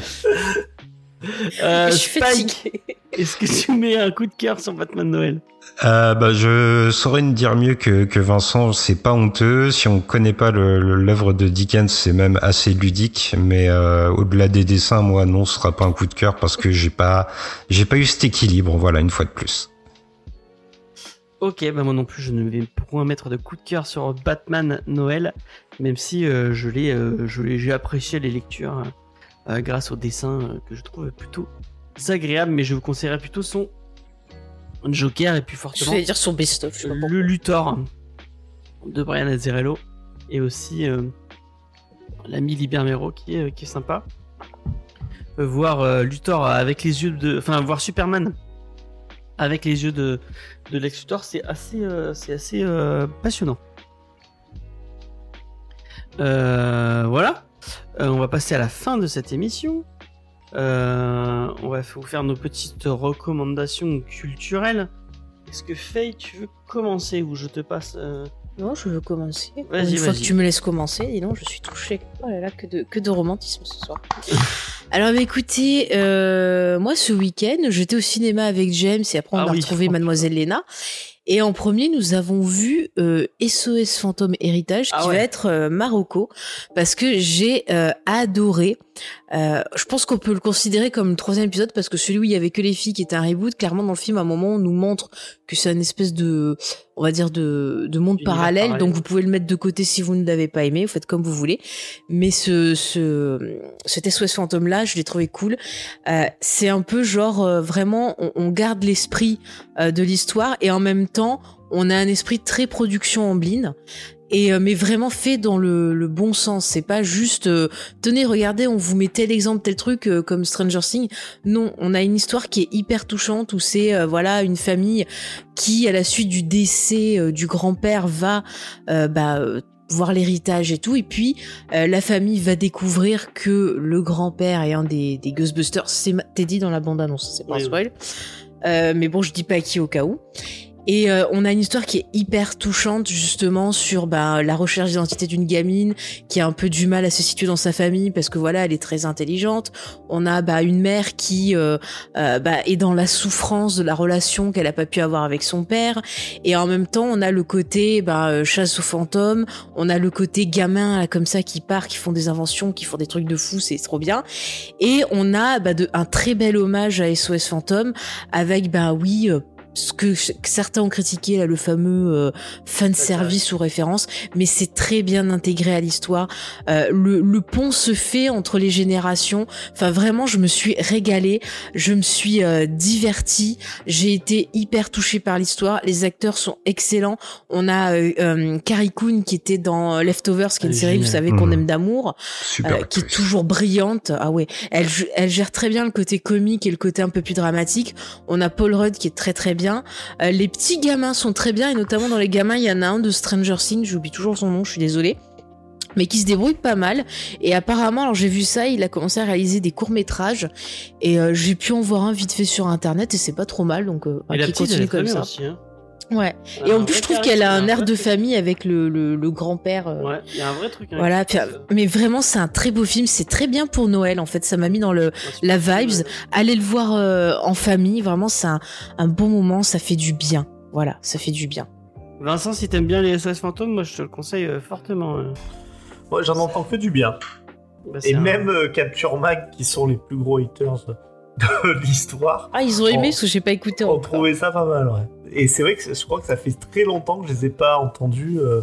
Euh, je suis Spike, fatiguée. est-ce que tu mets un coup de cœur sur Batman Noël? Euh, bah, je saurais ne dire mieux que, que Vincent, c'est pas honteux. Si on connaît pas l'œuvre de Dickens, c'est même assez ludique. Mais euh, au-delà des dessins, moi, non, ce sera pas un coup de cœur parce que j'ai pas, j'ai pas eu cet équilibre. Voilà, une fois de plus. Ok, bah moi non plus, je ne vais point mettre de coup de cœur sur Batman Noël, même si euh, je l'ai, euh, je l'ai, j'ai apprécié les lectures euh, grâce au dessin que je trouve plutôt agréable, mais je vous conseillerais plutôt son Joker et puis Je forcément vais dire son best-of. je le Luthor de Brian Azzarello et aussi l'ami Libermero qui est, qui est sympa. Voir Luthor avec les yeux de, enfin voir Superman avec les yeux de, de Lex Luthor, c'est assez, euh, c'est assez euh, passionnant. Euh, voilà, on va passer à la fin de cette émission. On va vous faire nos petites recommandations culturelles. Est-ce que Faye, tu veux commencer ou je te passe Non, je veux commencer. Une fois que tu me laisses commencer, dis donc, je suis touchée. Oh là là, que de, que de romantisme ce soir. Alors, bah, écoutez, euh, moi, ce week-end, j'étais au cinéma avec James et après, on Ah a oui. retrouvé Mademoiselle Léna. Et en premier, nous avons vu euh, SOS Fantôme Héritage, qui Ah va ouais. être euh, Marocco, parce que j'ai euh, adoré. Euh, je pense qu'on peut le considérer comme le troisième épisode, parce que celui où il y avait que les filles, qui était un reboot, clairement dans le film, à un moment, on nous montre que c'est une espèce de, on va dire de, de monde parallèle, parallèle. donc vous pouvez le mettre de côté si vous ne l'avez pas aimé, vous faites comme vous voulez. Mais ce, ce, cet SOS fantôme là, je l'ai trouvé cool. Euh, c'est un peu genre euh, vraiment, on, garde l'esprit euh, de l'histoire et en même temps, on a un esprit très production en blind. Et mais vraiment fait dans le, bon sens. C'est pas juste tenez, regardez, on vous met tel exemple, tel truc comme Stranger Things. Non, on a une histoire qui est hyper touchante où c'est voilà une famille qui, à la suite du décès du grand-père, va bah, voir l'héritage et tout. Et puis, euh, la famille va découvrir que le grand-père est un des, des Ghostbusters. C'est dit dans la bande-annonce, c'est pas un oui. spoil. Euh, mais bon, je dis pas qui au cas où. Et euh, on a une histoire qui est hyper touchante justement sur bah, la recherche d'identité d'une gamine qui a un peu du mal à se situer dans sa famille parce que voilà elle est très intelligente. On a bah, une mère qui euh, euh, bah, est dans la souffrance de la relation qu'elle a pas pu avoir avec son père et en même temps on a le côté bah, chasse aux fantômes, on a le côté gamin comme ça qui part, qui font des inventions, qui font des trucs de fou, c'est trop bien. Et on a bah, de, un très bel hommage à SOS Fantôme avec bah oui ce que, certains ont critiqué là, le fameux euh, fan service ou référence, mais c'est très bien intégré à l'histoire. Euh, le, le pont se fait entre les générations. Enfin vraiment, je me suis régalée, je me suis euh, divertie, j'ai été hyper touchée par l'histoire. Les acteurs sont excellents. On a euh, euh, Carrie Coon qui était dans Leftovers, qui est une est série, vous savez qu'on Mhm. aime d'amour euh, qui est toujours brillante. Ah ouais, elle, elle gère très bien le côté comique et le côté un peu plus dramatique. On a Paul Rudd qui est très très bien. Euh, les petits gamins sont très bien et notamment dans les gamins, il y en a un de Stranger Things, j'oublie toujours son nom, je suis désolée. Mais qui se débrouille pas mal et apparemment alors j'ai vu ça il a commencé à réaliser des courts métrages et euh, j'ai pu en voir un vite fait sur internet et c'est pas trop mal donc euh, Et la elle très bien ça aussi. Hein. Ouais Elle et en plus je trouve qu'elle a un air de famille avec le, le, le grand-père euh, Ouais, il y a un vrai truc. hein. voilà, puis, euh, mais vraiment c'est un très beau film, c'est très bien pour Noël en fait, ça m'a mis dans le Ouais, la vibes. Allez le voir euh, en famille, vraiment c'est un, un bon moment, ça fait du bien. Voilà, ça fait du bien. Vincent, si t'aimes bien les SOS fantômes, moi je te le conseille euh, fortement. euh. Moi, j'en entends que du bien. Bah, Et un- même euh, Capture Mag, qui sont les plus gros haters de l'histoire, Ah, ils ont aimé parce que j'ai pas écouté ont encore. trouvé ça pas mal, ouais. Et c'est vrai que je crois que ça fait très longtemps que je les ai pas entendus euh,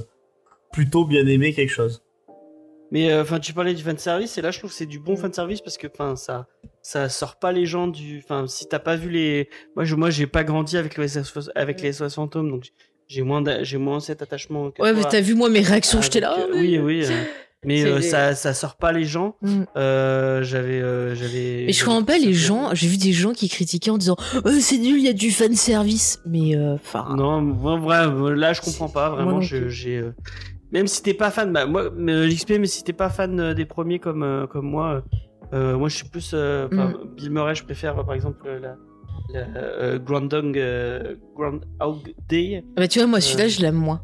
plutôt bien aimer quelque chose. Mais euh, enfin, tu parlais du fan service et là, je trouve que c'est du bon fan service parce que enfin, ça, ça sort pas les gens du. Enfin, si t'as pas vu les, moi, je, moi, j'ai pas grandi avec le SOS, avec les SOS fantômes, donc j'ai moins, j'ai moins cet attachement. que Ouais, mais t'as vu moi mes réactions, j'étais là. euh, oh, oui, oui. mais euh, ça, ça sort pas les gens. Mm. Euh, j'avais, euh, j'avais. Mais je comprends pas les gens, j'ai vu des gens qui critiquaient en disant oh, c'est nul, il y a du fan service. Mais euh, enfin, Non, moi, vrai, là, je comprends pas. Moi Vraiment, j'ai. euh, Même si t'es pas fan, bah, moi, mais, euh, l'XP, mais si t'es pas fan des premiers comme, comme moi, euh, moi, je suis plus. euh, Mm. Bill Murray, je préfère, par exemple, la. la euh, Groundhog, euh, Groundhog Day. bah tu vois moi celui-là Euh, je l'aime moins.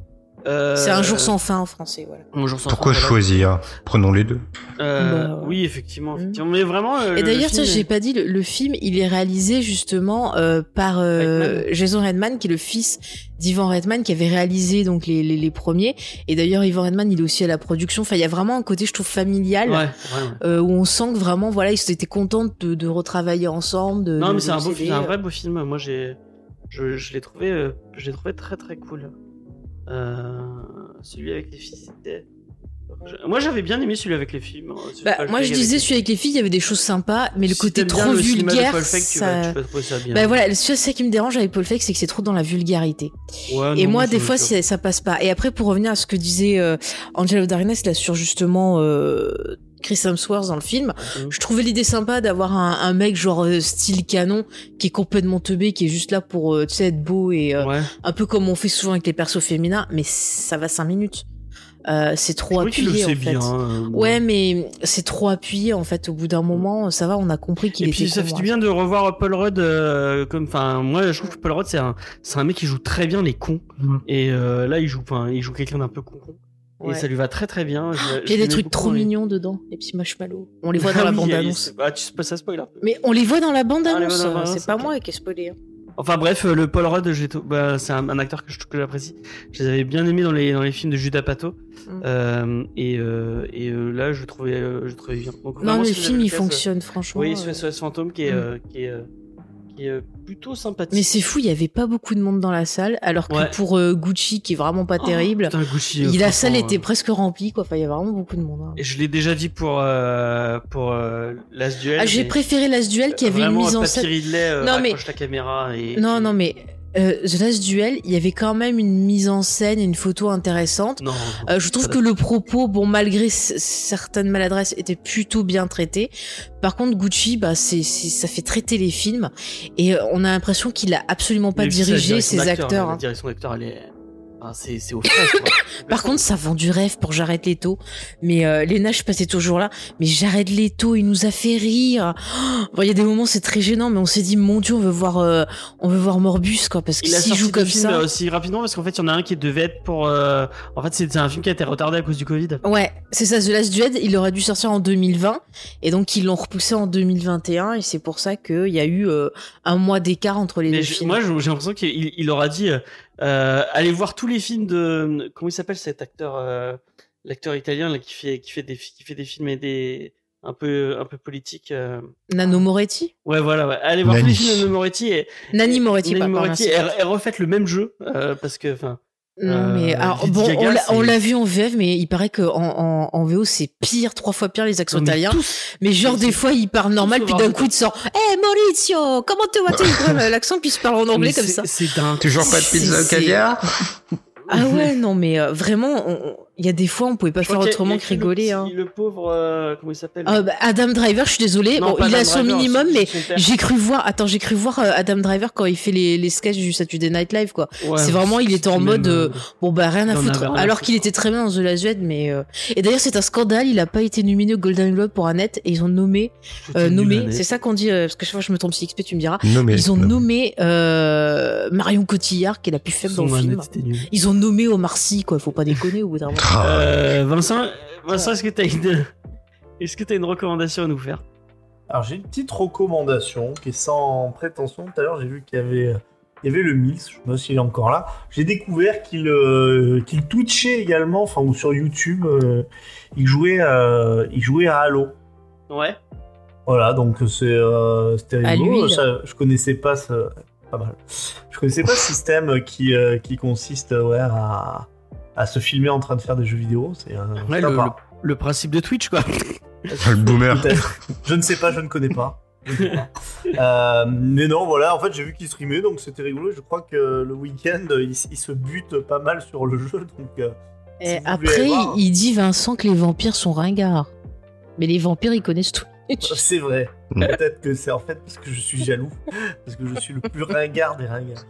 Euh, C'est un jour sans fin en français, voilà. Un jour sans Pourquoi fin, voilà. choisir Prenons les deux. Euh, Bah, Oui, effectivement, Mm. effectivement. Mais vraiment. euh, Et le d'ailleurs, film tiens, j'ai pas dit, le, le film, il est réalisé justement euh, par euh, Redman. Jason Redman, qui est le fils d'Ivan Redman, qui avait réalisé donc les, les, les premiers. Et d'ailleurs, Ivan Redman, il est aussi à la production. Enfin, il y a vraiment un côté, je trouve, familial, Ouais, ouais, ouais. euh, où on sent que vraiment, voilà, ils étaient contents de, de retravailler ensemble. De, Non, de- mais c'est un beau s'aider. film, c'est un vrai beau film. Moi, j'ai, je, je l'ai trouvé, euh, je l'ai trouvé très très cool. Euh, celui avec les filles, c'était. Moi, j'avais bien aimé celui avec les filles. moi, celui de Bah, moi, je disais, celui avec les filles, il y avait des choses sympas, mais le Si côté trop le vulgaire, Paul Feig, tu, ça... vas, tu vas ça bien. Bah voilà, c'est ça qui me dérange avec Paul Feig, c'est que c'est trop dans la vulgarité. Ouais, Et non, moi, des fois, ça, ça passe pas. Et après, pour revenir à ce que disait euh, Angelo Darines là sur justement euh, Chris Hemsworth dans le film, Mhm. je trouvais l'idée sympa d'avoir un, un mec genre euh, style canon qui est complètement teubé, qui est juste là pour euh, tu sais être beau et euh, Ouais. un peu comme on fait souvent avec les persos féminins, mais ça va cinq minutes. Euh, c'est trop appuyé en fait. bien. hein. Ouais, mais c'est trop appuyé en fait. Au bout d'un moment, ça va, on a compris qu'il Et était. puis ça fait du bien de revoir Paul Rudd euh, comme enfin moi je trouve que Paul Rudd c'est un c'est un mec qui joue très bien les cons Mhm. et euh, là il joue enfin il joue quelqu'un d'un peu con con Ouais. et ça lui va très très bien. Je- je il y a des trucs trop les- mignons dedans, les petits marshmallows. On les voit dans Ah la oui, bande il y a- annonce. Ah tu ça spoil un peu. Mais on les voit dans la Ah, les bande-annonce, C'est pas moi qui ai spoilé. hein. Enfin bref euh, le Paul Rudd bah, c'est un, un acteur que j'apprécie. Je les avais bien aimés dans les dans les films de Judas Pato Mm. Euh, et euh, et euh, là je trouvais euh, je trouvais bien. Donc, Non, vraiment, mais si le vous film avez il l'occasion, fonctionne franchement. Oui. SOS Fantôme qui est Mm. qui est qui est euh, plutôt sympathique. Mais c'est fou, il y avait pas beaucoup de monde dans la salle, alors que Ouais. pour euh, Gucci, qui est vraiment pas Oh, terrible, putain, Gucci, il- la salle était euh, presque remplie, quoi. Enfin, il y a vraiment beaucoup de monde. hein. Et je l'ai déjà dit pour euh, pour euh, Last Duel. Ah, j'ai préféré Last Duel qui avait une mise en scène. Ridley Non, mais- ta caméra et Non, non, mais euh, The Last Duel, il y avait quand même une mise en scène et une photo intéressante. non. Euh, je trouve que le propos, bon, malgré certaines maladresses, était plutôt bien traité. Par contre, Gucci, bah, c'est, ça fait traiter les films et euh, on a l'impression qu'il a absolument pas la dirigé ses acteurs. La hein. direction d'acteur, elle est enfin, c'est c'est quoi. Par contre, ça vend du rêve pour Jared Leto. Mais euh, Lena, je passais toujours là. Mais Jared Leto, il nous a fait rire. Oh, bon, il y a des moments, c'est très gênant, mais on s'est dit, mon Dieu, on veut voir, euh, on veut voir Morbus, quoi, parce que s'il joue comme film ça. euh, aussi rapidement parce qu'en fait il y en a un qui devait être pour. euh, En fait c'était un film qui a été retardé à cause du Covid. Ouais, c'est ça, The Last Duel, il aurait dû sortir en 2020, et donc ils l'ont repoussé en 2021, et c'est pour ça qu'il y a eu euh, un mois d'écart entre les Mais deux je- films. moi j'ai l'impression qu'il il aura dit euh, allez voir tous les films de comment il s'appelle cet acteur euh, l'acteur italien là, qui fait qui fait des qui fait des films et des un peu un peu politiques. euh. Nano Moretti? Ouais voilà ouais. allez voir tous les films de Moretti et Nani Moretti, Nani Moretti et, et refaites le même jeu euh, parce que enfin Non, mais Euh, alors, bon, Gaga, on l'a- on c'est- l'a vu en VF, mais il paraît que en, en, en VO c'est pire, trois fois pire les accents non, mais italiens. tous- Mais genre des fois il parle normal, puis d'un coup il te sort Hey Maurizio, comment te vas-tu Il prend L'accent puis il se parle en anglais mais comme ça. C'est dingue. Toujours pas de pizza au caviar Ah ouais, non mais euh, vraiment, on- on- il y a des fois on pouvait pas faire a- autrement a que rigoler. Le, Hein. le pauvre euh, comment il s'appelle? Ah, bah, Adam Driver, je suis désolée, Non, bon, il a Adam son Driver, minimum, mais son j'ai cru voir, attends, j'ai cru voir euh, Adam Driver quand il fait les, les sketchs du Saturday Night Live quoi. Ouais, c'est vraiment, il était en mode, euh, euh, Bon bah rien à foutre. rien Alors qu'il était très bien dans The Last Duel, mais euh, et d'ailleurs c'est un scandale, il a pas été nominé au Golden Globe pour Annette et ils ont nommé, euh, nommé, c'est ça qu'on dit euh, parce que chaque fois je me trompe si XP tu me diras. Nommé. Ils ont Nommé. euh, Marion Cotillard qui est la plus faible dans Son le film. Ils ont nommé Omar Sy quoi, faut pas déconner au bout d'un moment. Euh, Vincent, Vincent, est-ce que t'as une, est-ce que t'as une recommandation à nous faire? Alors j'ai une petite recommandation qui est sans prétention. Tout à l'heure j'ai vu qu'il y avait, il y avait le Mills, je sais pas s'il est encore là. J'ai découvert qu'il euh, qu'il twitchait également, enfin ou sur YouTube, euh, il jouait, euh, il jouait à Halo. Ouais. Voilà, donc c'est euh, c'était À rigolo. Ça, je connaissais pas ce pas mal. Je connaissais pas ce système qui euh, qui consiste ouais, à à se filmer en train de faire des jeux vidéo. C'est Ouais, le, sympa. le, le principe de Twitch, quoi. le boomer. Peut-être. Je ne sais pas, je ne connais pas. Euh, mais non, voilà, en fait, j'ai vu qu'il streamait, donc c'était rigolo. Je crois que le week-end, il, se bute pas mal sur le jeu, donc. euh, Si après voir. il dit Vincent que les vampires sont ringards. Mais les vampires ils connaissent tout. c'est vrai. Peut-être que c'est en fait parce que je suis jaloux, parce que je suis le plus ringard des ringards.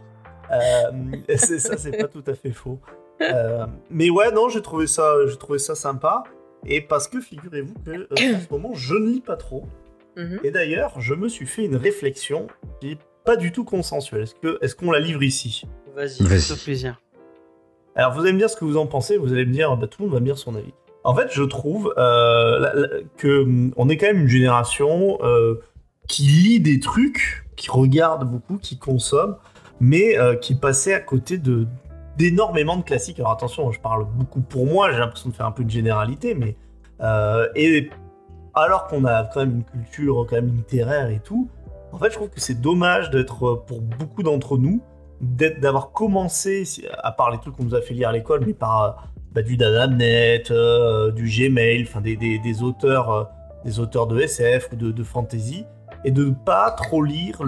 Euh, ça, c'est pas tout à fait faux. Euh, mais ouais, non, j'ai trouvé ça, j'ai trouvé ça sympa. Et parce que figurez-vous que euh, en ce moment, je ne lis pas trop. Mhm. Et d'ailleurs, je me suis fait une réflexion qui est pas du tout consensuelle. Est-ce que, est-ce qu'on la livre ici? Vas-y, Vas-y. fais-toi plaisir. Alors, vous allez me dire ce que vous en pensez. Vous allez me dire, bah, tout le monde va me dire son avis. En fait, je trouve euh, la- la- que hum, on est quand même une génération euh, qui lit des trucs, qui regarde beaucoup, qui consomme, mais euh, qui passait à côté de d'énormément de classiques. Alors attention, je parle beaucoup pour moi. J'ai l'impression de faire un peu une généralité, mais euh, et alors qu'on a quand même une culture quand même littéraire et tout, en fait, je trouve que c'est dommage d'être euh, pour beaucoup d'entre nous d'avoir commencé, à part les trucs qu'on nous a fait lire à l'école, mais par euh, bah, du Dadamnet, euh, du Gmail, enfin des, des, des auteurs, des auteurs de SF ou de, de fantasy, et de pas trop lire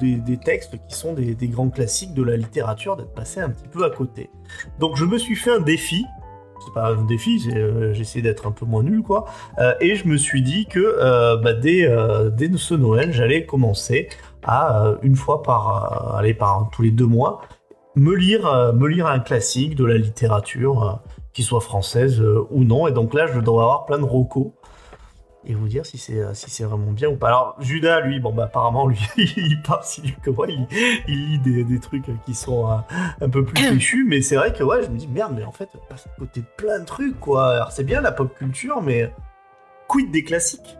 des, textes qui sont des, grands classiques de la littérature, d'être passé un petit peu à côté. Donc je me suis fait un défi. C'est pas un défi, euh, j'ai essayé d'être un peu moins nul, quoi. Euh, et je me suis dit que euh, bah, dès, euh, dès ce Noël, j'allais commencer à une fois par, allez, par tous les deux mois, me lire, me lire un classique de la littérature qu'ils soient françaises euh, ou non. Et donc là, je dois avoir plein de rocos et vous dire si c'est euh, si c'est vraiment bien ou pas. Alors Judas, lui, bon bah apparemment lui, il part si du que moi, il, il lit des, des trucs qui sont euh, un peu plus péchus, mais c'est vrai que ouais, je me dis merde, mais en fait, passe à côté de plein de trucs quoi. Alors c'est bien la pop culture, mais quid des classiques?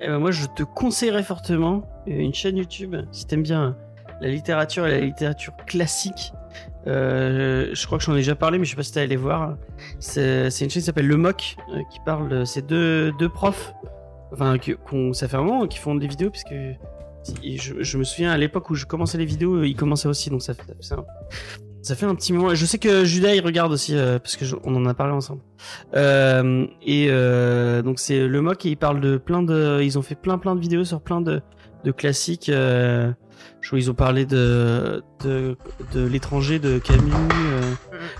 Eh ben, moi, je te conseillerais fortement euh, une chaîne YouTube si t'aimes bien la littérature et la littérature classique. Euh, je crois que j'en ai déjà parlé, mais je sais pas si t'es allé voir. C'est une chaîne qui s'appelle Le Moc, euh, qui parle de ces deux, deux profs, enfin, qui, ça fait un moment qu'ils font des vidéos, si- je, me souviens à l'époque où je commençais les vidéos, euh, ils commençaient aussi, donc ça fait, ça fait un, petit moment. Je sais que Judas il regarde aussi, euh, parce que je- on en a parlé ensemble. Euh, et donc c'est Le Moc et ils parlent de plein de, ils ont fait plein plein de vidéos sur plein de, de classiques. euh, qu'ils ont parlé de de, de l'étranger de Camus. euh.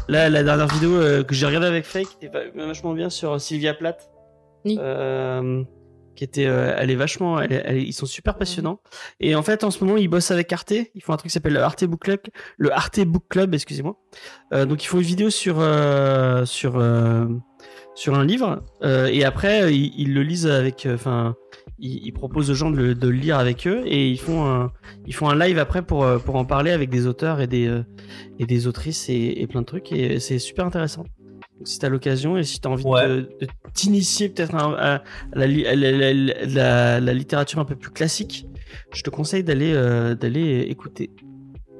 Là, la dernière vidéo euh, que j'ai regardée avec Fake était va- vachement bien sur Sylvia Plath. Oui. Euh, qui était, euh, elle est vachement, elle elle ils sont super passionnants. Et en fait, en ce moment, ils bossent avec Arte. Ils font un truc qui s'appelle le Arte Book Club, le Arte Book Club, excusez-moi. Euh, donc, ils font une vidéo sur euh, sur euh, sur un livre euh, et après, euh, ils, ils le lisent avec, euh, enfin, ils, ils proposent aux gens de le, de le lire avec eux et ils font un ils font un live après pour euh, pour en parler avec des auteurs et des euh, et des autrices et, et plein de trucs et c'est super intéressant. Donc, si t'as l'occasion et si t'as envie Ouais. de, de t'initier peut-être à, à- à la, li- à la, la- la- la littérature un peu plus classique, je te conseille d'aller euh, d'aller écouter.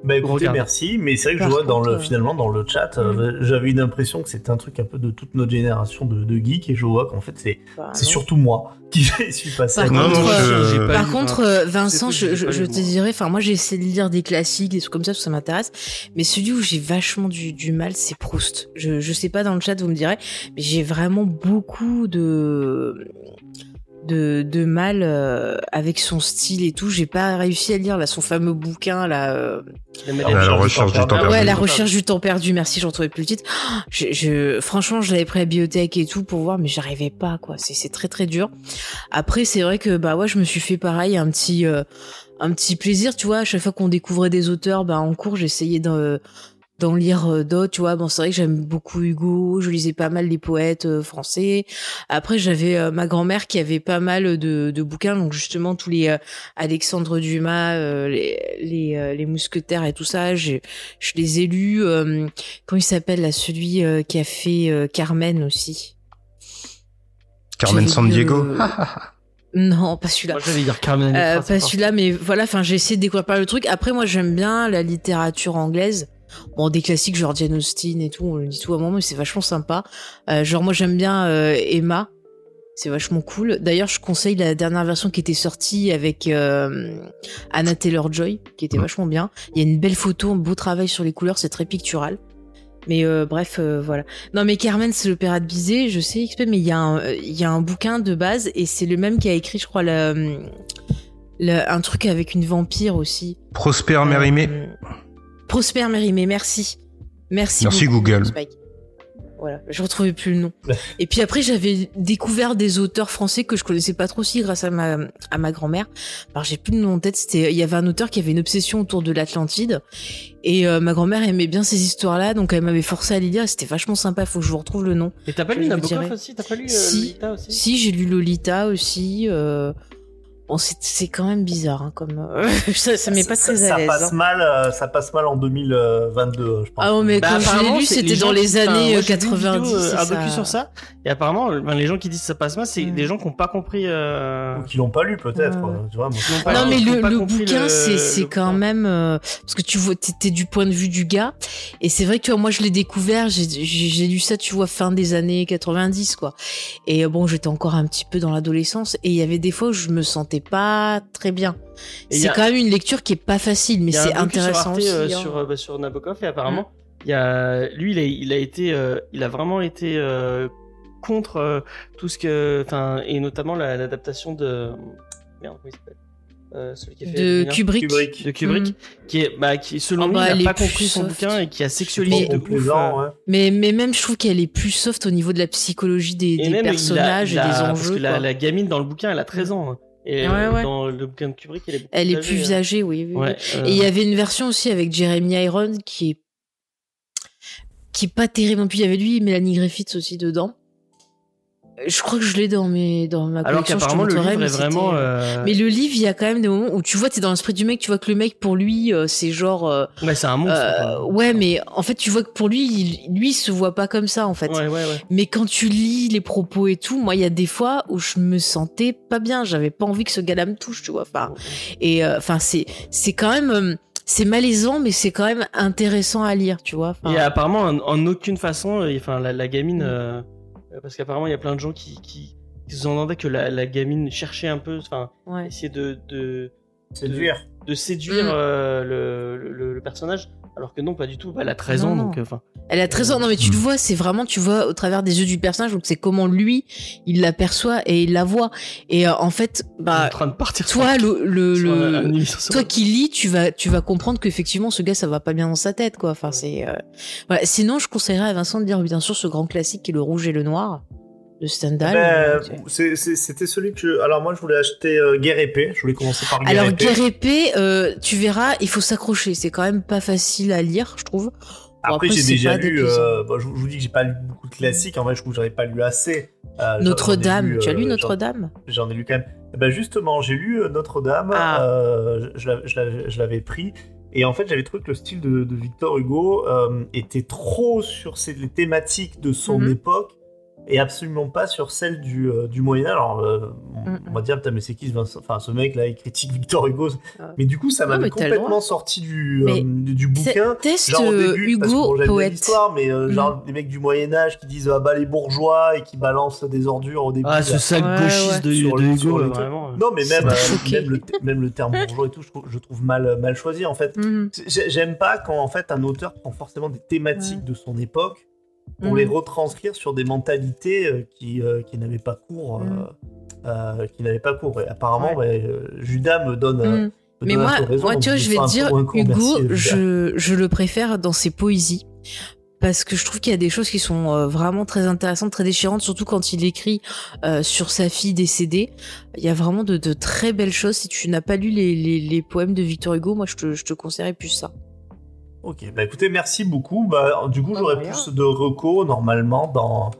Bah écoutez, Regarde. merci, mais c'est vrai que Par je vois dans le, euh, finalement dans le chat, euh, j'avais une impression que c'était un truc un peu de toute notre génération de, de geeks, et je vois qu'en fait c'est Bah, surtout moi qui suis passé Par contre, non, euh, je- Par contre, euh, Vincent, je, te dirais, enfin moi j'ai essayé de lire des classiques, des trucs comme ça, parce que ça m'intéresse, mais celui où j'ai vachement du, du mal, c'est Proust. Je, je sais pas dans le chat, vous me direz, mais j'ai vraiment beaucoup de de, de mal euh, avec son style et tout. J'ai pas réussi à lire là son fameux bouquin là. euh, la recherche du temps ah perdu. ouais, la recherche du temps perdu. Merci, j'en trouvais plus le titre. Je, je, franchement, je l'avais pris à la bibliothèque et tout pour voir, mais j'arrivais pas, quoi. C'est, c'est très très dur. Après, c'est vrai que bah ouais, je me suis fait pareil, un petit, euh, un petit plaisir, tu vois. À chaque fois qu'on découvrait des auteurs, bah en cours, j'essayais d'en, d'en lire euh, d'autres, tu vois. Bon, c'est vrai que j'aime beaucoup Hugo. Je lisais pas mal les poètes euh, français. Après, j'avais euh, ma grand-mère qui avait pas mal de, de bouquins, donc justement tous les euh, Alexandre Dumas, euh, les les, euh, les mousquetaires et tout ça. Je, je les ai lus. euh, comment il s'appelle là, celui euh, qui a fait euh, Carmen aussi? Carmen San Diego. Non, pas celui-là. Moi, j'allais dire Carmen. Euh, pas- celui-là, mais voilà, enfin, j'ai essayé de découvrir pas le truc. Après, moi, j'aime bien la littérature anglaise. Bon, des classiques genre Jane Austen et tout, on le dit tout à un moment, mais c'est vachement sympa. Euh, genre, moi, j'aime bien euh, Emma. C'est vachement cool. D'ailleurs, je conseille la dernière version qui était sortie avec euh, Anna Taylor-Joy, qui était Mm. vachement bien. Il y a une belle photo, un beau travail sur les couleurs, c'est très pictural. Mais euh, bref, euh, voilà. Non, mais Carmen, c'est l'opéra de Bizet, je sais, XP, mais il y, a un- euh, il y a un bouquin de base et c'est le même qui a écrit, je crois, le- un truc avec une vampire aussi. Prosper Mérimée. Prosper Mérimée, merci. Merci. Merci beaucoup, Google. Spike. Voilà, je retrouvais plus le nom. Et puis après, j'avais découvert des auteurs français que je connaissais pas trop aussi grâce à ma à ma grand-mère. Alors j'ai plus le nom en tête. C'était il y avait un auteur qui avait une obsession autour de l'Atlantide et euh, ma grand-mère aimait bien ces histoires-là, donc elle m'avait forcé à les lire. C'était vachement sympa. Faut que je vous retrouve le nom. Et t'as pas lu Nabokov aussi? T'as pas lu euh, Si. Lolita aussi? Si j'ai lu Lolita aussi. Euh... Bon, c'est c'est quand même bizarre, hein, comme euh, ça, ça m'est pas ça, très ça à l'aise. passe hein. mal, euh, ça passe mal en 2022, euh, je pense. Ah non, mais Bah, quand je l'ai lu, c'était dans les années moi, euh, j'ai vu une vidéo, 90. euh, et un ça- docu sur ça. Et apparemment, ben, les gens qui disent que ça passe mal, c'est Mm. des gens qui n'ont pas compris. Euh... Ou qui l'ont pas lu peut-être. Ouais. euh, Tu vois, moi, qui n'ont pas- non mais le, le bouquin c'est quand même euh, parce que tu vois t'es du point de vue du gars et c'est vrai que tu vois moi je l'ai découvert j'ai j'ai j'ai lu ça tu vois fin des années 90 quoi et bon j'étais encore un petit peu dans l'adolescence et il y avait des fois où je me sentais pas très bien c'est a- quand même une lecture qui est pas facile mais c'est intéressant sur, Arte, aussi euh, hein. sur, euh, bah, sur Nabokov et apparemment, il y a, lui, il a, il a été, euh, il a vraiment été euh, contre euh, tout ce que, enfin, et notamment la- l'adaptation de, merde, comment il s'appelle Euh, celui qui a fait de. Kubrick, Kubrick. de Kubrick, Mm. qui est, bah, qui selon lui bah, elle n'a pas plus compris son soft. bouquin et qui a sexualisé de ouf. complaisant, euh, ouais. mais mais même je trouve qu'elle est plus soft au niveau de la psychologie des, Et des même, il a- personnages a- et des parce enjeux que la, gamine dans le bouquin, elle a 13 ans. Et Ouais, euh, ouais. dans le bouquin de Kubrick, elle est elle est âgée, plus hein. âgée oui, oui, oui. Ouais, euh, Et il y avait une version aussi avec Jeremy Iron qui est qui est pas terrible non plus. Il y avait lui, Mélanie Griffiths aussi dedans. Je crois que je l'ai dans mes dans ma Alors collection. te qu'apparemment le livre mais est vraiment. c'était- euh, Mais le livre, il y a quand même des moments où tu vois, t'es dans l'esprit du mec, tu vois que le mec, pour lui, euh, c'est genre. euh, Ouais, c'est un monstre. euh, ouais, mais en fait, tu vois que pour lui, il, lui, il se voit pas comme ça, en fait. Ouais, ouais, ouais. Mais quand tu lis les propos et tout, moi, il y a des fois où je me sentais pas bien. J'avais pas envie que ce gars-là me touche, tu vois. Enfin, et euh, enfin, c'est c'est quand même euh, c'est malaisant, mais c'est quand même intéressant à lire, tu vois. Enfin, Et apparemment, en, en aucune façon, euh, enfin, la, la gamine, Mm. euh, euh, parce qu'apparemment, il y a plein de gens qui, qui, qui se demandaient que la, la gamine cherchait un peu, enfin, ouais. essayer de, de, Séduire. de séduire Mm. euh, le, le, le personnage, alors que non, pas du tout. Bah, elle a 13 Non, ans, non. donc, euh, enfin. Elle a 13 ans. Non, mais tu Mm. le vois, c'est vraiment, tu vois au travers des yeux du personnage, donc c'est comment lui, il l'aperçoit et il la voit. Et euh, en fait, bah, en train de partir toi, le, le, toi qui lis, tu vas, tu vas comprendre qu'effectivement, ce gars, ça va pas bien dans sa tête, quoi. Enfin, c'est, euh, voilà. Sinon, je conseillerais à Vincent de lire, bien sûr, ce grand classique qui est Le Rouge et le Noir de Stendhal. Ben, c'est- c'est- C'était celui que. Alors moi je voulais acheter euh, Guerre épée, je voulais commencer par Guerre Alors, épée. Guerre épée, euh, tu verras, il faut s'accrocher. C'est quand même pas facile à lire, je trouve. Bon, Après, après, j'ai déjà lu, euh, bon, je, vous- dis que j'ai pas lu beaucoup de classiques, en vrai je trouve que j'en ai pas lu assez. Euh, Notre-Dame, tu as euh, lu Notre-Dame? J'en ai lu quand même. Eh ben justement, j'ai lu euh, Notre-Dame, Ah. euh, je, l'avais- pris, et en fait j'avais trouvé que le style de, de Victor Hugo euh, était trop sur ces, les thématiques de son Mhm. époque, et absolument pas sur celle du, euh, du Moyen-Âge. Alors, euh, on, on va dire, putain, mais c'est qui ce, enfin, ce mec là, il critique Victor Hugo. Ah. Mais du coup, ça m'avait complètement sorti du, euh, du, bouquin. Teste Genre au euh, début, parce que Hugo, bon, l'histoire, mais genre des mecs du Moyen Âge qui disent ah bah les bourgeois et qui balancent des ordures au début. Ah, ce sac Ouais, gauchiste de, Sur de le- Hugo, sur vraiment. euh. Non, mais même, euh, même, le, même le terme bourgeois et tout, je trouve, je trouve mal, mal choisi en fait. J'ai- J'aime pas quand en fait un auteur prend forcément des thématiques de son époque pour les retranscrire sur des mentalités euh, qui, euh, qui n'avaient pas cours. euh, euh, qui n'avaient pas cours. Et apparemment, ouais, euh, Judas me donne. me Mais donne moi, raison, moi, tu vois, je vais te dire. Hugo, je, je le préfère dans ses poésies. Parce que je trouve qu'il y a des choses qui sont vraiment très intéressantes, très déchirantes, surtout quand il écrit euh, sur sa fille décédée. Il y a vraiment de, de très belles choses. Si tu n'as pas lu les, les, les poèmes de Victor Hugo, moi je te, je te conseillerais plus ça. Ok, bah écoutez, merci beaucoup. Bah, du coup, j'aurai plus de recos normalement dans,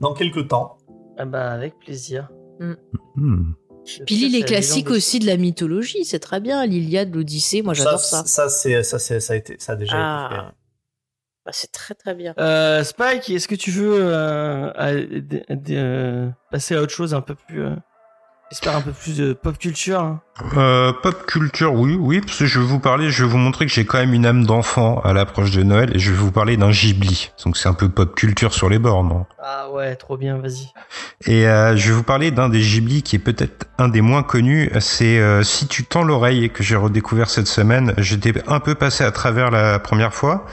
dans quelques temps. Ah bah, avec plaisir. Hmm. Le Puis les classiques aussi de la mythologie, c'est très bien. L'Iliade, l'Odyssée, moi j'adore ça. Ça, c'est, ça, c'est, ça a été, ça a déjà Ah. été fait. Bah, c'est très très bien. Euh, Spike, est-ce que tu veux euh, à- euh, passer à autre chose un peu plus, euh, j'espère un peu plus de pop culture hein Euh, pop culture, oui, oui, parce que je vais vous parler, je vais vous montrer que j'ai quand même une âme d'enfant à l'approche de Noël, et je vais vous parler d'un Ghibli. Donc c'est un peu pop culture sur les bords, non? Ah ouais, trop bien, vas-y. Et euh, je vais vous parler d'un des Ghibli qui est peut-être un des moins connus. C'est euh, Si tu tends l'oreille que j'ai redécouvert cette semaine. J'étais un peu passé à travers la première fois.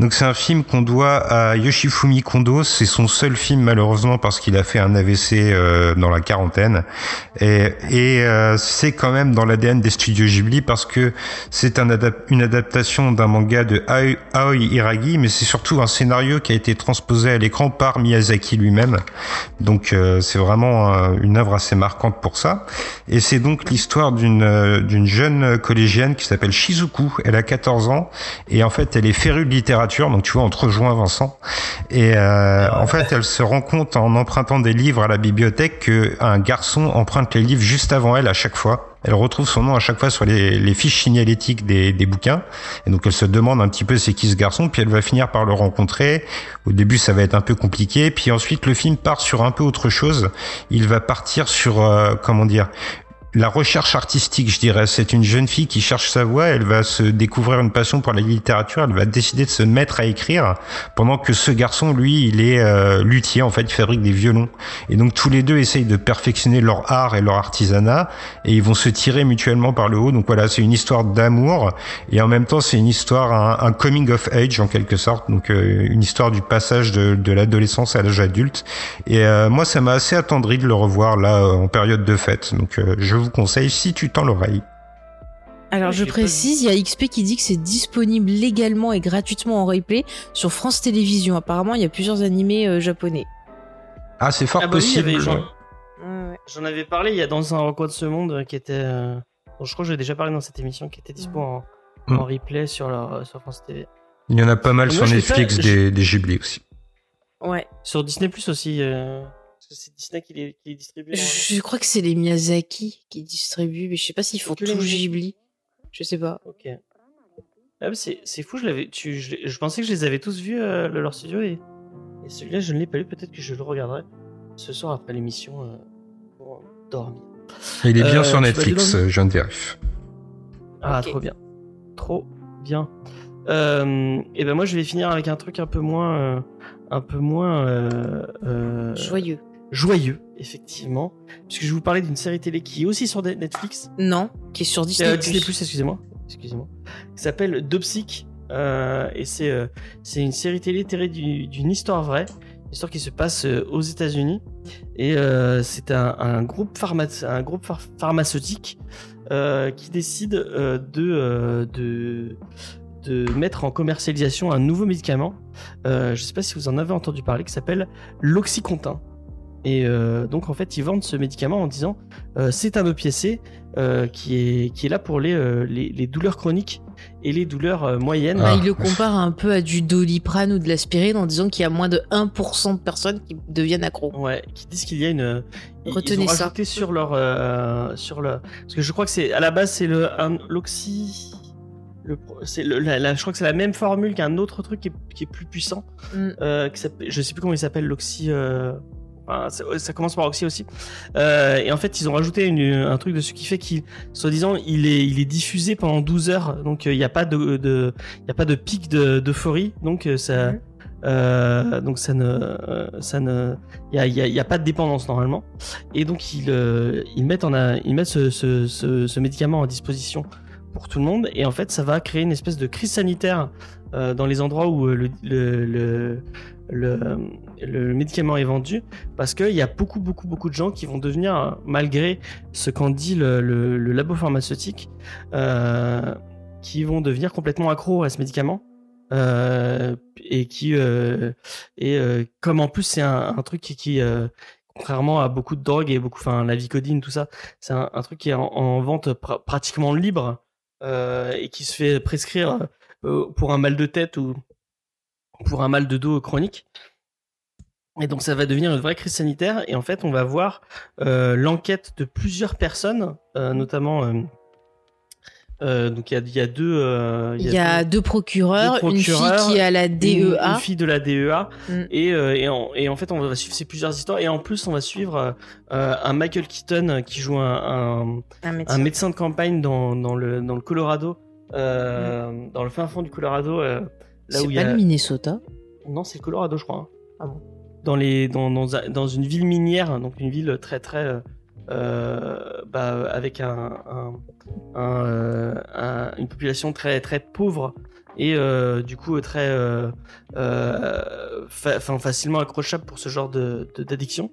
Donc c'est un film qu'on doit à Yoshifumi Kondo. C'est son seul film malheureusement parce qu'il a fait un AVC euh, dans la quarantaine. Et, et euh, c'est quand même dans l'ADN des studios Ghibli parce que c'est un adap- une adaptation d'un manga de Aoi Aoi Iragi, mais c'est surtout un scénario qui a été transposé à l'écran par Miyazaki lui-même. Donc euh, c'est vraiment euh, une œuvre assez marquante pour ça. Et c'est donc l'histoire d'une euh, d'une jeune collégienne qui s'appelle Shizuku. Elle a 14 ans et en fait elle est férue de littérature. Donc tu vois on te rejoint Vincent. Et euh, en fait elle se rend compte en empruntant des livres à la bibliothèque que un garçon emprunte les livres juste avant elle à chaque fois. Elle retrouve son nom à chaque fois sur les, les fiches signalétiques des, des bouquins. Et donc elle se demande un petit peu c'est qui ce garçon, puis elle va finir par le rencontrer. Au début ça va être un peu compliqué, puis ensuite le film part sur un peu autre chose. Il va partir sur, euh, comment dire, la recherche artistique, je dirais. C'est une jeune fille qui cherche sa voie, elle va se découvrir une passion pour la littérature, elle va décider de se mettre à écrire, pendant que ce garçon, lui, il est euh, luthier, en fait, il fabrique des violons. Et donc tous les deux essayent de perfectionner leur art et leur artisanat, et ils vont se tirer mutuellement par le haut. Donc voilà, c'est une histoire d'amour, et en même temps c'est une histoire, un, coming of age en quelque sorte, donc euh, une histoire du passage de, l'adolescence à l'âge adulte. Et euh, moi, ça m'a assez attendri de le revoir là en période de fête. Donc je vous conseille si tu tends l'oreille. Alors je précise, il y a XP qui dit que c'est disponible légalement et gratuitement en replay sur France Télévisions. Apparemment, il y a plusieurs animés euh, japonais. Ah, c'est fort Ah bah oui, possible. ouais. J'en avais parlé il y a dans un recoin de ce monde euh, qui était. euh, dont je crois que j'ai déjà parlé dans cette émission qui était dispo en, Mm. en replay sur, leur, euh, sur France TV. Il y en a pas mal Moi, sur Netflix pas- des, des Ghibli aussi. Ouais. Sur Disney Plus aussi. euh, Parce que c'est Disney qui les, qui les distribue. Je crois que c'est les Miyazaki qui distribuent, mais je sais pas s'ils font les tout Miyazaki. Ghibli. Je sais pas. Ok. Ah, c'est c'est fou, je, l'avais, tu, je, je pensais que je les avais tous vus, euh, le- leur studio, et, et celui-là, je ne l'ai pas lu. Peut-être que je le regarderai ce soir après l'émission euh, pour dormir. Il est bien Euh, sur Netflix, je de vérifier. Ah, trop bien. Trop bien. Euh, et ben moi, je vais finir avec un truc un peu moins. euh, un peu moins. euh, euh, Joyeux. Joyeux, effectivement. Puisque je vais vous parler d'une série télé qui est aussi sur Netflix. Non, qui est sur Disney+. Euh, Disney Plus, excusez-moi. Excusez-moi. Qui s'appelle Dopsic. Euh, et c'est euh, c'est une série télé tirée du- d'une histoire vraie. Une histoire qui se passe euh, aux États-Unis. Et euh, c'est un, un groupe, pharma- un groupe phar- pharmaceutique euh, qui décide euh, de, euh, de, de mettre en commercialisation un nouveau médicament. Euh, je ne sais pas si vous en avez entendu parler, qui s'appelle l'Oxycontin. Et euh, donc en fait, ils vendent ce médicament en disant euh, c'est un opiacé euh, qui, est, qui est là pour les, euh, les, les douleurs chroniques et les douleurs euh, moyennes. Bah, Ah. il le compare un peu à du doliprane ou de l'aspirine en disant qu'il y a moins de 1% de personnes qui deviennent accros. Ouais, qui disent qu'il y a une. Retenez ils ont ça. sur leur euh, sur le parce que je crois que c'est à la base c'est l'oxy. Le, pro- c'est le, la, la- je crois que c'est la même formule qu'un autre truc qui est, qui est plus puissant. Mm. Euh, qui s'appelle- je sais plus comment il s'appelle l'oxy. Enfin, ça, ça commence par oxy aussi. Euh, et en fait, ils ont rajouté une- un truc dessus qui fait qu'il, soi-disant, il est, il est diffusé pendant 12 heures. Donc euh, il n'y a pas de, de, il y a pas de pic de- d'euphorie. Donc euh, ça, Mhm. euh, donc ça ne, ça ne, il y a, il y a- il y a pas de dépendance normalement. Et donc ils, ils mettent en, a- ils mettent ce, ce, ce, ce médicament à disposition pour tout le monde. Et en fait, ça va créer une espèce de crise sanitaire euh, dans les endroits où le, le, le, le, le médicament est vendu, parce qu'il y a beaucoup, beaucoup, beaucoup de gens qui vont devenir, euh, malgré ce qu'en dit le, le, labo pharmaceutique, euh, qui vont devenir complètement accros à ce médicament. Euh, et qui euh, et comme en plus c'est un, truc qui, qui contrairement à beaucoup de drogues et beaucoup enfin la vicodine tout ça c'est un, truc qui est en, en vente pra- pratiquement libre et qui se fait prescrire pour un mal de tête ou pour un mal de dos chronique et donc ça va devenir une vraie crise sanitaire et en fait on va voir euh, l'enquête de plusieurs personnes euh, notamment euh, donc il y a, il y a deux Il y a deux- deux procureurs, une fille qui a la DEA. une fille de la DEA Mm. et, et, en, et en fait on va suivre ces plusieurs histoires et en plus on va suivre un Michael Keaton qui joue un, un, un médecin. un médecin de campagne dans, dans, le, dans le Colorado euh, dans le fin fond du Colorado là C'est où il y pas le Minnesota. non c'est le Colorado je crois hein. Ah bon dans les dans, dans, un- dans une ville minière donc une ville très très euh, euh, bah, avec un, un- un, euh, un- une population très très pauvre et euh, du coup très euh, euh, fa- facilement accrochable pour ce genre de d'addiction.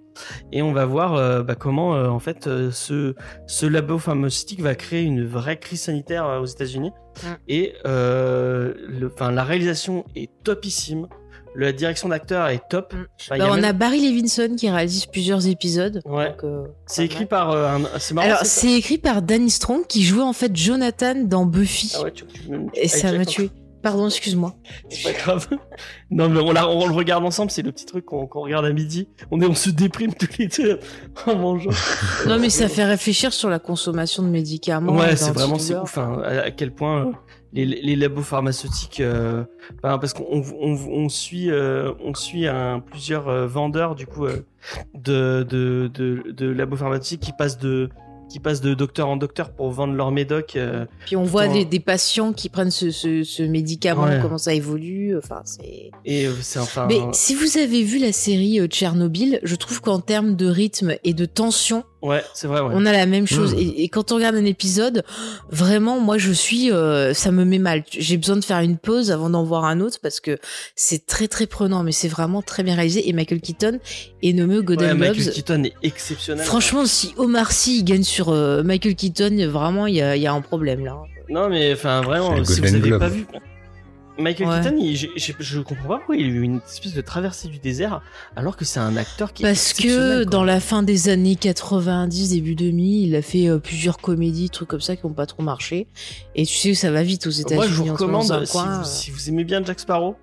Et on va voir bah, comment en fait ce ce labo pharmaceutique va créer une vraie crise sanitaire aux États-Unis. Mm. et euh, le la réalisation est topissime la direction d'acteur est top Mm. Enfin, Bah, a on même- a Barry Levinson qui réalise plusieurs épisodes. Ouais. euh, c'est écrit mal. par euh, un c'est marrant Alors, c'est c'est écrit par Danny Strong qui jouait en fait Jonathan dans Buffy. ah ouais, tu, tu- tu- Et ça m'a tué. Pardon, excuse-moi. C'est pas grave. Non, mais on, la- on le regarde ensemble, c'est le petit truc qu'on regarde à midi. On, est, on se déprime tous les deux en mangeant. Non, mais ça fait réfléchir sur la consommation de médicaments. Ouais, c'est vraiment c'est ouf. hein, à, à quel point euh, les, labos pharmaceutiques, euh, parce qu'on on, on suit, euh, on suit un, plusieurs euh, vendeurs du coup euh, de, de, de, de labos pharmaceutiques qui passent de qui passent de docteur en docteur pour vendre leur médoc. euh, Puis on voit des, des patients qui prennent ce, ce, ce médicament, Ouais. comment ça évolue. Enfin, c'est. et euh, c'est enfin. Mais si vous avez vu la série euh, Tchernobyl, je trouve qu'en termes de rythme et de tension, Ouais, c'est vrai. Ouais. on a la même chose. Mmh. Et, et quand on regarde un épisode, vraiment, moi, je suis, euh, ça me met mal. J'ai besoin de faire une pause avant d'en voir un autre parce que c'est très très prenant, mais c'est vraiment très bien réalisé. Et Michael Keaton est nommé aux Ouais, Golden Michael. Keaton est exceptionnel. Franchement, si Omar Sy gagne sur euh, Michael Keaton, vraiment, il y a, il y a un problème là. Non, mais enfin, vraiment, si vous Golden avez Globe. pas vu. Michael Ouais. Keaton, il- j'ai- j'ai- je comprends pas pourquoi il a eu une espèce de traversée du désert alors que c'est un acteur qui est Parce que quoi. dans la fin des années 90, début 2000, il a fait euh, plusieurs comédies, trucs comme ça qui ont pas trop marché. Et tu sais, ça va vite aux États-Unis. Moi, je vous recommande, si, vous, euh, si vous aimez bien Jack Sparrow,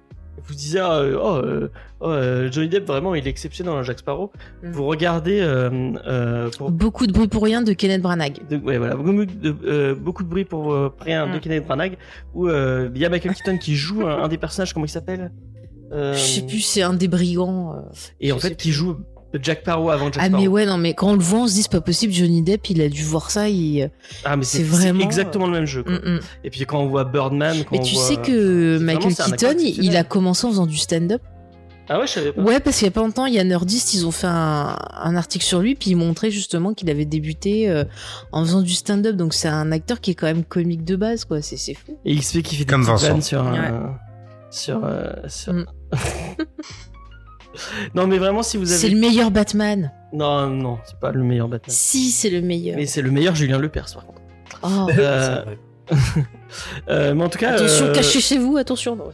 vous disiez ah, euh, oh, euh, oh, euh, Johnny Depp vraiment il est exceptionnel dans Jack Sparrow. Mm. Vous regardez euh, euh, pour Beaucoup de bruit pour rien de Kenneth Branagh. de, ouais, voilà, beaucoup de, euh, beaucoup de bruit pour rien de Mm. Kenneth Branagh où euh, il y a Michael Keaton qui joue un, un des personnages comment il s'appelle Euh, Je sais plus, c'est un des brigands. euh. et en fait qui joue Jack Sparrow avant Jack Ah Sparrow. mais ouais, non mais quand on le voit, on se dit c'est pas possible. Johnny Depp, il a dû voir ça. Il... Ah mais c'est vraiment, exactement le même jeu. quoi. Mm, mm. Et puis quand on voit Birdman, quand Mais on tu voit- sais que c'est Michael vraiment, Keaton, il- il a commencé en faisant du stand-up. Ah ouais, je savais pas. Ouais, parce qu'il y a pas longtemps, il y a Nerdist, ils ont fait un, un article sur lui, puis ils montraient justement qu'il avait débuté euh, en faisant du stand-up. Donc c'est un acteur qui est quand même comique de base, quoi. C'est c'est fou. Et XP qui fait des Comme Vincent. sur un- Ouais. sur euh, sur. Mm. non mais vraiment si vous C'est avez le meilleur Batman. non non c'est pas le meilleur Batman. Si, c'est le meilleur. Mais c'est le meilleur Julien Lepers par contre. Oh. Euh, C'est vrai. Euh, mais en tout cas Attention, euh, cachez chez vous, attention. Non,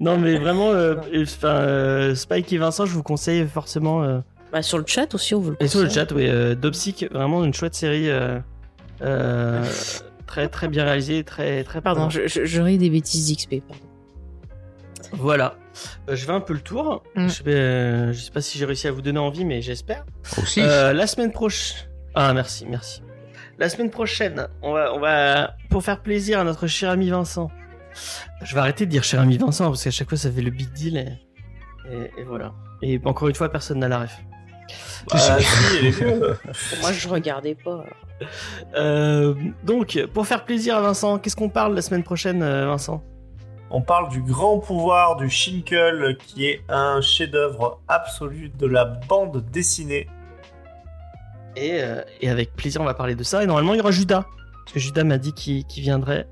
non mais vraiment euh, euh, Spike et Vincent je vous conseille forcément euh, Bah, sur le chat aussi, on vous le et sur le conseille. chat oui euh, Dopsic vraiment une chouette série euh, euh, très très bien réalisée très très Pardon, je, je, je ris des bêtises d'XP. pardon. Voilà. Euh, je vais un peu le tour. Mm. Je, vais, euh, je sais pas si j'ai réussi à vous donner envie, mais j'espère. Aussi. Euh, la semaine prochaine. Ah, merci, merci. La semaine prochaine, on va, on va, pour faire plaisir à notre cher ami Vincent. Je vais arrêter de dire cher ami Vincent parce qu'à chaque fois ça fait le big deal et, et- et voilà. Et encore une fois, personne n'a la ref. Bah, si. Moi, je regardais pas. Euh, donc, pour faire plaisir à Vincent, qu'est-ce qu'on parle la semaine prochaine, Vincent? On parle du grand pouvoir du Shinkel, qui est un chef-d'œuvre absolu de la bande dessinée. Et, euh, et avec plaisir, on va parler de ça. Et normalement, il y aura Judas. Parce que Judas m'a dit qu'il viendrait.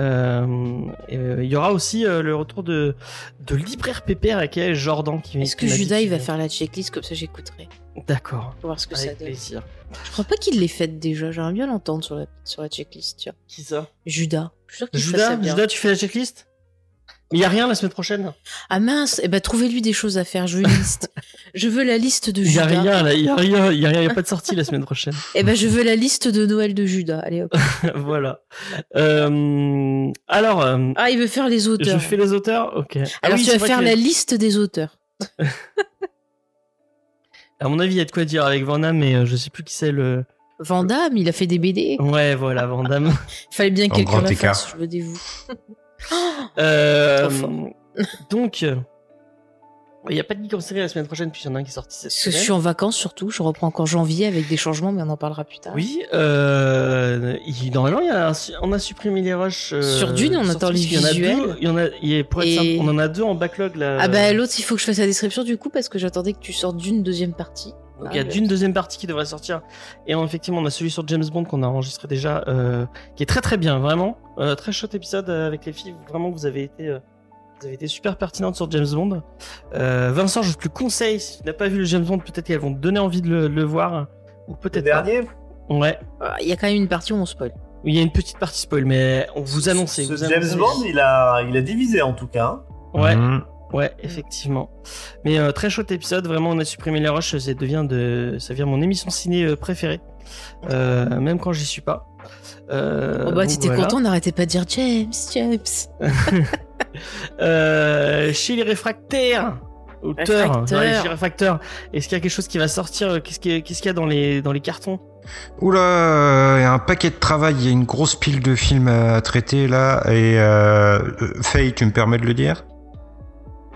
Euh, et, euh, il y aura aussi euh, le retour de, de Libraire Pépère avec Jordan qui Est-ce que Judas, il va faire la checklist comme ça j'écouterai D'accord. Pour voir ce que ça Avec donne. plaisir. Je crois pas qu'il l'ait faite déjà. J'aimerais bien l'entendre sur la, sur la checklist. Tiens. Qui ça? Judas. Je suis sûr Judas ça bien. Judas, tu fais la checklist? Il y a rien la semaine prochaine? Ah mince, eh ben trouvez-lui des choses à faire. Je veux une liste. je veux la liste de Il y a Judas. rien. Il y a rien. Il y a rien. Il y a pas de sortie la semaine prochaine. Eh ben je veux la liste de Noël de Judas. Allez hop. voilà. Euh, alors, euh, Ah, il veut faire les auteurs. je fais les auteurs Ok. Ah Alors oui, tu vas faire que- la liste des auteurs. À mon avis, il y a de quoi dire avec Van Damme, mais euh, je sais plus qui c'est le. Van Damme, il a fait des BD. Ouais, voilà, Van Damme. Il fallait bien En quelqu'un la fasse. Je veux des vous. Euh, donc, il n'y a pas de geek en série la semaine prochaine, puis il y en a un qui est sorti cette Parce que je semaine. suis en vacances surtout. Je reprends encore janvier avec des changements, mais on en parlera plus tard. Oui, euh, il- normalement, il y a un su- on a supprimé les rushs. euh, Sur Dune, on attend les visuels. Il y en a, il y a- pour être Et- simple, on en a deux en backlog là. Ah bah l'autre, il faut que je fasse la description du coup parce que j'attendais que tu sortes d'une deuxième partie. Donc il y a Ah, Dune deuxième partie qui devrait sortir. Et on- effectivement, on a celui sur James Bond qu'on a enregistré déjà, euh, qui est très très bien, vraiment. Euh, très chouette épisode euh, avec les filles. Vraiment, vous avez été, euh, vous avez été super pertinente sur James Bond. Euh, Vincent, je te le conseille. Si tu n'as pas vu le James Bond, peut-être qu'elles vont te donner envie de le, le voir. Ou Le peut-être dernier Ouais. Ah, Il y a quand même une partie où on spoil. Il y a une petite partie spoil, mais on vous annonce. Ce vous James annoncez. Bond, il a, il a divisé en tout cas. Ouais. Mhm. Ouais, effectivement. Mais euh, très chouette épisode, vraiment on a supprimé les rushs, ça devient de ça devient mon émission ciné euh, préférée. Euh, même quand j'y suis pas. Euh, oh bah t'étais voilà. content, n'arrêtez pas de dire James, James. Euh, chez les réfractaires, les réfractaires, est-ce qu'il y a quelque chose qui va sortir Qu'est-ce qu'il y a- y dans les dans les cartons? Oula, il y a un paquet de travail, il y a une grosse pile de films à traiter là. Et euh, Faye, tu me permets de le dire?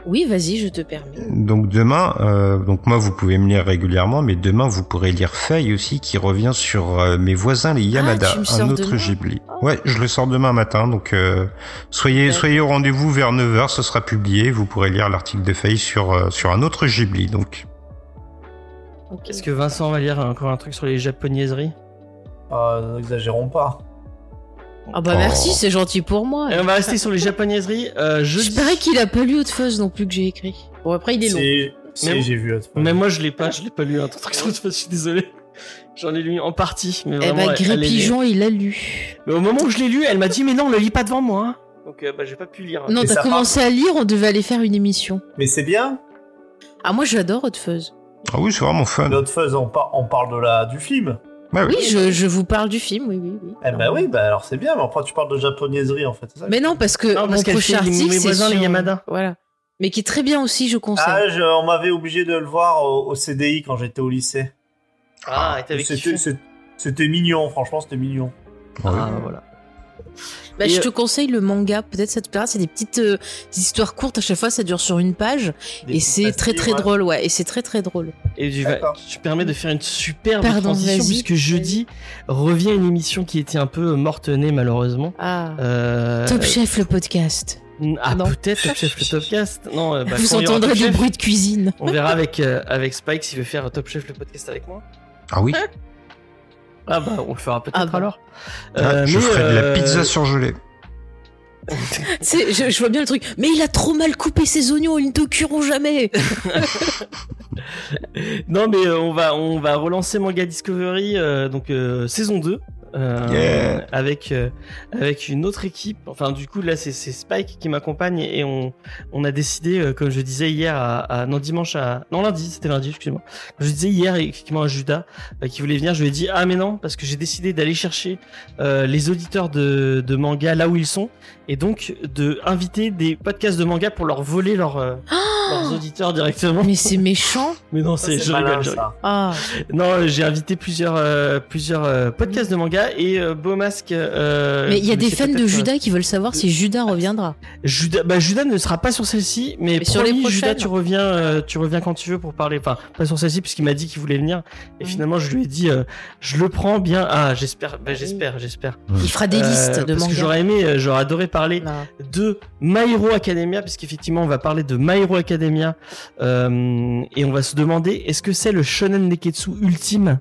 Oui, vas-y, je te permets. Donc demain, euh, donc moi vous pouvez me lire régulièrement, mais demain vous pourrez lire Faye aussi qui revient sur euh, mes voisins les Yamada, Ah, un autre Ghibli. Oh. Ouais, je le sors demain matin, donc euh, soyez soyez au rendez-vous vers 9h, ce sera publié, vous pourrez lire l'article de Faye sur euh, sur un autre Ghibli. Donc Ok. Est-ce que Vincent va lire encore un truc sur les japonaiseries? Euh, N'exagérons pas. Ah bah Oh. merci, c'est gentil pour moi. Et on va rester sur les japonaiseries. Euh. Je parais qu'il a pas lu Hot Fuzz non plus que j'ai écrit. Bon après il est long. C'est, Mais- j'ai vu. Mais moi je l'ai pas, je l'ai pas lu sur je suis désolé. J'en ai lu en partie, mais Eh vraiment. bah elle- elle est- Gré Pigeon, il l'a lu. Mais au moment où je l'ai lu, elle m'a dit mais non, le lis pas devant moi. hein. Donc euh, bah, j'ai pas pu lire. Non, t'as commencé à lire, on devait aller faire une émission. Mais c'est bien. Ah, moi j'adore Hot Fuzz. Ah oui, c'est vraiment fun. Notre fuzz, on, par- on parle de la du film. Oui. Oui, je, je vous parle du film, oui, oui, oui. Eh ben oui, bah alors c'est bien. Mais après tu parles de japonaiserie en fait. c'est ça Mais non, parce que Non, parce mon prochain article, c'est voisins, les sur- Yamada. Voilà. Mais qui est très bien aussi, je conseille. Ah, je- on m'avait obligé de le voir au, au CDI quand j'étais au lycée. Ah, et t'avais C'était kiffé. c'est- c'était mignon, franchement, c'était mignon. Ah, voilà. Bah, je euh, te conseille le manga, peut-être ça te plaira. C'est des petites euh, histoires courtes, à chaque fois ça dure sur une page. Des et c'est très très ouais. drôle, ouais. Et c'est très très drôle. Et tu, vas, tu permets de faire une superbe Pardon, transition puisque jeudi revient une émission qui était un peu morte-née malheureusement. Ah. Euh, Top Chef, le podcast. Ah Non. peut-être Top Chef le Topcast. Non, euh, bah, Vous entendrez Top des Chef, bruits de cuisine. On verra avec euh, avec Spike s'il veut faire Top Chef le podcast avec moi. Ah oui. Ah bah on le fera peut-être Ah bah. alors. Ah, Euh, je mais, ferai de la euh, pizza surgelée. Tu sais, je, je vois bien le truc. Mais il a trop mal coupé ses oignons, ils ne te cuiront jamais. Non mais euh, on va on va relancer Manga Discovery euh, donc euh, saison 2 euh, Yeah. avec euh, avec une autre équipe. Enfin du coup là c'est c'est Spike qui m'accompagne et on on a décidé euh, comme je disais hier à, à- non dimanche à non lundi c'était lundi excusez-moi. Comme je disais hier effectivement à Judas euh, qui voulait venir je lui ai dit ah mais non parce que j'ai décidé d'aller chercher euh, les auditeurs de de manga là où ils sont et donc de inviter des podcasts de manga pour leur voler leur euh, leurs auditeurs directement. Mais c'est méchant. Mais non, c'est je rigole. Ah. Non, j'ai invité plusieurs euh, plusieurs euh, podcasts de manga et euh, Beau Masque. euh, mais il y a des fans de Judas qui veulent savoir si Judas reviendra. Judas, bah Judas ne sera pas sur celle-ci, mais, Mais sur les promis, Judas, prochaines. tu reviens, euh, tu reviens quand tu veux pour parler. Enfin, pas sur celle-ci puisqu'il m'a dit qu'il voulait venir. Et finalement, je lui ai dit, euh, je le prends bien. Ah, j'espère, bah, j'espère, j'espère. Il fera des Euh, listes de parce que mangas. j'aurais aimé, j'aurais adoré parler Non. de My Hero Academia, puisqu'effectivement on va parler de My Hero Academia, euh, et on va se demander est-ce que c'est le shonen neketsu ultime?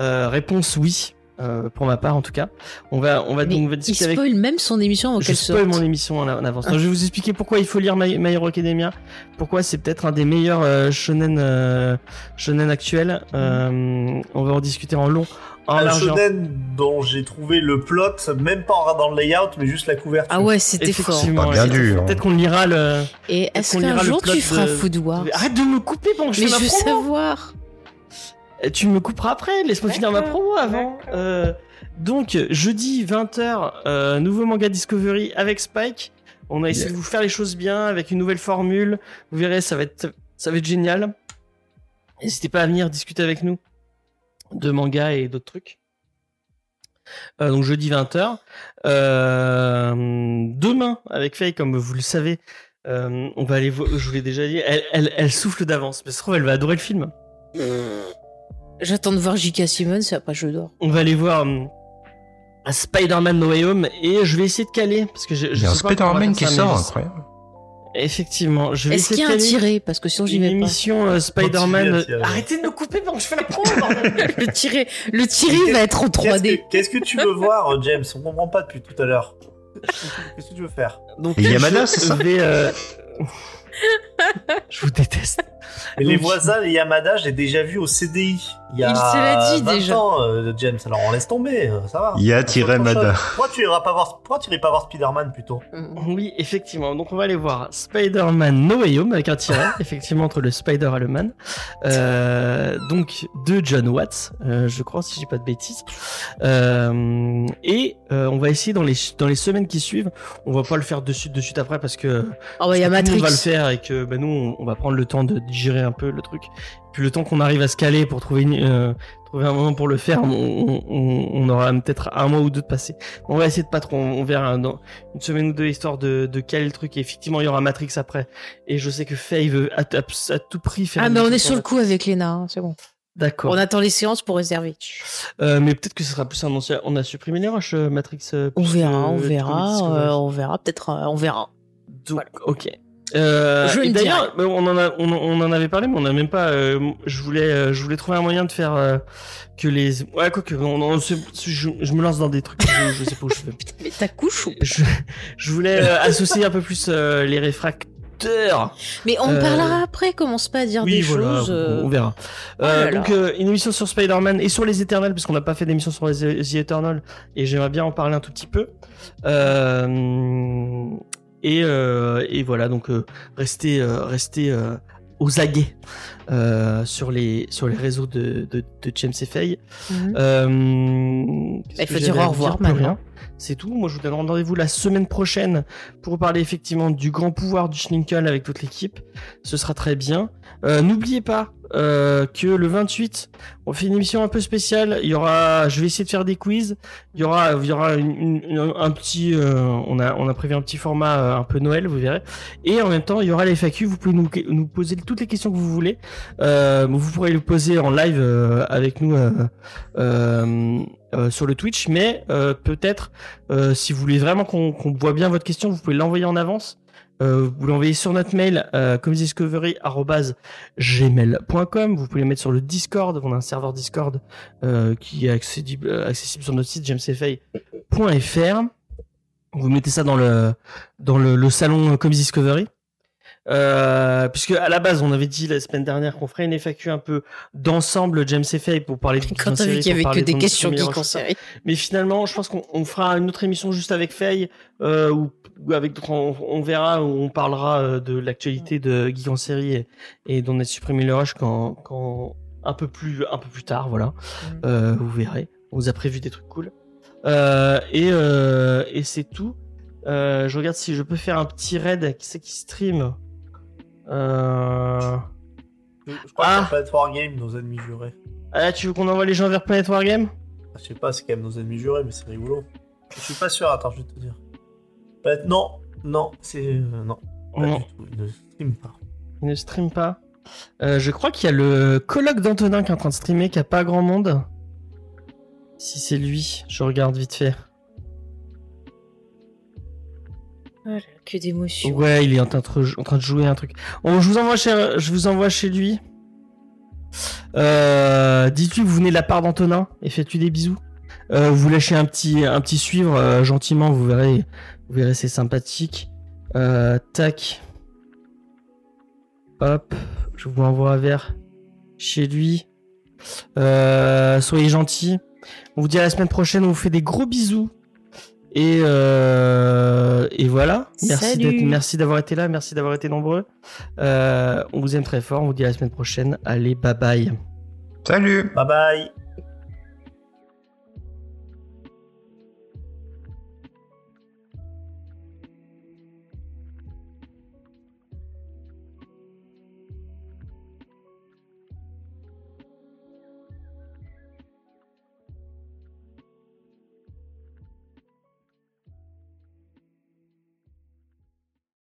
Euh, Réponse oui, euh, pour ma part en tout cas. On va, on va, Mais donc, on va il discuter avec. spoil même son émission avant Je spoil sorte. mon émission en, en avance. Non, je vais vous expliquer pourquoi il faut lire My, My Hero Academia. Pourquoi c'est peut-être un des meilleurs euh, shonen, euh, shonen actuels. Euh, on va en discuter en long, en Un shonen dont j'ai trouvé le plot, même pas en regardant le layout, mais juste la couverture. Ah ouais, c'était fort. Pas bien dur. Peut-être qu'on lira le. Et est-ce qu'on qu'un lira le jour plot tu feras de- Food Wars Arrête de me couper pendant que je Mais fais je ma veux promo. savoir. Euh, Tu me couperas après, laisse-moi finir ma promo avant. Euh, donc, jeudi 20h, euh, nouveau manga Discovery avec Spike. On a essayé Yeah. de vous faire les choses bien avec une nouvelle formule. Vous verrez, ça va être, ça va être génial. N'hésitez pas à venir discuter avec nous de manga et d'autres trucs. Euh, donc jeudi 20h. Euh, demain, avec Faye, comme vous le savez, euh, on va aller voir, je vous l'ai déjà dit, elle, elle, elle souffle d'avance. Mais ça se trouve, elle va adorer le film. J'attends de voir J.K. Simmons, après je dors. on va aller voir un Spider-Man No Way Home et je vais essayer de caler parce que je, Il je y a un Spider-Man qui sort, je- incroyable. Effectivement, je vais Est-ce essayer qu'il y a de un tiré Parce que sinon j'y une vais pas. émission euh, Spider-Man. Tirer. Arrêtez de me couper pendant que je fais la promo. Le tiré, le tiré va être en Qu'est-ce 3D. que, qu'est-ce que tu veux voir, euh, James? On comprend pas depuis tout à l'heure. Qu'est-ce que tu veux faire? Donc Et Yamada, je c'est ça vais, euh, je vous déteste. Les voisins, les Yamada, j'ai déjà vu au CDI. Il y a Il te l'a dit 20 déjà. ans, euh, James. Alors on laisse tomber, euh, ça va. Ya-Mada. Pourquoi tu iras pas voir, pourquoi tu irais pas voir Spider-Man plutôt Oui, effectivement. Donc on va aller voir Spider-Man No Way Home avec un tiret, effectivement entre le Spider et le Man. Euh, donc de John Watts, euh, je crois si je dis pas de bêtises. Euh, et euh, on va essayer dans les dans les semaines qui suivent. On va pas le faire de suite de suite après parce que Ah ouais, il y a Matrix. va le faire et que ben nous on, on va prendre le temps de digérer un peu le truc. Puis le temps qu'on arrive à se caler pour trouver une, euh, trouver un moment pour le faire, on, on, on- on aura peut-être un mois ou deux de passé. On va essayer de pas trop, on, on verra dans une semaine ou deux histoire de, de caler le truc. Et effectivement, il y aura Matrix après. Et je sais que Faye veut à, à- à tout prix faire. Ah mais on est sur le coup avec Léna, hein, c'est bon. D'accord. On attend les séances pour réserver. Euh, mais peut-être que ce sera plus un ancien. On a supprimé les rushs euh, Matrix. On verra, on verra, euh, on verra, peut-être, on verra. Donc, ok. Euh, Je et d'ailleurs, bah, on en a, on, on en avait parlé, mais on n'a même pas. euh, je voulais, euh, je voulais trouver un moyen de faire euh, que les. Ouais, quoi que, on, on- je, je me lance dans des trucs. Je, je sais pas où je vais. Mais ta couche ou Je, je voulais euh, associer un peu plus euh, les réfrac auteur. Mais on Euh, parlera après, commence pas à dire des voilà, choses. on- euh, on verra. oh Euh, donc euh, une émission sur Spider-Man et sur les Éternels, parce qu'on n'a pas fait d'émission sur les The Eternals, et j'aimerais bien en parler un tout petit peu. Et, euh, et voilà, donc euh, restez, euh, restez euh, aux aguets euh, sur les sur les réseaux de, de, de James et Faye. mhm. Euh, Il faut dire au vous revoir Plus maintenant. rien. C'est tout. Moi, je vous donne rendez-vous la semaine prochaine pour parler effectivement du grand pouvoir du Schninkel avec toute l'équipe. Ce sera très bien. Euh, N'oubliez pas euh, que le 28, on fait une émission un peu spéciale. Il y aura, je vais essayer de faire des quiz. Il y aura, il y aura une- une- un petit, euh, on a, on a prévu un petit format euh, un peu Noël, vous verrez. Et en même temps, il y aura les FAQ. Vous pouvez nous, nous poser toutes les questions que vous voulez. Euh, vous pourrez les poser en live euh, avec nous euh, sur le Twitch, mais euh, peut-être euh, si vous voulez vraiment qu'on qu'on voit bien votre question, vous pouvez l'envoyer en avance. Euh, vous l'envoyez sur notre mail euh. Vous pouvez le mettre sur le Discord. On a un serveur Discord euh, qui est accessible, euh, accessible sur notre site jamesfay.fr. Vous mettez ça dans le dans le, le salon Comedy Discovery. Euh, puisque à la base on avait dit la semaine dernière qu'on ferait une FAQ un peu d'ensemble James et Faye pour parler de Quand t'as vu qu'il y avait que des questions qui concernaient. mais finalement, je pense qu'on on fera une autre émission juste avec Faye, euh, ou, avec d'autres, on, on verra, où on parlera euh, de l'actualité de Geek en série et, et d'en être supprimé le rush quand, quand un peu plus, un peu plus tard, voilà. Mm. Euh, vous verrez. On vous a prévu des trucs cool. Euh, et euh, et c'est tout. Je regarde si je peux faire un petit raid. Qui c'est qui stream euh... Je crois Ah. que Planet Wargame, nos ennemis jurés. Ah, tu veux qu'on envoie les gens vers Planet Wargame? Je sais pas, c'est quand même nos ennemis jurés, mais c'est rigolo. Je suis pas sûr, attends, je vais te dire. Planet- Non, non, c'est. euh, non, pas Non. du tout. Il ne stream pas. Il ne stream pas. Euh, je crois qu'il y a le colloque d'Antonin qui est en train de streamer, qui a pas grand monde. Si c'est lui, je regarde vite fait. Voilà, que d'émotions. Ouais, il est en train de, jouer un truc. Je vous envoie chez, je. Euh, Dites-lui que vous venez de la part d'Antonin et faites-lui des bisous. Euh, vous lâchez un petit, un petit suivre euh, gentiment, vous verrez, vous verrez, c'est sympathique. Tac. Hop, je vous envoie vers chez lui. Soyez gentils. On vous dit à la semaine prochaine. On vous fait des gros bisous. Et, euh, et voilà. Merci d'avoir été là. Merci d'avoir été nombreux. Euh, on vous aime très fort. On vous dit à la semaine prochaine. Allez, bye bye. Salut Bye bye